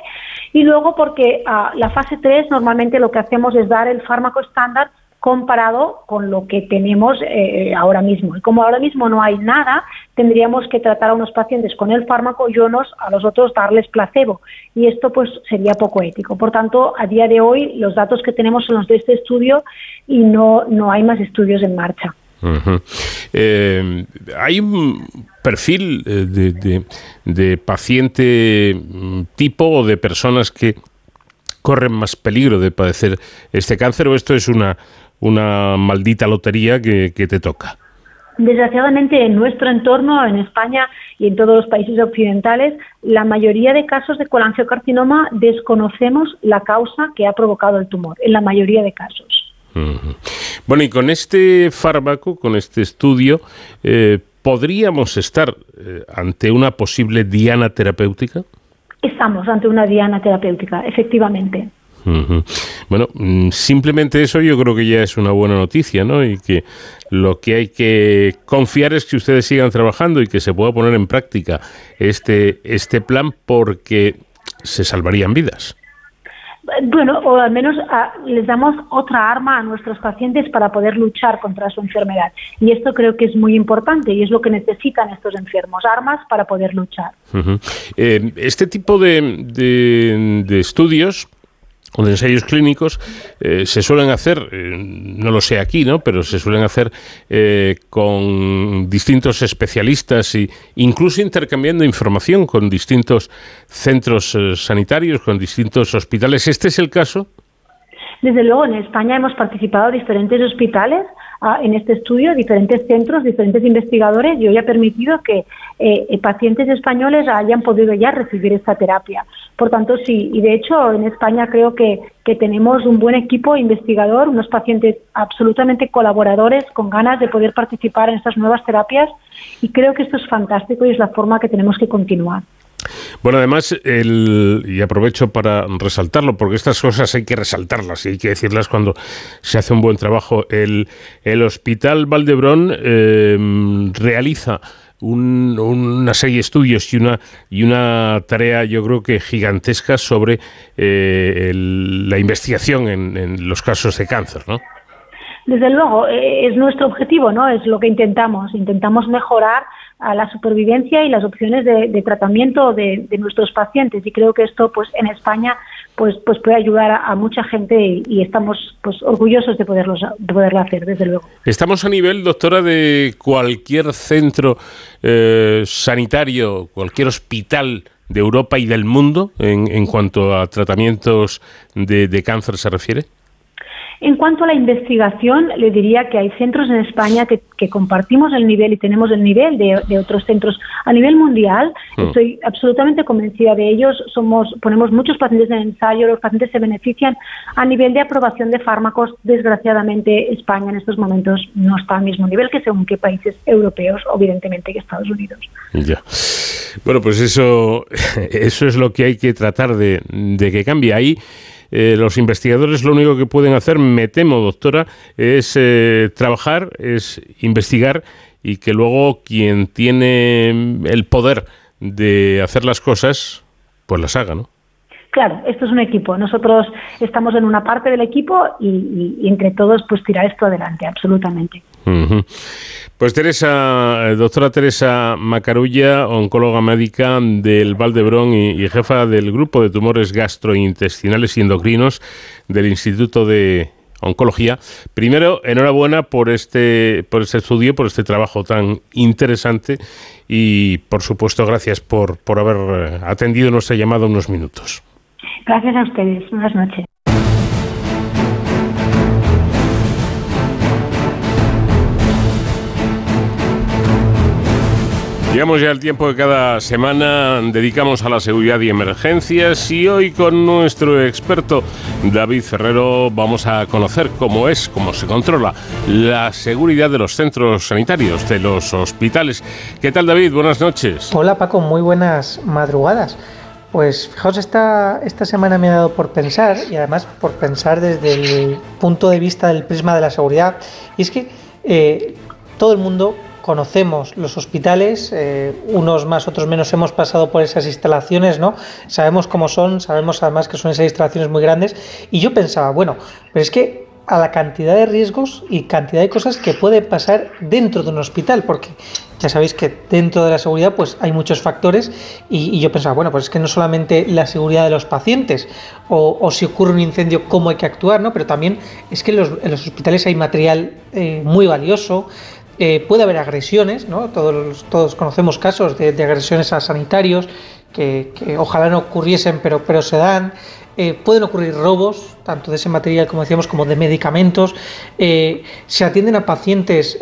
[SPEAKER 17] y luego porque a la fase 3 normalmente lo que hacemos es dar el fármaco estándar comparado con lo que tenemos eh, ahora mismo. Y como ahora mismo no hay nada, tendríamos que tratar a unos pacientes con el fármaco y a los otros darles placebo. Y esto pues sería poco ético. Por tanto, a día de hoy los datos que tenemos son los de este estudio y no, no hay más estudios en marcha.
[SPEAKER 1] Eh, hay un perfil eh, de, paciente mm, tipo o de personas que corren más peligro de padecer este cáncer o esto es una, una maldita lotería que, que te toca?
[SPEAKER 17] Desgraciadamente, en nuestro entorno, en España y en todos los países occidentales, la mayoría de casos de colangiocarcinoma desconocemos la causa que ha provocado el tumor, en la mayoría de casos.
[SPEAKER 1] Bueno, y con este fármaco, con este estudio, eh, ¿podríamos estar eh, ante una posible diana terapéutica?
[SPEAKER 17] Estamos ante una diana terapéutica, efectivamente.
[SPEAKER 1] Bueno, mm, simplemente eso yo creo que ya es una buena noticia, ¿no? Y que lo que hay que confiar es que ustedes sigan trabajando y que se pueda poner en práctica este, este plan porque se salvarían vidas.
[SPEAKER 17] Bueno, o al menos ah, les damos otra arma a nuestros pacientes para poder luchar contra su enfermedad. Y esto creo que es muy importante y es lo que necesitan estos enfermos, armas para poder luchar.
[SPEAKER 1] Eh, este tipo de, de estudios o ensayos clínicos eh, se suelen hacer, eh, no lo sé aquí, ¿no? pero se suelen hacer eh, con distintos especialistas e incluso intercambiando información con distintos centros sanitarios, con distintos hospitales. ¿Este es el caso?
[SPEAKER 17] Desde luego, en España hemos participado diferentes hospitales en este estudio, diferentes centros, diferentes investigadores y hoy ha permitido que eh, pacientes españoles hayan podido ya recibir esta terapia. Por tanto, sí, y de hecho en España creo que, que tenemos un buen equipo investigador, unos pacientes absolutamente colaboradores con ganas de poder participar en estas nuevas terapias y creo que esto es fantástico y es la forma que tenemos que continuar.
[SPEAKER 1] Bueno, además, el, y aprovecho para resaltarlo, porque estas cosas hay que resaltarlas y hay que decirlas cuando se hace un buen trabajo. El, el Hospital Valdebrón em, realiza una serie de estudios y una, y una tarea, yo creo que gigantesca, sobre eh, la investigación en, en los casos de cáncer, ¿no?
[SPEAKER 17] Desde luego, eh, es nuestro objetivo, ¿no? Es lo que intentamos. Intentamos mejorar a la supervivencia y las opciones de, tratamiento de, nuestros pacientes y creo que esto pues en España pues pues puede ayudar a, mucha gente y, estamos pues orgullosos de poderlo de poderlo hacer desde luego
[SPEAKER 1] estamos a nivel doctora de cualquier centro eh, sanitario cualquier hospital de Europa y del mundo en, en cuanto a tratamientos de, de cáncer se refiere?
[SPEAKER 17] En cuanto a la investigación, le diría que hay centros en España que, compartimos el nivel y tenemos el nivel de, otros centros a nivel mundial. Hmm. Estoy absolutamente convencida de ellos. Somos, ponemos muchos pacientes en ensayo, los pacientes se benefician a nivel de aprobación de fármacos. Desgraciadamente, España en estos momentos no está al mismo nivel que según qué países europeos, evidentemente que Estados Unidos.
[SPEAKER 1] Ya. Bueno, pues eso, [LAUGHS] eso es lo que hay que tratar de, de que cambie ahí. Eh, los investigadores lo único que pueden hacer, me temo, doctora, es eh, trabajar, es investigar y que luego quien tiene el poder de hacer las cosas, pues las haga, ¿no?
[SPEAKER 17] Claro, esto es un equipo. Nosotros estamos en una parte del equipo y, entre todos pues tirar esto adelante, absolutamente.
[SPEAKER 1] Pues Teresa, eh, doctora Teresa Macarulla, oncóloga médica del Valdebrón y, y, jefa del grupo de tumores gastrointestinales y endocrinos del Instituto de Oncología. Primero, enhorabuena por este, por este estudio, por este trabajo tan interesante y, por supuesto, gracias por, por haber eh, atendido nuestra llamada unos minutos.
[SPEAKER 17] Gracias a ustedes. Buenas noches.
[SPEAKER 1] Llegamos ya al tiempo que cada semana dedicamos a la seguridad y emergencias y hoy con nuestro experto David Ferrero vamos a conocer cómo es, cómo se controla la seguridad de los centros sanitarios, de los hospitales. ¿Qué tal David? Buenas noches.
[SPEAKER 18] Hola Paco, muy buenas madrugadas. Pues fijaos, esta, esta semana me ha dado por pensar, y además por pensar desde el punto de vista del prisma de la seguridad, y es que eh, todo el mundo conocemos los hospitales, eh, unos más, otros menos hemos pasado por esas instalaciones, ¿no? Sabemos cómo son, sabemos además que son esas instalaciones muy grandes y yo pensaba, bueno, pero es que a la cantidad de riesgos y cantidad de cosas que puede pasar dentro de un hospital, porque ya sabéis que dentro de la seguridad pues hay muchos factores y, yo pensaba, bueno, pues es que no solamente la seguridad de los pacientes o, si ocurre un incendio, cómo hay que actuar, ¿no? Pero también es que en los, hospitales hay material eh, muy valioso, eh, puede haber agresiones, ¿no? Todos, todos conocemos casos de, agresiones a sanitarios que, ojalá no ocurriesen, pero, pero se dan. Eh, pueden ocurrir robos, tanto de ese material, como decíamos, como de medicamentos. Eh, se atienden a pacientes,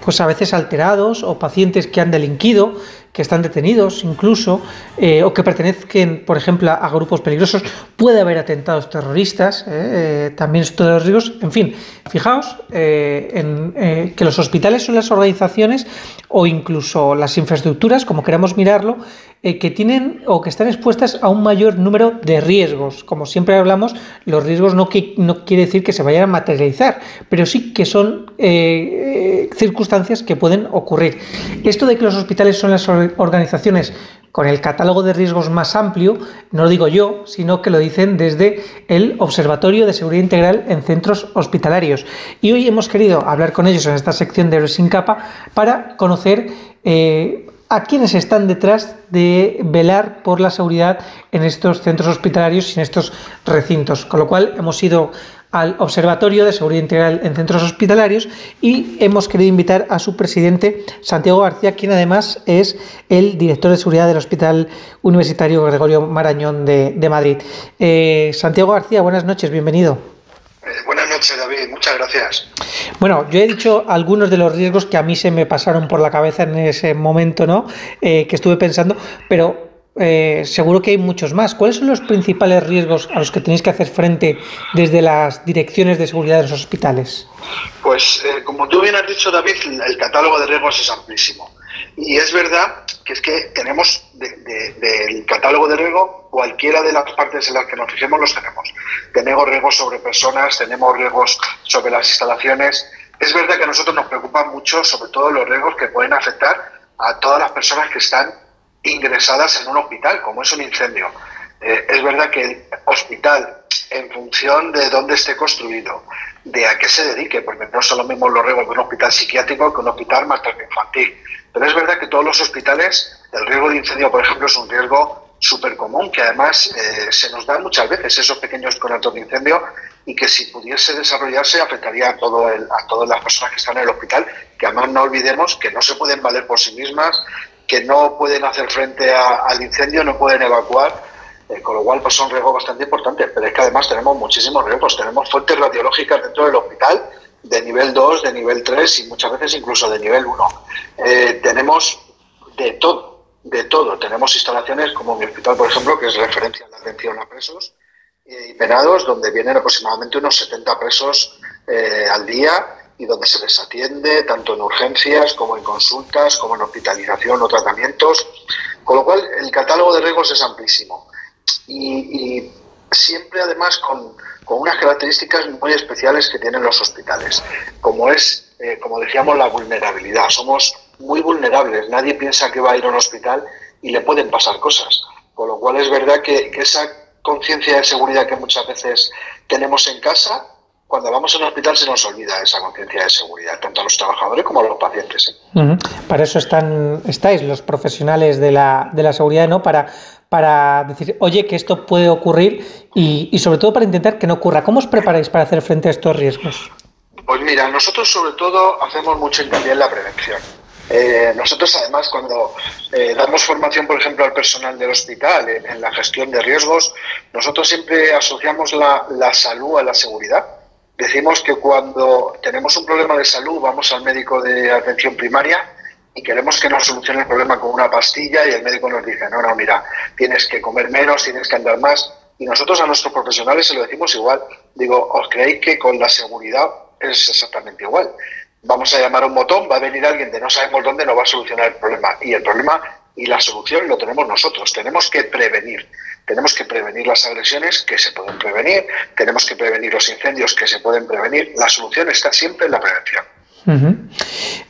[SPEAKER 18] pues a veces alterados o pacientes que han delinquido que están detenidos incluso, eh, o que pertenezcan, por ejemplo, a grupos peligrosos. Puede haber atentados terroristas, eh, eh, también todos los riesgos. En fin, fijaos en, que los hospitales son las organizaciones o incluso las infraestructuras, como queramos mirarlo, que tienen o que están expuestas a un mayor número de riesgos. Como siempre hablamos, los riesgos no, que, no quiere decir que se vayan a materializar, pero sí que son circunstancias que pueden ocurrir. Esto de que los hospitales son las organizaciones con el catálogo de riesgos más amplio, no lo digo yo, sino que lo dicen desde el Observatorio de Seguridad Integral en Centros Hospitalarios. Y hoy hemos querido hablar con ellos en esta sección de Sin Capa para conocer eh, a quienes están detrás de velar por la seguridad en estos centros hospitalarios y en estos recintos. Con lo cual hemos ido al Observatorio de Seguridad Integral en Centros Hospitalarios y hemos querido invitar a su presidente, Santiago García, quien además es el director de seguridad del Hospital Universitario Gregorio Marañón de, Madrid. Eh, Santiago García, buenas noches, bienvenido.
[SPEAKER 19] Eh, David, muchas gracias.
[SPEAKER 18] Bueno, yo he dicho algunos de los riesgos que a mí se me pasaron por la cabeza en ese momento, ¿no? Eh, que estuve pensando, pero eh, seguro que hay muchos más. ¿Cuáles son los principales riesgos a los que tenéis que hacer frente desde las direcciones de seguridad de los hospitales?
[SPEAKER 19] Pues, eh, como tú bien has dicho, David, el catálogo de riesgos es amplísimo. Y es verdad que es que tenemos del catálogo de riesgo cualquiera de las partes en las que nos fijemos los tenemos. Tenemos riesgos sobre personas, tenemos riesgos sobre las instalaciones. Es verdad que a nosotros nos preocupan mucho sobre todo los riesgos que pueden afectar a todas las personas que están ingresadas en un hospital, como es un incendio. Eh, es verdad que el hospital, en función de dónde esté construido, de a qué se dedique, porque no son los mismos los riesgos de un hospital psiquiátrico que un hospital materno infantil. Pero es verdad que todos los hospitales, el riesgo de incendio, por ejemplo, es un riesgo súper común, que además eh, se nos da muchas veces esos pequeños conatos de incendio y que si pudiese desarrollarse afectaría a, todo el, a todas las personas que están en el hospital, que además no olvidemos que no se pueden valer por sí mismas, que no pueden hacer frente al incendio, no pueden evacuar, eh, con lo cual pues son riesgos bastante importantes. Pero es que además tenemos muchísimos riesgos, tenemos fuentes radiológicas dentro del hospital de nivel 2, de nivel 3 y muchas veces incluso de nivel 1. Eh, tenemos de todo, de todo. Tenemos instalaciones como mi hospital, por ejemplo, que es referencia a la atención a presos y penados, donde vienen aproximadamente unos 70 presos eh, al día y donde se les atiende tanto en urgencias como en consultas, como en hospitalización o tratamientos. Con lo cual, el catálogo de riesgos es amplísimo. Y, siempre, además, con, unas características muy especiales que tienen los hospitales, como es, eh, como decíamos, la vulnerabilidad. Somos muy vulnerables. Nadie piensa que va a ir a un hospital y le pueden pasar cosas. Con lo cual, es verdad que, que esa conciencia de seguridad que muchas veces tenemos en casa, cuando vamos a un hospital se nos olvida esa conciencia de seguridad, tanto a los trabajadores como a los pacientes.
[SPEAKER 18] ¿eh? Para eso están, estáis los profesionales de la, de la seguridad, ¿no? Para, para decir, oye, que esto puede ocurrir y, y sobre todo para intentar que no ocurra. ¿Cómo os preparáis para hacer frente a estos riesgos?
[SPEAKER 19] Pues mira, nosotros sobre todo hacemos mucho hincapié en la prevención. Eh, nosotros además cuando eh, damos formación, por ejemplo, al personal del hospital en, la gestión de riesgos, nosotros siempre asociamos la, la, salud a la seguridad. Decimos que cuando tenemos un problema de salud vamos al médico de atención primaria y queremos que nos solucione el problema con una pastilla y el médico nos dice, no, no, mira, tienes que comer menos, tienes que andar más. Y nosotros a nuestros profesionales se lo decimos igual. Digo, ¿os creéis que con la seguridad es exactamente igual? vamos a llamar a un botón, va a venir alguien de no sabemos dónde, no va a solucionar el problema. Y el problema y la solución lo tenemos nosotros. Tenemos que prevenir. Tenemos que prevenir las agresiones que se pueden prevenir, tenemos que prevenir los incendios que se pueden prevenir. La solución está siempre en la prevención.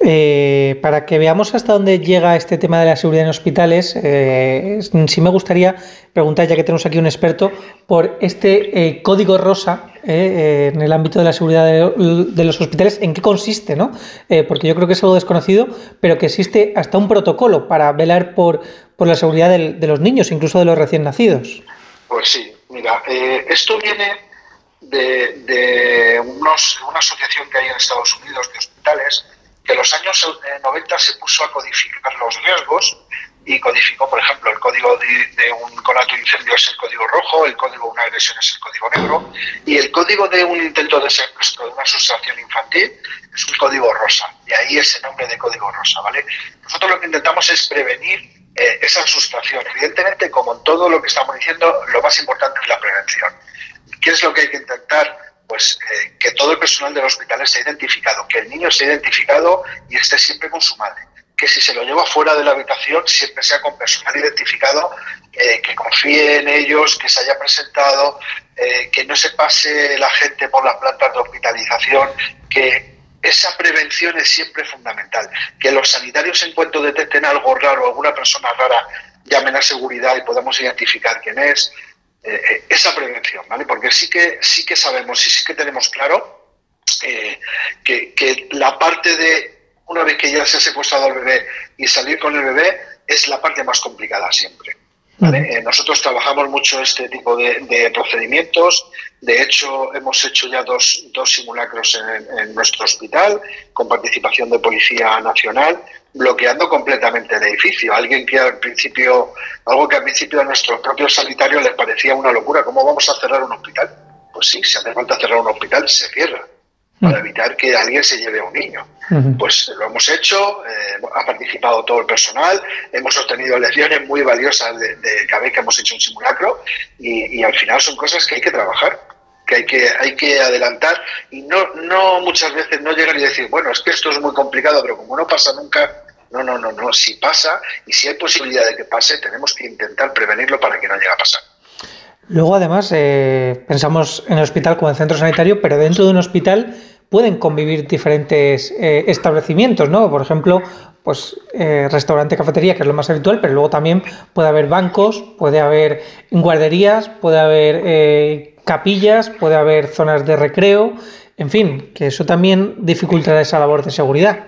[SPEAKER 18] Eh, para que veamos hasta dónde llega este tema de la seguridad en hospitales, eh, sí me gustaría preguntar, ya que tenemos aquí un experto, por este eh, código rosa en el ámbito de la seguridad de, los hospitales, ¿en qué consiste? ¿no? porque yo creo que es algo desconocido, pero que existe hasta un protocolo para velar por, la seguridad de los niños, incluso de los recién nacidos.
[SPEAKER 19] Pues sí, mira, esto viene de, unos, una asociación que hay en Estados Unidos que en los años 90 eh, se puso a codificar los riesgos y codificó, por ejemplo, el código de, un conato de incendio es el código rojo, el código de una agresión es el código negro y el código de un intento de secuestro de una sustracción infantil es un código rosa. Y ahí ese nombre de código rosa, ¿vale? Nosotros lo que intentamos es prevenir eh, esa sustracción. Evidentemente, como en todo lo que estamos diciendo, lo más importante es la prevención. ¿Qué es lo que hay que intentar? Pues eh, que todo el personal del hospital esté identificado, que el niño esté identificado y esté siempre con su madre. Que si se lo lleva fuera de la habitación, siempre sea con personal identificado, eh, que confíe en ellos, que se haya presentado, eh, que no se pase la gente por las plantas de hospitalización, que esa prevención es siempre fundamental. Que los sanitarios, en cuanto detecten algo raro, alguna persona rara, llamen a seguridad y podamos identificar quién es. Eh, eh, esa prevención, ¿vale? Porque sí que, sí que sabemos y sí que tenemos claro eh, que, la parte de, una vez que ya se ha secuestrado al bebé y salir con el bebé, es la parte más complicada siempre. nosotros trabajamos mucho este tipo de, procedimientos. De hecho, hemos hecho ya dos, dos simulacros en, en, nuestro hospital con participación de Policía Nacional bloqueando completamente el edificio. Alguien que al principio, algo que al principio a nuestros propios sanitarios les parecía una locura, ¿cómo vamos a cerrar un hospital? Pues sí, si hace falta cerrar un hospital, se cierra, para mm. evitar que alguien se lleve a un niño. Pues lo hemos hecho, eh, ha participado todo el personal, hemos obtenido lecciones muy valiosas de, cada vez que hemos hecho un simulacro y, y al final son cosas que hay que trabajar que hay que, hay que adelantar y no, no muchas veces no llegar y decir, bueno, es que esto es muy complicado, pero como no pasa nunca, no, no, no, no, si pasa y si hay posibilidad de que pase, tenemos que intentar prevenirlo para que no llegue a pasar.
[SPEAKER 18] Luego, además, eh, pensamos en el hospital como en centro sanitario, pero dentro de un hospital pueden convivir diferentes eh, establecimientos, ¿no? Por ejemplo, pues eh, restaurante, cafetería, que es lo más habitual, pero luego también puede haber bancos, puede haber guarderías, puede haber capillas, puede haber zonas de recreo, en fin, que eso también dificultará esa labor de seguridad.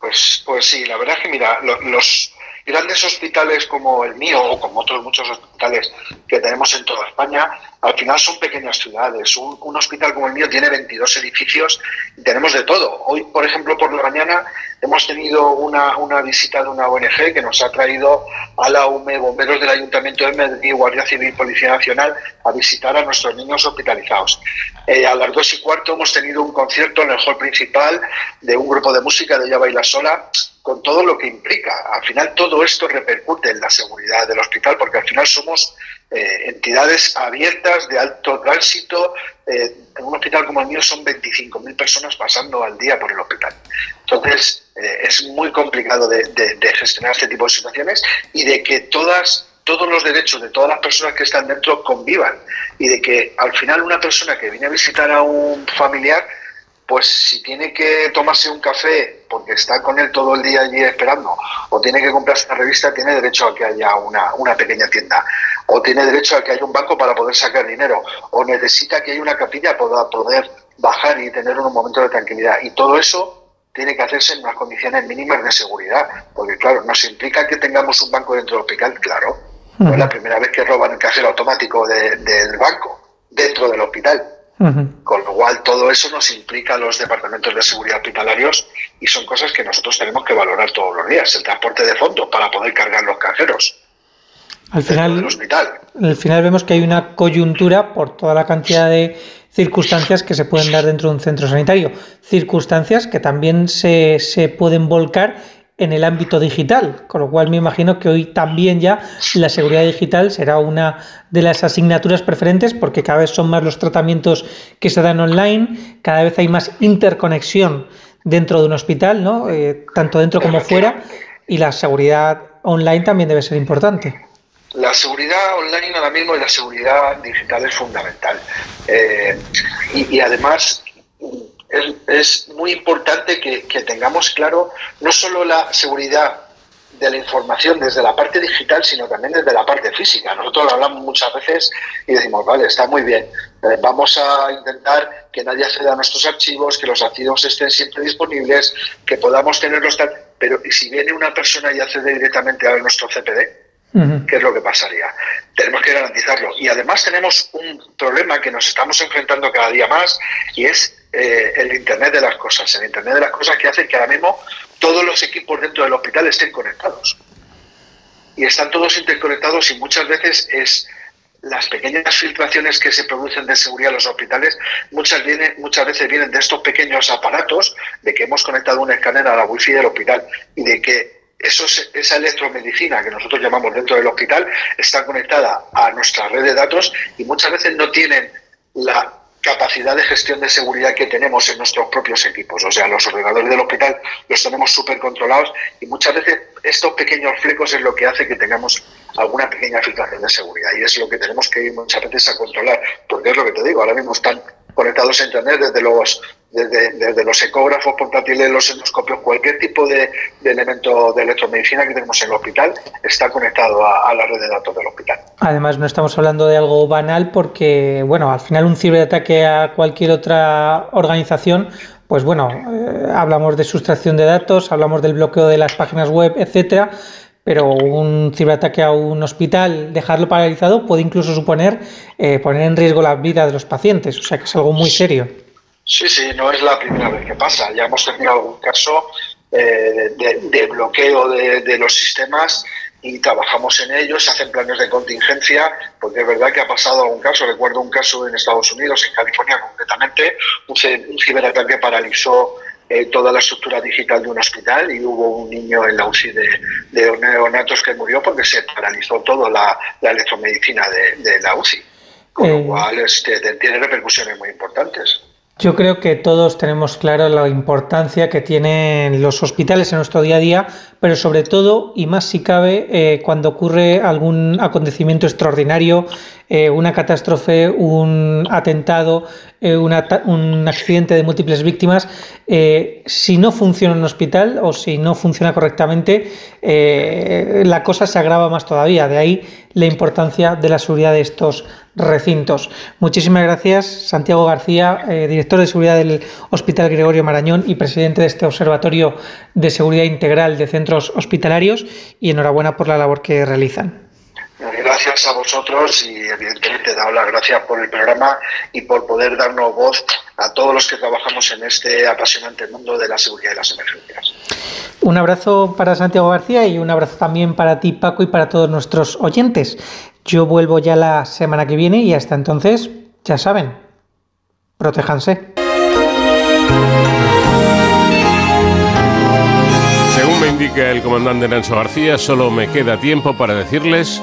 [SPEAKER 19] Pues, pues sí, la verdad es que mira, los, grandes hospitales como el mío o como otros muchos hospitales que tenemos en toda España, al final son pequeñas ciudades. Un, hospital como el mío tiene 22 edificios y tenemos de todo. Hoy, por ejemplo, por la mañana hemos tenido una, una visita de una ONG que nos ha traído a la UME, bomberos del Ayuntamiento de Madrid, Guardia Civil, Policía Nacional, a visitar a nuestros niños hospitalizados. Eh, a las dos y cuarto hemos tenido un concierto en el hall principal de un grupo de música de Ella Baila Sola con todo lo que implica. Al final todo esto repercute en la seguridad del hospital porque al final somos eh, entidades abiertas de alto tránsito. Eh, en un hospital como el mío son 25.000 personas pasando al día por el hospital. Entonces eh, es muy complicado de, de, de gestionar este tipo de situaciones y de que todas todos los derechos de todas las personas que están dentro convivan y de que al final una persona que viene a visitar a un familiar pues si tiene que tomarse un café porque está con él todo el día allí esperando, o tiene que comprarse una revista, tiene derecho a que haya una, una pequeña tienda, o tiene derecho a que haya un banco para poder sacar dinero, o necesita que haya una capilla para poder bajar y tener un momento de tranquilidad. Y todo eso tiene que hacerse en unas condiciones mínimas de seguridad, porque claro, nos implica que tengamos un banco dentro del hospital, claro. No es la primera vez que roban el cajero automático de, del banco dentro del hospital. Con lo cual, todo eso nos implica a los departamentos de seguridad hospitalarios y son cosas que nosotros tenemos que valorar todos los días. El transporte de fondos para poder cargar los cajeros.
[SPEAKER 18] Al final, hospital. al final vemos que hay una coyuntura por toda la cantidad de circunstancias que se pueden dar dentro de un centro sanitario. Circunstancias que también se, se pueden volcar en el ámbito digital, con lo cual me imagino que hoy también ya la seguridad digital será una de las asignaturas preferentes porque cada vez son más los tratamientos que se dan online, cada vez hay más interconexión dentro de un hospital, ¿no? Eh, tanto dentro como fuera, y la seguridad online también debe ser importante.
[SPEAKER 19] La seguridad online ahora mismo y la seguridad digital es fundamental. Eh, y, y además es, es muy importante que, que, tengamos claro no solo la seguridad de la información desde la parte digital, sino también desde la parte física. Nosotros lo hablamos muchas veces y decimos, vale, está muy bien, eh, vamos a intentar que nadie acceda a nuestros archivos, que los archivos estén siempre disponibles, que podamos tenerlos tal, pero ¿y si viene una persona y accede directamente a nuestro CPD? ¿Qué es lo que pasaría? Tenemos que garantizarlo. Y además tenemos un problema que nos estamos enfrentando cada día más y es eh, el Internet de las cosas. El Internet de las cosas que hace que ahora mismo todos los equipos dentro del hospital estén conectados. Y están todos interconectados y muchas veces es las pequeñas filtraciones que se producen de seguridad en los hospitales muchas, vienen, muchas veces vienen de estos pequeños aparatos, de que hemos conectado un escáner a la wifi del hospital y de que eso, esa electromedicina que nosotros llamamos dentro del hospital está conectada a nuestra red de datos y muchas veces no tienen la capacidad de gestión de seguridad que tenemos en nuestros propios equipos. O sea, los ordenadores del hospital los tenemos súper controlados y muchas veces estos pequeños flecos es lo que hace que tengamos alguna pequeña filtración de seguridad y es lo que tenemos que ir muchas veces a controlar, porque es lo que te digo, ahora mismo están conectados a Internet desde los desde, desde, los ecógrafos portátiles, los endoscopios, cualquier tipo de, de, elemento de electromedicina que tenemos en el hospital está conectado a, la red de datos del hospital.
[SPEAKER 18] Además, no estamos hablando de algo banal porque, bueno, al final un ciberataque a cualquier otra organización, pues bueno, eh, hablamos de sustracción de datos, hablamos del bloqueo de las páginas web, etcétera. Pero un ciberataque a un hospital, dejarlo paralizado, puede incluso suponer eh, poner en riesgo la vida de los pacientes. O sea que es algo muy serio.
[SPEAKER 19] Sí, sí, no es la primera vez que pasa. Ya hemos tenido algún caso eh, de, de, bloqueo de, de, los sistemas y trabajamos en ellos, se hacen planes de contingencia, porque es verdad que ha pasado algún caso. Recuerdo un caso en Estados Unidos, en California concretamente, un, un ciberataque paralizó eh, toda la estructura digital de un hospital y hubo un niño en la UCI de, de neonatos que murió porque se paralizó toda la, la electromedicina de, de, la UCI. Con eh, lo cual este, tiene repercusiones muy importantes.
[SPEAKER 18] Yo creo que todos tenemos claro la importancia que tienen los hospitales en nuestro día a día, pero sobre todo, y más si cabe, eh, cuando ocurre algún acontecimiento extraordinario, eh, una catástrofe, un atentado, eh, un accidente de múltiples víctimas, eh, si no funciona un hospital o si no funciona correctamente, eh, la cosa se agrava más todavía. De ahí la importancia de la seguridad de estos recintos. Muchísimas gracias, Santiago García, director de seguridad del Hospital Gregorio Marañón y presidente de este Observatorio de Seguridad Integral de Centros Hospitalarios, y enhorabuena por la labor que realizan.
[SPEAKER 19] Gracias a vosotros y evidentemente dar las gracias por el programa y por poder darnos voz a todos los que trabajamos en este apasionante mundo de la seguridad y las emergencias.
[SPEAKER 18] Un abrazo para Santiago García y un abrazo también para ti Paco y para todos nuestros oyentes. Yo vuelvo ya la semana que viene y hasta entonces, ya saben, protéjanse.
[SPEAKER 1] Según me indica el comandante Nancho García, solo me queda tiempo para decirles